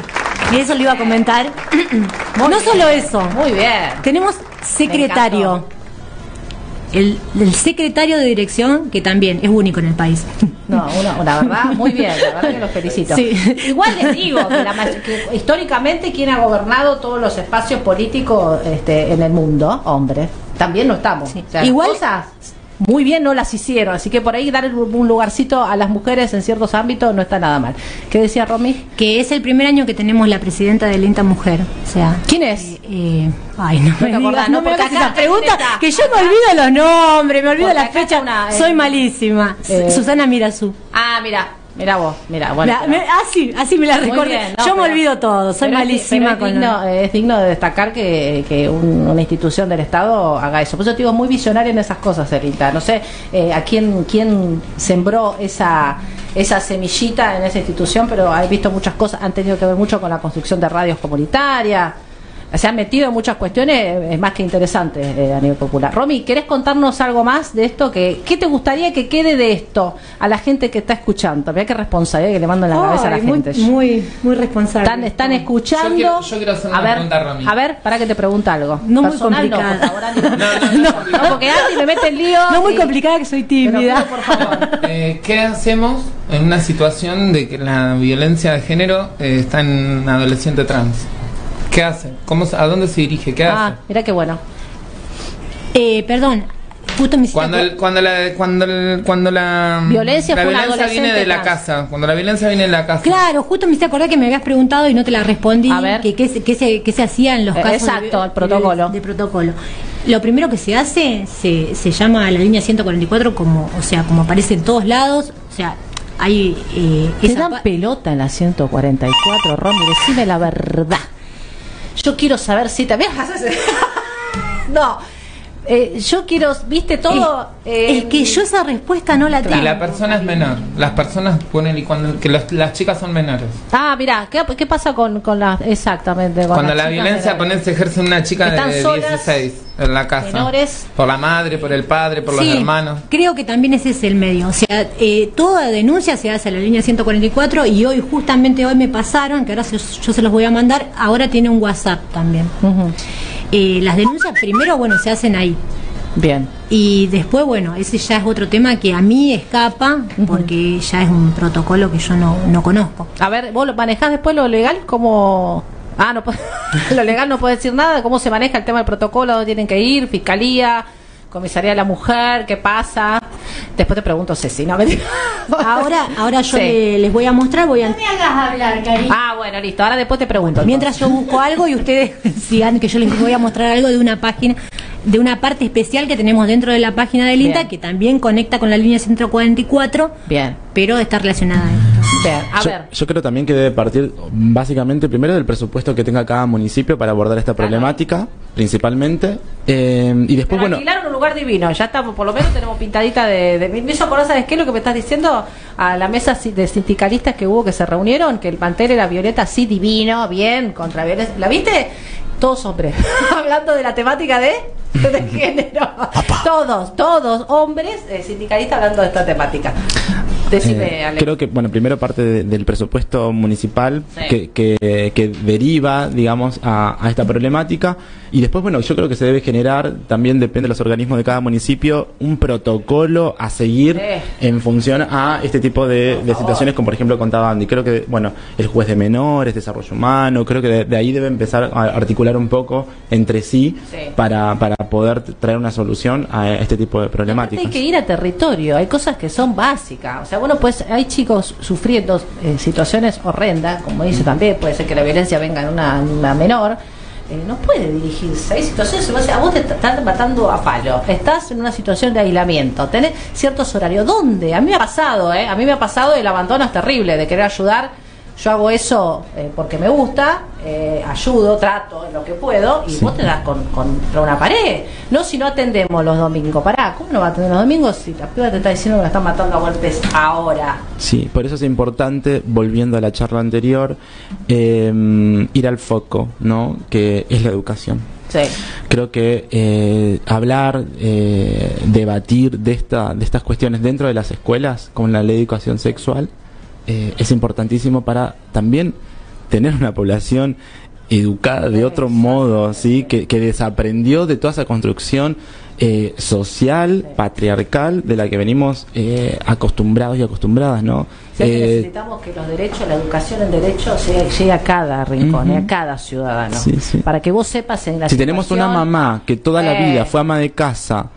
Y eso lo iba a comentar. no bien. solo eso, Muy bien. tenemos secretario. El, el secretario de dirección, que también es único en el país. No, una, una verdad, muy bien, la verdad que los felicito. Sí. Igual les digo que, la que históricamente quien ha gobernado todos los espacios políticos este, en el mundo, hombres, también no estamos. Sí. O sea, Igual- cosas muy bien no las hicieron, así que por ahí dar un lugarcito a las mujeres en ciertos ámbitos no está nada mal. ¿Qué decía Romy? Que es el primer año que tenemos la presidenta del INTA Mujer. O sea, ¿Quién es? Eh, ay, no, me acordás, no, no me porque hagas acá esa pregunta, está. que yo me olvido los nombres, me olvido Porque la acá fecha, está una, eh, soy malísima. eh, Susana Mirazú. Ah, mira, mira vos, mira, bueno. La- pero- me- así, así me la recordé. bien, no, yo me pero- olvido todo, soy es- malísima es con digno, es digno de destacar que, que un- una institución del Estado haga eso. Por eso te digo, muy visionaria en esas cosas, Erita. No sé eh, a quién, quién sembró esa esa semillita en esa institución, pero he visto muchas cosas, han tenido que ver mucho con la construcción de radios comunitarias. Se han metido en muchas cuestiones, es más que interesante eh, a nivel popular. Romy, ¿querés contarnos algo más de esto? que ¿Qué te gustaría que quede de esto a la gente que está escuchando? Mira qué responsabilidad que le mando en la cabeza a la muy, gente. muy, muy responsable. Están, están escuchando. Yo quiero- yo quiero hacer una a ver, pregunta a Romy. A ver, para que te pregunte algo. No muy Personal, no, complicada. por favor, no, porque Andy me mete en lío. No muy complicada que soy tímida. por favor. Eh, ¿Qué hacemos en una situación de que la violencia de género eh, está en adolescente trans? ¿Qué hace? ¿Cómo, se- ¿A dónde se dirige? ¿Qué hace? Ah, mira qué bueno. Eh, perdón, justo me Cuando, el- cuando la cuando el- cuando la Violencia la violencia viene de la trans. casa cuando la violencia viene de la casa Claro, justo me hice acordar que me habías preguntado y no te la respondí. A ver. Que qué se, qué se, qué se hacía en los Eh, casos de- exacto, el de- protocolo. De, protocolo. Lo primero que se hace, se, se llama a la línea 144 como, o sea, como aparece en todos lados, o sea, hay eh, Te dan pelota en la 144, Romy, decime la verdad. Yo quiero saber si también no, eh, yo quiero, viste todo... eh, es que yo esa respuesta no la y tengo. la persona es menor las personas ponen y cuando que los- las chicas son menores Ah, mira, ¿qué, qué pasa con, con la... Exactamente. con cuando la violencia ponen se ejerce en una chica Están de solas, 16 en la casa menores. por la madre por el padre por Sí, los hermanos Creo que también ese es el medio. O sea, eh, toda denuncia se hace a la línea 144 y hoy, justamente hoy me pasaron, que ahora se- yo se los voy a mandar, ahora tiene un WhatsApp también. Ujú. Eh, las denuncias primero, bueno, se hacen ahí. Bien. Y después, bueno, ese ya es otro tema que a mí escapa porque ya es un protocolo que yo no, no conozco. A ver, ¿vos lo manejás después lo legal? ¿Cómo...? Ah, no lo legal no puede decir nada. ¿Cómo se maneja el tema del protocolo? ¿Dónde tienen que ir? ¿Fiscalía? ¿Comisaría de la mujer? ¿Qué pasa? Después te pregunto, Ceci, ¿no? Ahora, ahora yo Sí. le- les voy a mostrar, voy a... me hagas hablar, cariño. Ah, bueno, listo. Ahora después te pregunto. Mientras yo busco algo y ustedes sigan, que yo les voy a mostrar algo de una página, de una parte especial que tenemos dentro de la página del INTA Bien. que también conecta con la línea 144, Bien, pero está relacionada a A yo, ver. yo creo también que debe partir básicamente primero del presupuesto que tenga cada municipio para abordar esta problemática, principalmente. Eh, y después, Pero bueno, alquilaron un lugar divino, ya estamos, por lo menos tenemos pintadita de... de hizo acordar, ¿sabes qué? Lo que me estás diciendo a la mesa de sindicalistas que hubo que se reunieron, que el mantel era violeta así divino, bien, contra violencia. ¿La viste? Todos hombres. Hablando de la temática de, de género. Todos, todos hombres eh, sindicalistas hablando de esta temática. Decime, Eh, creo que, bueno, primero parte de- del presupuesto municipal Sí. que, que, que deriva, digamos, a, a esta problemática. Y después, bueno, yo creo que se debe generar, también depende de los organismos de cada municipio, un protocolo a seguir Sí. en función a este tipo de, de situaciones, como por ejemplo contaba Andy. Creo que, bueno, el juez de menores, desarrollo humano, creo que de, de ahí debe empezar a articular un poco entre sí, Sí. Para, para poder traer una solución a este tipo de problemáticas. hay que ir a territorio, hay cosas que son básicas. O sea, bueno, pues hay chicos sufriendo eh, situaciones horrendas, como dice también, puede ser que la violencia venga en una, una menor. eh, no puede dirigirse. Hay situaciones, o sea, a vos te están matando a palo. Estás en una situación de aislamiento. Tenés ciertos horarios. ¿Dónde? A mí me ha pasado, ¿eh? A mí me ha pasado el abandono es terrible, de querer ayudar. Yo hago eso eh, porque me gusta, eh, ayudo, trato en lo que puedo y vos te das con, contra una pared. No si no atendemos los domingos. Pará, ¿cómo no va a atender los domingos si la piba te está diciendo que la están matando a golpes ahora? Sí, por eso es importante, volviendo a la charla anterior, eh, ir al foco, ¿no? Que es la educación. Sí. Creo que eh, hablar, eh, debatir de, esta, de estas cuestiones dentro de las escuelas, con la ley de educación sexual, eh, es importantísimo para también tener una población educada de otro modo, ¿sí? Que, que desaprendió de toda esa construcción eh, social, patriarcal, de la que venimos eh, acostumbrados y acostumbradas, ¿no? Que Eh, necesitamos que los derechos, la educación en derechos llegue, llegue a cada rincón, eh, a cada ciudadano. Sí, sí. Para que vos sepas en la si tenemos una mamá que toda la Eh. vida fue ama de casa,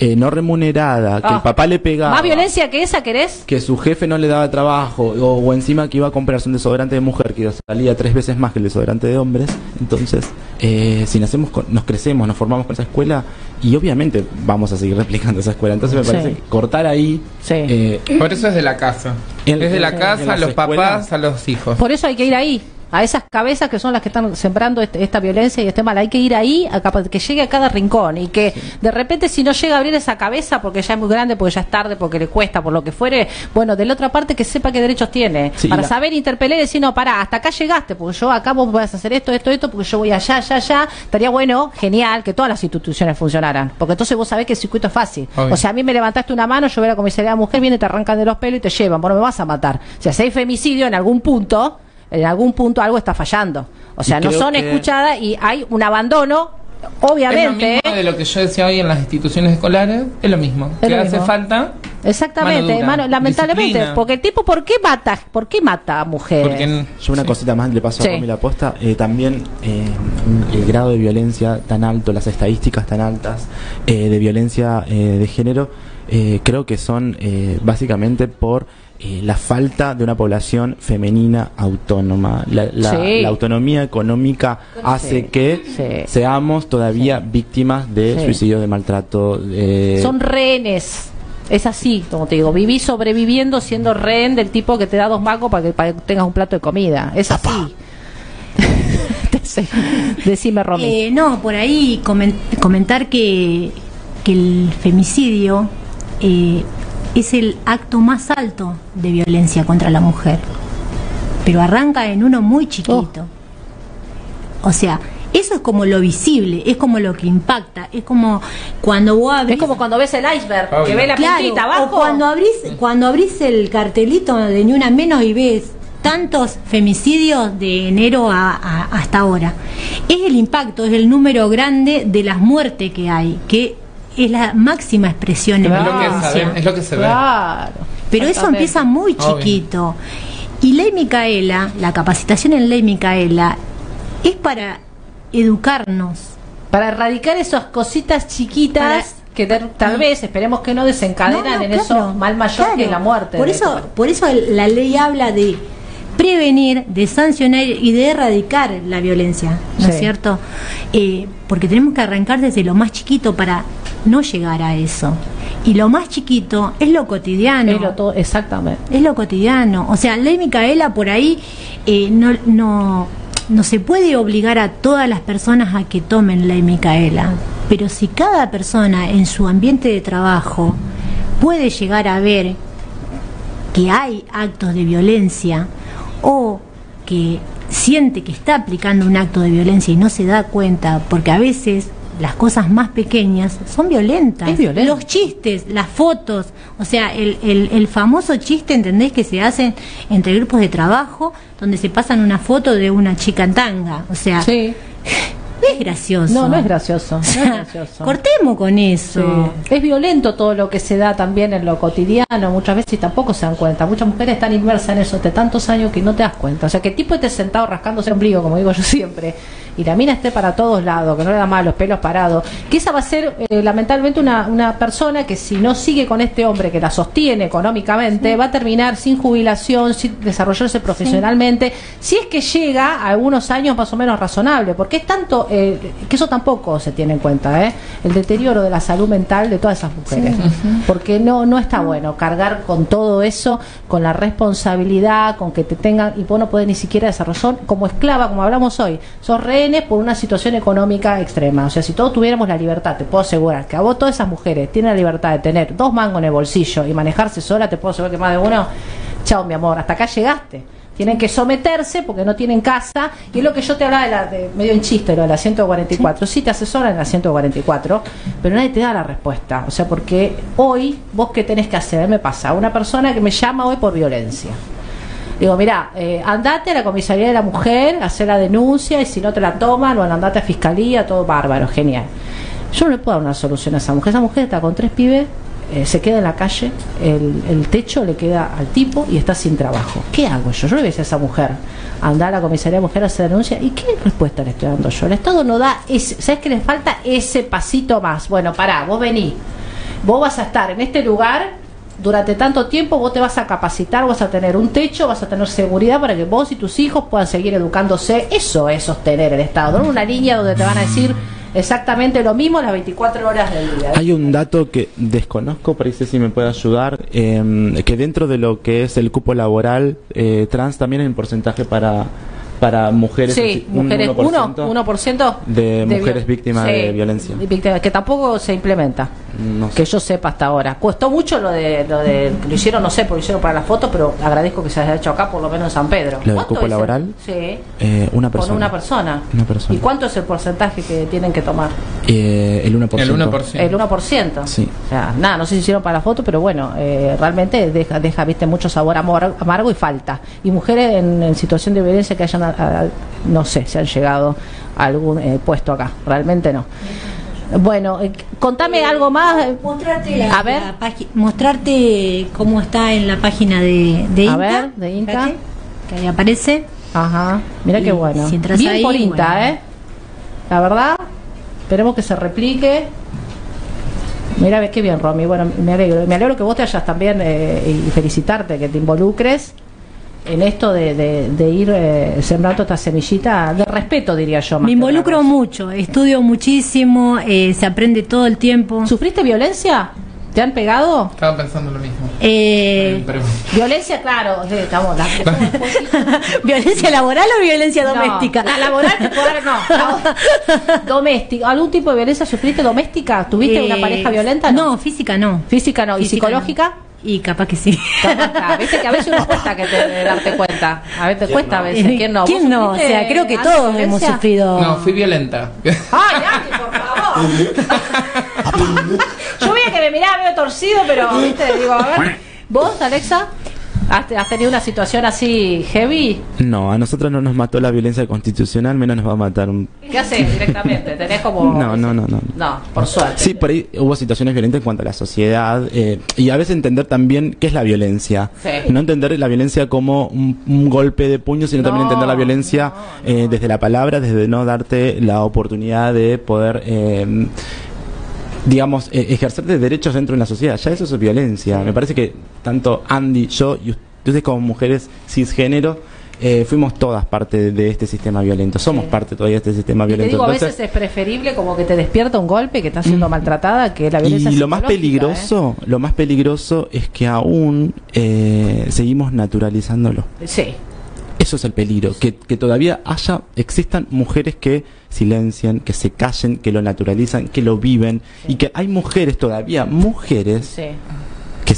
eh, no remunerada, que Ah. el papá le pegaba, ¿Más violencia que esa querés? que su jefe no le daba trabajo, o, o encima que iba a comprarse un desodorante de mujer que salía tres veces más que el desodorante de hombres, entonces, eh, si nacemos, con- nos crecemos, nos formamos con esa escuela, y obviamente vamos a seguir replicando esa escuela. Entonces me Sí. parece que cortar ahí... eh, Por eso es de la casa. En- es de la casa, a los escuelas. papás, a los hijos. Por eso hay que ir ahí. A esas cabezas que son las que están sembrando este- esta violencia y este mal. Hay que ir ahí, a que llegue a cada rincón y que de repente si no llega a abrir esa cabeza porque ya es muy grande, porque ya es tarde, porque le cuesta, por lo que fuere, bueno, de la otra parte que sepa qué derechos tiene. Sí, para la- saber interpelar y decir, no, para, hasta acá llegaste, porque yo acá vos vas a hacer esto, esto, esto, porque yo voy allá, allá, allá. Estaría bueno, genial, que todas las instituciones funcionaran, porque entonces vos sabés que el circuito es fácil. Obvio. O sea, a mí me levantaste una mano, yo voy a la comisaría de la mujer, viene, te arrancan de los pelos y te llevan, vos no me vas a matar. O sea, si hay femicidio en algún punto, en algún punto algo está fallando. O sea, Y no son que- escuchadas y hay un abandono, Es lo obviamente. mismo ¿eh? de lo que yo decía hoy en las instituciones escolares, es lo mismo. Es que lo hace mismo. falta Exactamente, mano dura, hermano, lamentablemente, disciplina. porque el tipo, ¿por qué mata? ¿Por qué mata a mujeres? Porque Yo una cosita más le paso Sí. a Romy la posta. Eh, también eh, el grado de violencia tan alto, las estadísticas tan altas eh, de violencia eh, de género, eh, creo que son eh, básicamente por eh, la falta de una población femenina autónoma. La, la- Sí. la autonomía económica hace que Sí. seamos todavía víctimas de Sí. suicidio, de maltrato. de- Son rehenes. Es así, como te digo, viví sobreviviendo siendo rehén del tipo que te da dos mangos para que, para que tengas un plato de comida. Es así. Sí. Decime, Romy. Eh, no, por ahí comen- comentar que, que el femicidio eh, es el acto más alto de violencia contra la mujer, pero arranca en uno muy chiquito. O sea, eso es como lo visible, es como lo que impacta, es como cuando vos abrís... es como cuando ves el iceberg, Obvio. que ves la Claro, puntita o abajo. cuando abrís, cuando abrís el cartelito de Ni Una Menos y ves tantos femicidios de enero a- a- hasta ahora. Es el impacto, es el número grande de las muertes que hay, que es la máxima expresión en es, lo que violencia. sabe- es lo que se ve. Claro. Pero eso empieza muy Obvio. chiquito. Y Ley Micaela, la capacitación en Ley Micaela, es para educarnos. Para erradicar esas cositas chiquitas Para- que de- tal vez, esperemos que no desencadenan No, no, en claro, eso mal mayor que claro. la muerte. Por eso, por eso la ley habla de prevenir, de sancionar y de erradicar la violencia, ¿no es cierto? Eh, porque tenemos que arrancar desde lo más chiquito para no llegar a eso. Y lo más chiquito es lo cotidiano. es lo todo, exactamente. Es lo cotidiano. O sea, ley Micaela por ahí eh, no, no, no se puede obligar a todas las personas a que tomen ley Micaela. Pero si cada persona en su ambiente de trabajo puede llegar a ver que hay actos de violencia o que siente que está aplicando un acto de violencia y no se da cuenta, porque a veces las cosas más pequeñas son violentas. Es violento. Los chistes, las fotos, o sea, el, el, el famoso chiste, ¿entendés? Que se hacen entre grupos de trabajo, donde se pasan una foto de una chica en tanga. O sea, Sí. no es gracioso. No, no es gracioso. O no es gracioso. cortemos con eso. Sí. Es violento todo lo que se da también en lo cotidiano, muchas veces tampoco se dan cuenta. Muchas mujeres están inmersas en eso de tantos años que no te das cuenta. O sea, que el tipo esté sentado rascándose el ombligo, como digo yo siempre, y la mina esté para todos lados, que no le da mal los pelos parados, que esa va a ser eh, lamentablemente una, una persona que si no sigue con este hombre que la sostiene económicamente, va a terminar sin jubilación, sin desarrollarse profesionalmente, si es que llega a algunos años más o menos razonable, porque es tanto, eh, que eso tampoco se tiene en cuenta, ¿eh? el deterioro de la salud mental de todas esas mujeres, porque no, no está bueno cargar con todo eso, con la responsabilidad, con que te tengan, y vos no podés ni siquiera desarrollar como esclava, como hablamos hoy, sos por una situación económica extrema, o sea, si todos tuviéramos la libertad, te puedo asegurar que a vos todas esas mujeres tienen la libertad de tener dos mangos en el bolsillo y manejarse sola, te puedo asegurar que más de uno, chao mi amor, hasta acá llegaste. Tienen que someterse porque no tienen casa. Y es lo que yo te hablaba de, la, de medio en chiste, lo de la 144. Sí. te asesoran en la 144, pero nadie te da la respuesta. O sea, porque hoy, vos qué tenés que hacer, me pasa, una persona que me llama hoy por violencia. Digo, mira, eh, andate a la comisaría de la mujer, hacer la denuncia y si no te la toman, bueno, andate a fiscalía, todo bárbaro, genial. Yo no le puedo dar una solución a esa mujer. Esa mujer está con tres pibes, eh, se queda en la calle, el, el, techo le queda al tipo y está sin trabajo. ¿Qué hago yo? Yo le voy a decir a esa mujer, andar a la comisaría de mujer a hacer denuncia. ¿Y qué respuesta le estoy dando yo? El Estado no da ese, ¿sabes que le falta ese pasito más? Bueno, pará, vos vení. Vos vas a estar en este lugar durante tanto tiempo vos te vas a capacitar, vas a tener un techo, vas a tener seguridad para que vos y tus hijos puedan seguir educándose. Eso es sostener el Estado, no una línea donde te van a decir exactamente lo mismo las 24 horas del día. Hay un dato que desconozco, parece si me puede ayudar, eh, que dentro de lo que es el cupo laboral eh, trans también hay un porcentaje para para mujeres, Sí, un mujeres 1%, 1% 1% de de mujeres víctimas Sí, de violencia. que tampoco se implementa. No sé. Que yo sepa hasta ahora. Costó mucho lo de lo de lo hicieron, no sé, porque lo hicieron para la foto, pero agradezco que se haya hecho acá, por lo menos en San Pedro. ¿Lo del ¿Cuánto cupo es el- laboral? Sí. Eh, una persona. Con una persona. Una persona. ¿Y cuánto es el porcentaje que tienen que tomar? Eh, el 1%. El 1%. El 1%. Sí. O sea, nada, no sé si hicieron para la foto, pero bueno, eh, realmente deja, deja, viste, mucho sabor amor- amargo y falta. Y mujeres en, en situación de violencia que hayan, a- a- no sé, si han llegado a algún eh, puesto acá. Realmente no. Bueno, eh, contame algo más. Mostrarte la, A ver. la mostrarte cómo está en la página de, de A ver, de INTA. Fíjate, que ahí aparece. Ajá, mira qué bueno. si Bien ahí, por INTA, bueno. ¿eh? La verdad, esperemos que se replique. Mira, ves qué bien, Romy. Bueno, me alegro. Me alegro que vos te hayas también eh, y felicitarte, que te involucres en esto de, de- de ir eh, sembrando esta semillita de respeto, diría yo. más Me involucro mucho, estudio muchísimo, eh, se aprende todo el tiempo. ¿Sufriste violencia? ¿Te han pegado? Estaba pensando lo mismo. Eh, Violencia, claro. sí, estamos, la- ¿Violencia laboral o violencia No, doméstica? la laboral no. la- doméstica. ¿Algún tipo de violencia sufriste doméstica? ¿Tuviste una Eh, pareja violenta? No, física no. Física no. ¿Y Física psicológica? Y capaz que sí. Capaz, Viste que a veces uno cuesta que te, darte cuenta. A veces te cuesta a veces. ¿Quién no? ¿Quién ¿Vos no? O sea, creo que todos hemos sufrido. No, fui violenta. ¡Ay, Andy, por favor! Yo veía que me miraba medio torcido, pero, viste, digo, a ver. ¿Vos, Alexa? ¿Has, tenido una situación así heavy? No, a nosotros no nos mató la violencia constitucional, menos nos va a matar un... ¿Qué haces directamente? ¿Tenés como.? No, no, no, no. No, por suerte. Sí, por ahí hubo situaciones violentas en cuanto a la sociedad eh, y a veces entender también qué es la violencia. Sí. No entender la violencia como un, un golpe de puño, sino también entender la violencia eh, desde la palabra, desde no darte la oportunidad de poder... eh, digamos, eh, ejercer de derechos dentro de la sociedad. Ya eso es violencia. Me parece que tanto Andy, yo y ustedes como mujeres cisgénero eh, fuimos todas parte de, este sistema violento. Somos parte todavía de este sistema Y te violento. digo, a veces es preferible como que te despierta un golpe que estás siendo maltratada que la violencia y lo más psicológica, peligroso, lo más peligroso es que aún eh, seguimos naturalizándolo. ¿eh? Sí. Eso es el peligro, que, que todavía haya, existan mujeres que silencian, que se callen, que lo naturalizan, que lo viven, y que hay mujeres todavía, mujeres, Sí.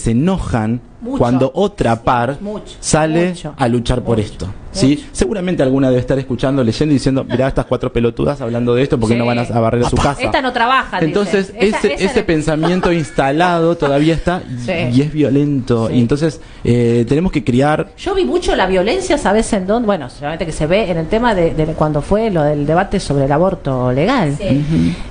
Se enojan Mucho. cuando otra par mucho, sale mucho, a luchar por esto. ¿sí? Seguramente alguna debe estar escuchando, leyendo y diciendo, mirá estas cuatro pelotudas hablando de esto porque Sí. no van a, a barrer a su casa. Esta no trabaja. Entonces, Esa- ese, esa ese no- pensamiento instalado todavía está y, Sí. y es violento. Sí. Y entonces eh, tenemos que criar. Yo vi mucho la violencia, ¿sabes en dónde? Bueno, solamente que se ve en el tema de, de cuando fue lo del debate sobre el aborto legal,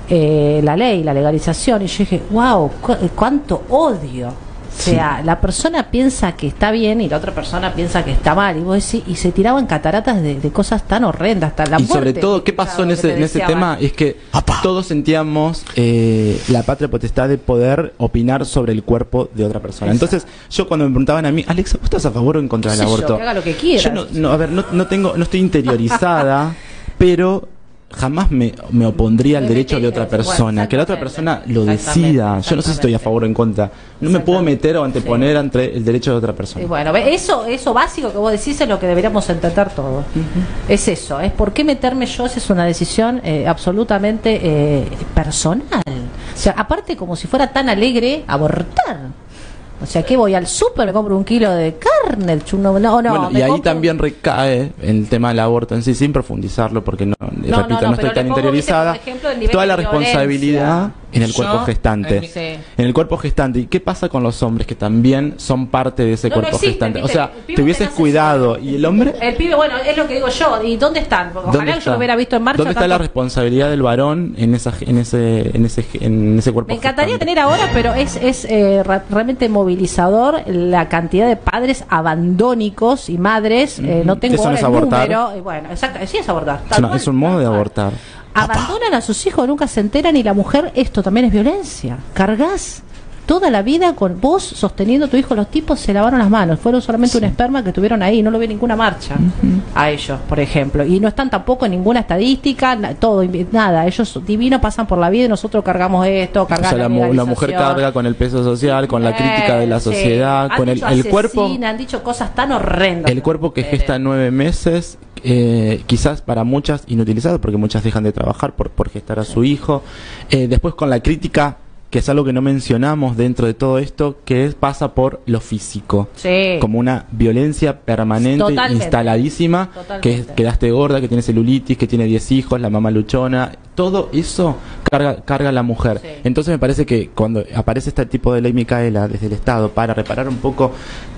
Eh, la ley, la legalización, y yo dije, wow, cuánto odio. O sea, la persona piensa que está bien y la otra persona piensa que está mal. Y vos decís, y se tiraban cataratas de, de cosas tan horrendas, hasta la y sobre todo, ¿qué pasó en ese, te en ese tema? Es que todos sentíamos eh, la patria potestad de poder opinar sobre el cuerpo de otra persona. Entonces, yo cuando me preguntaban a mí, Alexa, ¿vos estás a favor o en contra del sé yo, aborto? que haga lo que quiera. Yo no, no, a ver, no, no tengo, no estoy interiorizada, pero jamás me, me opondría al derecho de otra persona, que la otra persona lo decida. Yo no sé si estoy a favor o en contra. No me puedo meter o anteponer ante el derecho de otra persona. Y bueno, eso, eso básico que vos decís es lo que deberíamos entender todos. Es eso, es por qué meterme yo, esa es una decisión eh, absolutamente eh, personal. O sea, aparte como si fuera tan alegre abortar. O sea, que voy al súper, me compro un kilo de carne, chuno, no, no, Bueno, y ahí compro- también recae el tema del aborto en sí, sin profundizarlo, porque no, repito, no, no, no, estoy tan interiorizada. ejemplo, Toda la violencia. responsabilidad en el Yo, cuerpo gestante. en el cuerpo gestante. ¿Y qué pasa con los hombres que también son parte de ese No, no cuerpo gestante? O sea, te hubieses cuidado. ¿Y el hombre? El pibe, bueno, es lo que digo yo. ¿Y dónde están? ¿Dónde Ojalá que yo lo hubiera visto en marcha. ¿Dónde está la responsabilidad del varón en esa en ese en ese en ese cuerpo Me encantaría gestante? tener ahora, pero es, es eh, realmente movilizador la cantidad de padres abandónicos y madres. eh, no tengo Eso no ahora es el abortar. número. y bueno, exacto, sí es abortar. Es, una- un modo de abortar. Abandonan a sus hijos, nunca se enteran y la mujer, esto también es violencia. Cargas toda la vida con vos sosteniendo a tu hijo. Los tipos se lavaron las manos, fueron solamente un esperma que tuvieron ahí, no lo vi en ninguna marcha a ellos, por ejemplo. Y no están tampoco en ninguna estadística, na- todo, nada. Ellos divino pasan por la vida y nosotros cargamos esto, O cargamos sea, la, mu- la mujer carga con el peso social, con la crítica de la Eh, sí. sociedad, con el, el cuerpo Han dicho cosas tan horrendas. el cuerpo que gesta nueve meses eh, quizás para muchas inutilizado, porque muchas dejan de trabajar por, por gestar a su hijo. Eh, después con la crítica, que es algo que no mencionamos dentro de todo esto, que es, pasa por lo físico. Sí. Como una violencia permanente, Totalmente. instaladísima, que es- quedaste gorda, que tiene celulitis, que tiene 10 hijos, la mamá luchona. Todo eso carga, carga a la mujer. Entonces me parece que cuando aparece este tipo de ley Micaela desde el Estado para reparar un poco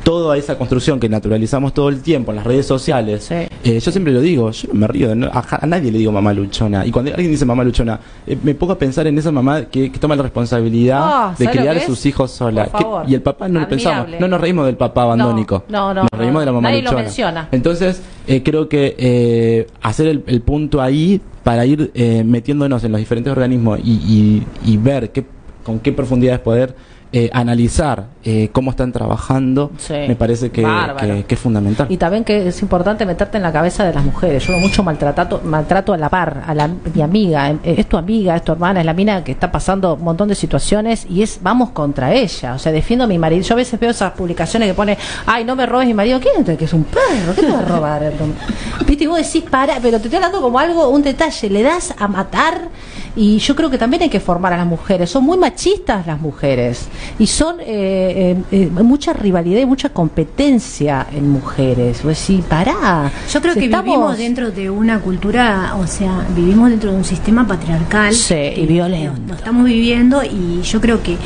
toda esa construcción que naturalizamos todo el tiempo en las redes sociales, eh, yo siempre lo digo, yo no me río, no- a, a nadie le digo mamá luchona. Y cuando alguien dice mamá luchona, eh, me pongo a pensar en esa mamá que, que toma la responsabilidad Ah, de ¿sabe lo criar a sus hijos sola. Por Que- favor. y el papá no lo pensamos, no nos reímos del papá abandónico. No, no, nos no, reímos de la mamá nadie lo luchona. menciona. Entonces, eh, creo que eh, hacer el, el punto ahí para ir eh, metiéndonos en los diferentes organismos y, y- y ver qué, con qué profundidad es poder eh, analizar eh, cómo están trabajando, Sí. me parece que, Bárbaro. que- que es fundamental. Y también que es importante meterte en la cabeza de las mujeres. Yo veo mucho maltrato, maltrato a la par, a la, mi amiga, eh, es tu amiga, es tu hermana, es la mina que está pasando un montón de situaciones y es vamos contra ella. O sea, defiendo a mi marido. Yo a veces veo esas publicaciones que pone, ay, no me robes mi marido. ¿Quién es que es un perro? ¿Qué te va a robar? Viste, y vos decís, para, pero te estoy hablando como algo, un detalle, le das a matar. Y yo creo que también hay que formar a las mujeres. Son muy machistas las mujeres. Y son eh, eh, eh, mucha rivalidad y mucha competencia en mujeres. Vos decís, pará. Yo creo que Estamos- vivimos dentro de una cultura, o sea, vivimos dentro de un sistema patriarcal. Sí, y violento. Lo, lo estamos viviendo y yo creo que eh,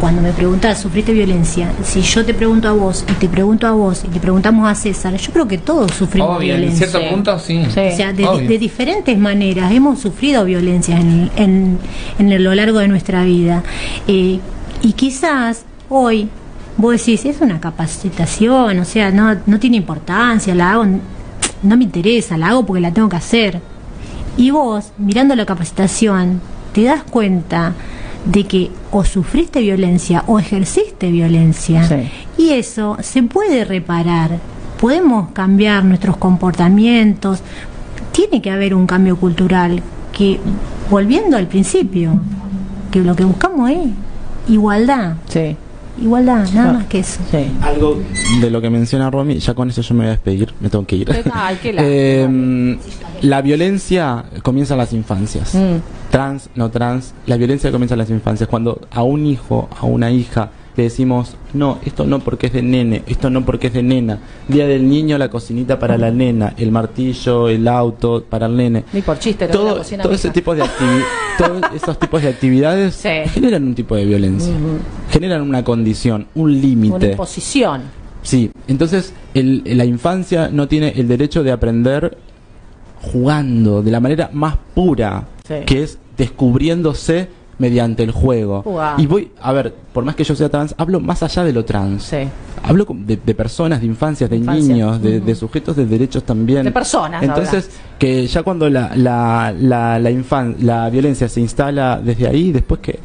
cuando me preguntas, ¿sufriste violencia? Si yo te pregunto a vos y te pregunto a vos y le preguntamos a César, yo creo que todos sufrimos Obvio, en violencia. cierto punto sí. O sea, de diferentes maneras hemos sufrido violencia en, en, en lo largo de nuestra vida. Eh, y quizás hoy vos decís, es una capacitación, o sea, no, no tiene importancia, la hago, no me interesa, la hago porque la tengo que hacer. Y vos, mirando la capacitación, te das cuenta de que o sufriste violencia o ejerciste violencia. Y eso se puede reparar. Podemos cambiar nuestros comportamientos. Tiene que haber un cambio cultural que, volviendo al principio, que lo que buscamos es igualdad. Sí. Igualdad, nada Ah. más que eso. Algo de lo que menciona Romy, ya con eso yo me voy a despedir, me tengo que ir. Ay, qué la- Eh, la violencia comienza en las infancias. Mm. Trans, no trans, la violencia comienza en las infancias. Cuando a un hijo, a una hija, le decimos, no, esto no porque es de nene, esto no porque es de nena. Día del niño, la cocinita para la nena, el martillo, el auto para el nene. Ni por chiste, la Todo, cocina todo ese tipo de todos esos tipos de actividades Sí. generan un tipo de violencia, generan una condición, un Una límite. imposición. Sí, entonces el- la infancia no tiene el derecho de aprender jugando de la manera más pura, Sí. que es descubriéndose mediante el juego. Y voy, a ver, por más que yo sea trans, hablo más allá de lo trans. Hablo de, de personas, de infancias, de Infancia. niños, de, de sujetos de derechos también. De personas, Entonces, que ya cuando la, la, la, la, infan- la violencia se instala desde ahí, después que...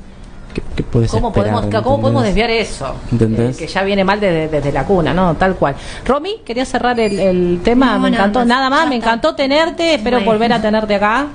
¿Qué, qué podés ¿Cómo esperar, podemos, ¿Cómo podemos desviar eso? Eh, que ya viene mal desde, desde la cuna, ¿no? Tal cual. Romy, quería cerrar el, el tema. No, me nada encantó. más. Nada más, me encantó tenerte. Espero Bueno. volver a tenerte acá.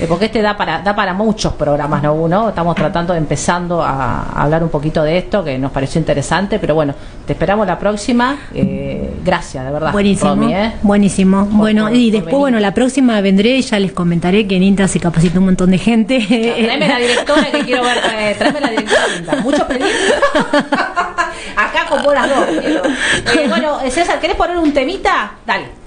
Eh, porque este da para da para muchos programas, ¿no? Uno, estamos tratando, empezando a, a hablar un poquito de esto, que nos pareció interesante, pero bueno, te esperamos la próxima. Eh, gracias, de verdad. Buenísimo. Romy, ¿eh? Buenísimo. bueno, por- y después, bueno, la próxima vendré y ya les comentaré que en INTA se capacita un montón de gente. Tráeme la directora que quiero ver. Eh, tráeme la directora. linda. Mucho pedir. Acá con las dos. quiero. Eh, bueno, César, ¿querés poner un temita? Dale.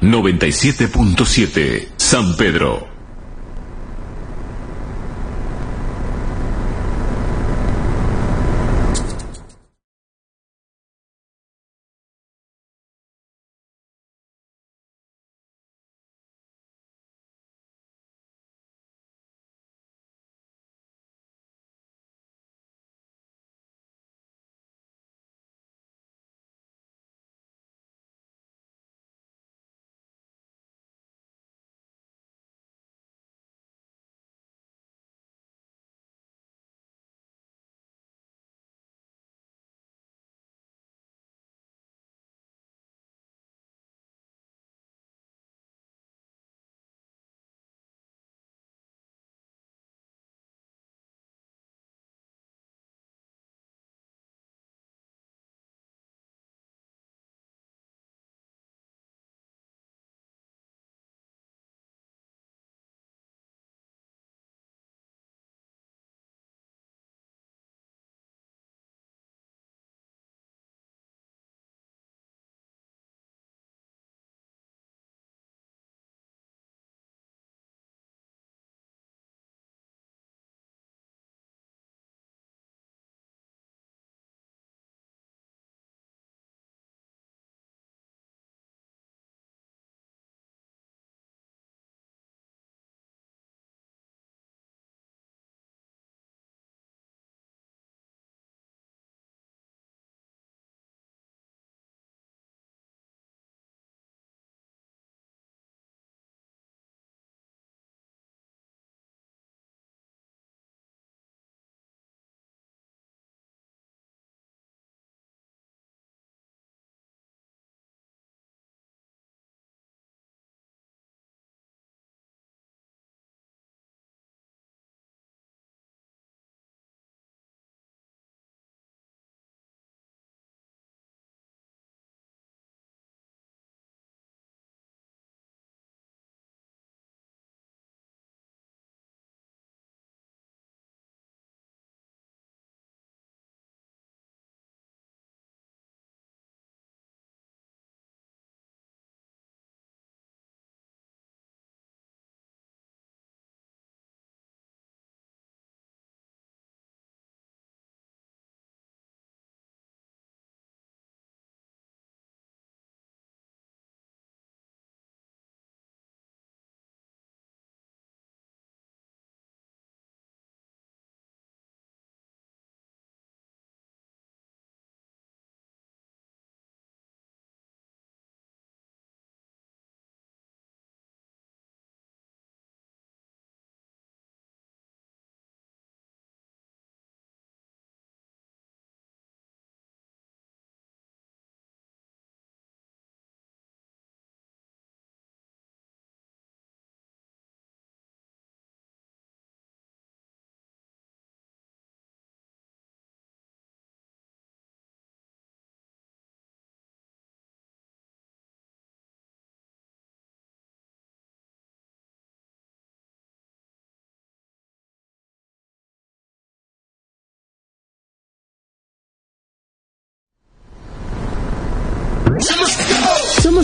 97.7 San Pedro.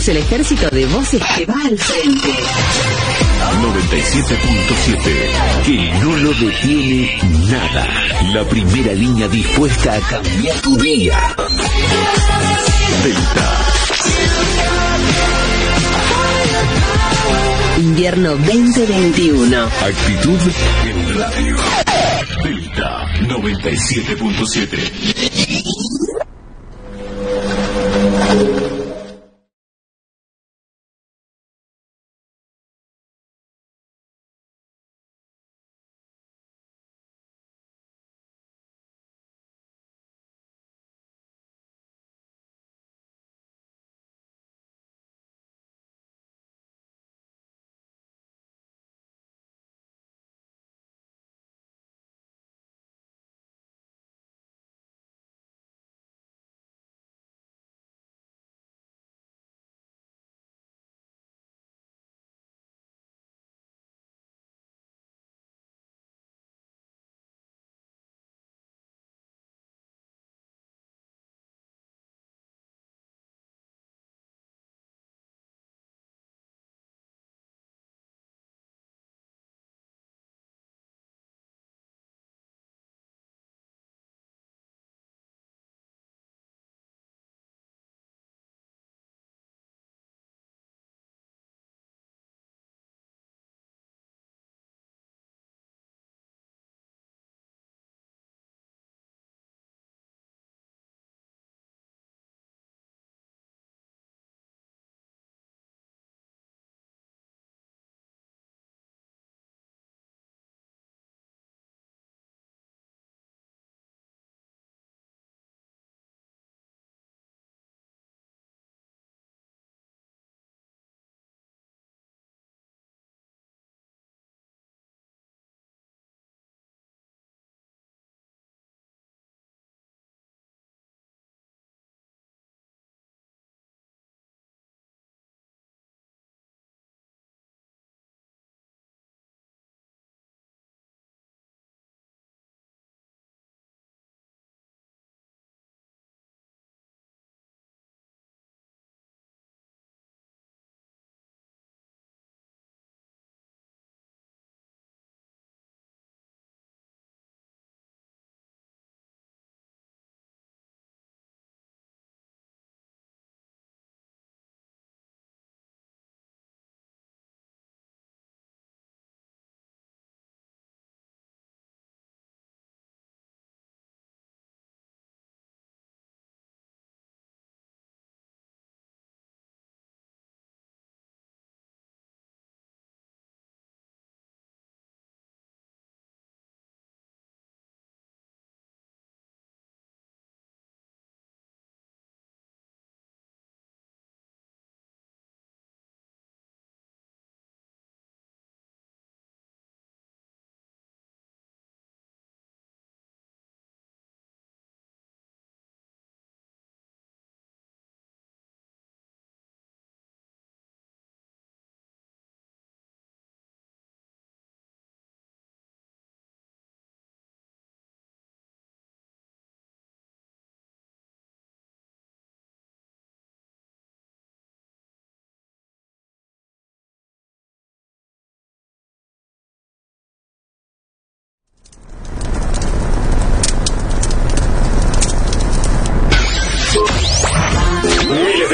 Somos el ejército de voces que va al frente. 97.7 Que no lo detiene nada. La primera línea dispuesta a cambiar tu día. Delta. Invierno 2021. Actitud en radio. Delta 97.7.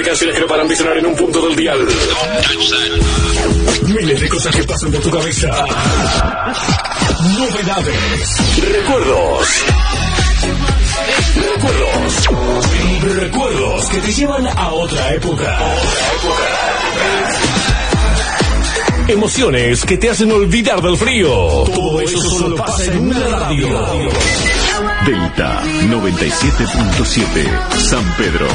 canciones que no paran de sonar en un punto del dial. Miles de cosas que pasan por tu cabeza. Novedades. Recuerdos. Recuerdos. Recuerdos que te llevan a otra época. Emociones que te hacen olvidar del frío. Todo eso solo pasa en una radio. Delta 97.7 San Pedro.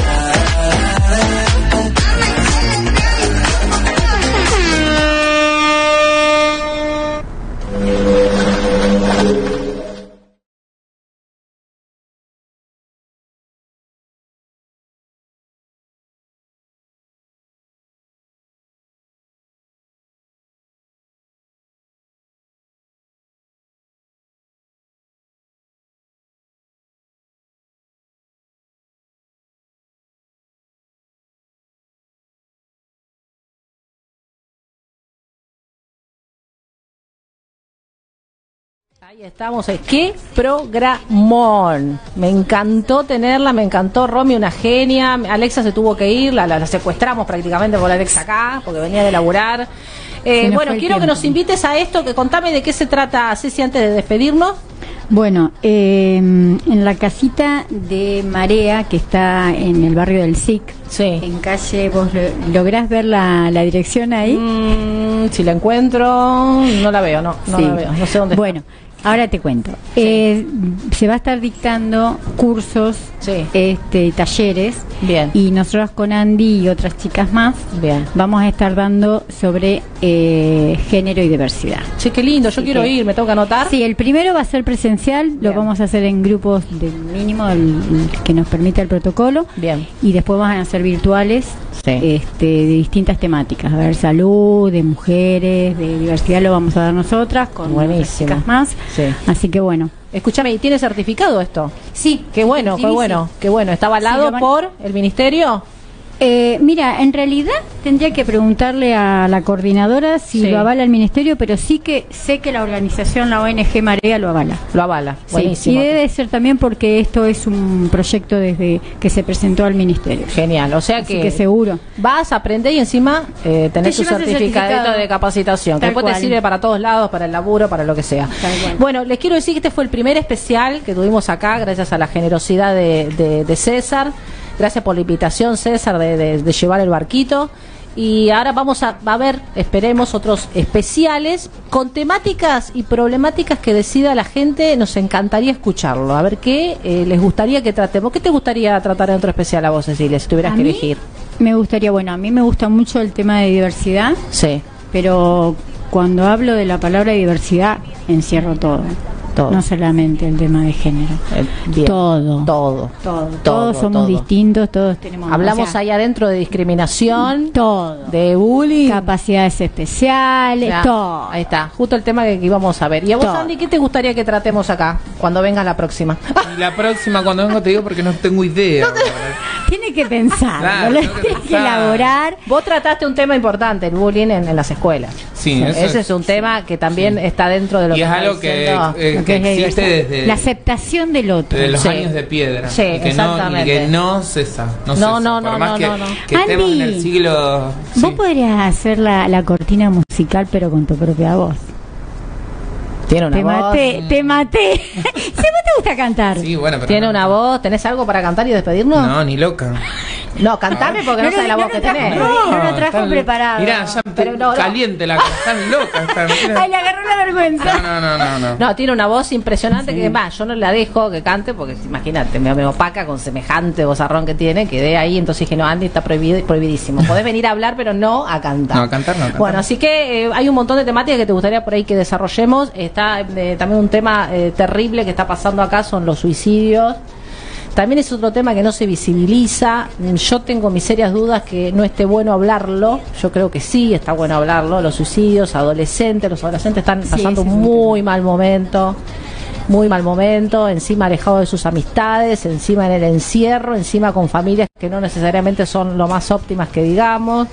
Ahí estamos. eh. ¡Qué programón! Me encantó tenerla, me encantó Romy, una genia. Alexa se tuvo que ir, la, la- la secuestramos prácticamente por Alexa acá, porque venía de laburar. Eh, bueno, quiero que nos invites a esto, que contame de qué se trata, Ceci, antes de despedirnos. Bueno, eh, en la casita de Marea, que está en el barrio del SIC, en calle, ¿vos lo- lográs ver la, la dirección ahí? Mm, si la encuentro, no la veo, no, no Sí. la veo, no sé dónde está. Ahora te cuento. Eh, se va a estar dictando cursos, este, talleres. Bien. Y nosotros con Andy y otras chicas más Bien. vamos a estar dando sobre eh, género y diversidad. Che, qué lindo, yo quiero ir, me tengo que anotar. Sí, el primero va a ser presencial, lo vamos a hacer en grupos de mínimo el- el que nos permita el protocolo. Bien. Y después van a ser virtuales este, de distintas temáticas. A ver, salud, de mujeres, de diversidad lo vamos a dar nosotras con otras chicas más. Sí. Así que bueno. Escúchame, ¿y tiene certificado esto? Sí. Qué bueno, Sí, qué sí. bueno, qué bueno. ¿Está avalado Sí, lo van- por el ministerio? Eh, mira, en realidad tendría que preguntarle a la coordinadora si Sí. lo avala el ministerio, pero sí que sé que la organización, la ONG Marea, lo avala. Lo avala, Sí, buenísimo. Y debe ser también porque esto es un proyecto desde que se presentó al ministerio. Genial, o sea Así que, que seguro. vas a aprender y encima eh, tenés Te tu certificadito certificado. de capacitación, que después te sirve para todos lados, para el laburo, para lo que sea. Bueno, les quiero decir que este fue el primer especial que tuvimos acá, gracias a la generosidad de, de- de César. Gracias por la invitación, César, de, de- de llevar el barquito. Y ahora vamos a, a ver, esperemos, otros especiales con temáticas y problemáticas que decida la gente. Nos encantaría escucharlo. A ver qué eh, les gustaría que tratemos. ¿Qué te gustaría tratar en otro especial a vos, Cecilia, si tuvieras A que mí elegir? Me gustaría, bueno, a mí me gusta mucho el tema de diversidad. Sí. Pero cuando hablo de la palabra diversidad, encierro todo. Todo. No solamente el tema de género. bien. Todo. Todo. Todo. Todo, Todos somos todo. distintos, todos tenemos. Hablamos o sea, ahí adentro de discriminación. Todo. De bullying. Capacidades especiales, Ya, todo. Ahí está, justo el tema que, que íbamos a ver. ¿Y a vos, Todo. Andy, qué te gustaría que tratemos acá cuando vengas la próxima? Y la próxima, cuando vengo, te digo porque no tengo idea. Tiene que pensar, Claro, tiene que elaborar. Vos trataste un tema importante, el bullying en, en las escuelas. Sí, eso Ese es- es un tema que también está dentro de lo Y que es algo que, eh, que existe desde, La aceptación del otro. desde los Sí. años de piedra. Sí, y, que no, y exactamente. que no cesa. No, No, cesa. no, Por no, más no, que, no, no. que estemos en el Andy, siglo. Vos podrías hacer la, la cortina musical, pero con tu propia voz. Tiene una Te voz. maté, te maté. si a vos te gusta cantar. Sí, bueno, pero. Tiene no, una voz. ¿Tenés algo para cantar y despedirnos? No, ni loca. No, cantame porque no, No, sabes la no, voz no que tenés. no, no lo trajo preparado. Mirá, ya no, no. caliente la cara. Están locas. Están. Ay, le agarró la vergüenza. No, no, no, no. no. No, tiene una voz impresionante que va, yo no la dejo que cante porque imagínate, me, me opaca con semejante vozarrón que tiene, quedé ahí, entonces dije, no, Andy está prohibido, prohibidísimo. Podés venir a hablar, pero no a cantar. No, a cantar no. a cantar Bueno, no. así que eh, hay un montón de temáticas que te gustaría por ahí que desarrollemos. Está eh, también un tema eh, terrible que está pasando acá, son los suicidios. También es otro tema que no se visibiliza. Yo tengo mis serias dudas que no esté bueno hablarlo. Yo creo que sí está bueno hablarlo. Los suicidios, adolescentes, los adolescentes están pasando un muy mal momento. Muy mal momento, encima alejado de sus amistades, encima en el encierro, encima con familias que no necesariamente son lo más óptimas que digamos.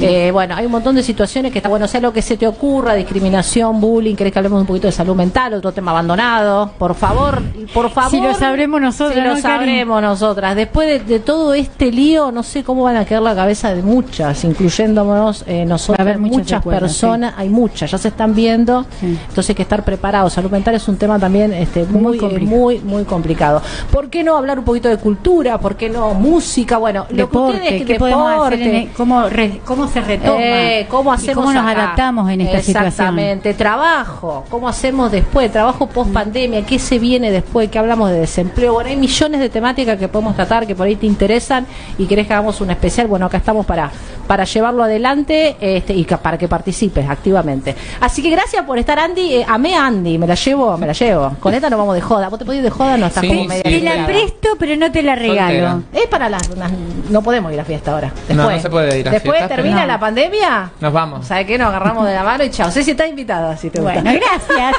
Eh, bueno, hay un montón de situaciones que está bueno, sea lo que se te ocurra, discriminación, bullying, querés que hablemos un poquito de salud mental, otro tema abandonado, por favor, por favor. Si lo sabremos nosotras, Si lo sabremos nosotras. Después de, de todo este lío, no sé cómo van a quedar la cabeza de muchas, incluyéndonos eh, a haber muchas personas, hay muchas, ya se están viendo, entonces hay que estar preparados. Salud mental es un tema también este, muy, Muy eh, complicado. muy, muy complicado. ¿Por qué no hablar un poquito de cultura? ¿Por qué no música? Bueno, lo que Deporte, ustedes- ¿qué podemos hacer? en deporte. el- cómo, re- ¿Cómo se retoma? Eh, ¿Cómo y hacemos cómo nos acá? adaptamos en esta situación? Exactamente. Trabajo. ¿Cómo hacemos después? Trabajo post pandemia. ¿Qué se viene después? ¿Qué hablamos de desempleo? Bueno, hay millones de temáticas que podemos tratar que por ahí te interesan y querés que hagamos un especial. Bueno, acá estamos para, para llevarlo adelante este, y para que participes activamente. Así que gracias por estar, Andy. Eh, amé a Andy. Me la llevo, me la llevo. Con esta nos vamos de joda. ¿Vos te podés ir de joda? No estás Sí, como media sí, Te la presto, pero no te la regalo. Soltera. es para las, las- No podemos ir a fiesta ahora. Después, No, no se puede ir a Después fiesta, termina pero- la pandemia. Nos vamos. ¿Sabes qué? Nos agarramos de la mano y chao. Ceci está invitada, si te gusta. Bueno, gracias,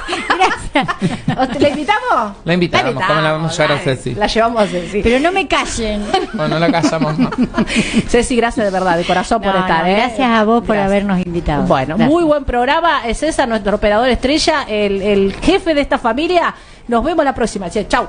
gracias. ¿O ¿La invitamos? La invitamos, ¿cómo la vamos a llevar a. Ceci? La llevamos a Ceci. Pero no me callen. Bueno, no la callamos más. Ceci, gracias de verdad, de corazón por No, estar. no, ¿eh? Gracias a vos por Gracias. habernos invitado. Bueno, Gracias. muy buen programa. Es César, nuestro operador estrella, el, el jefe de esta familia. Nos vemos la próxima. Chau.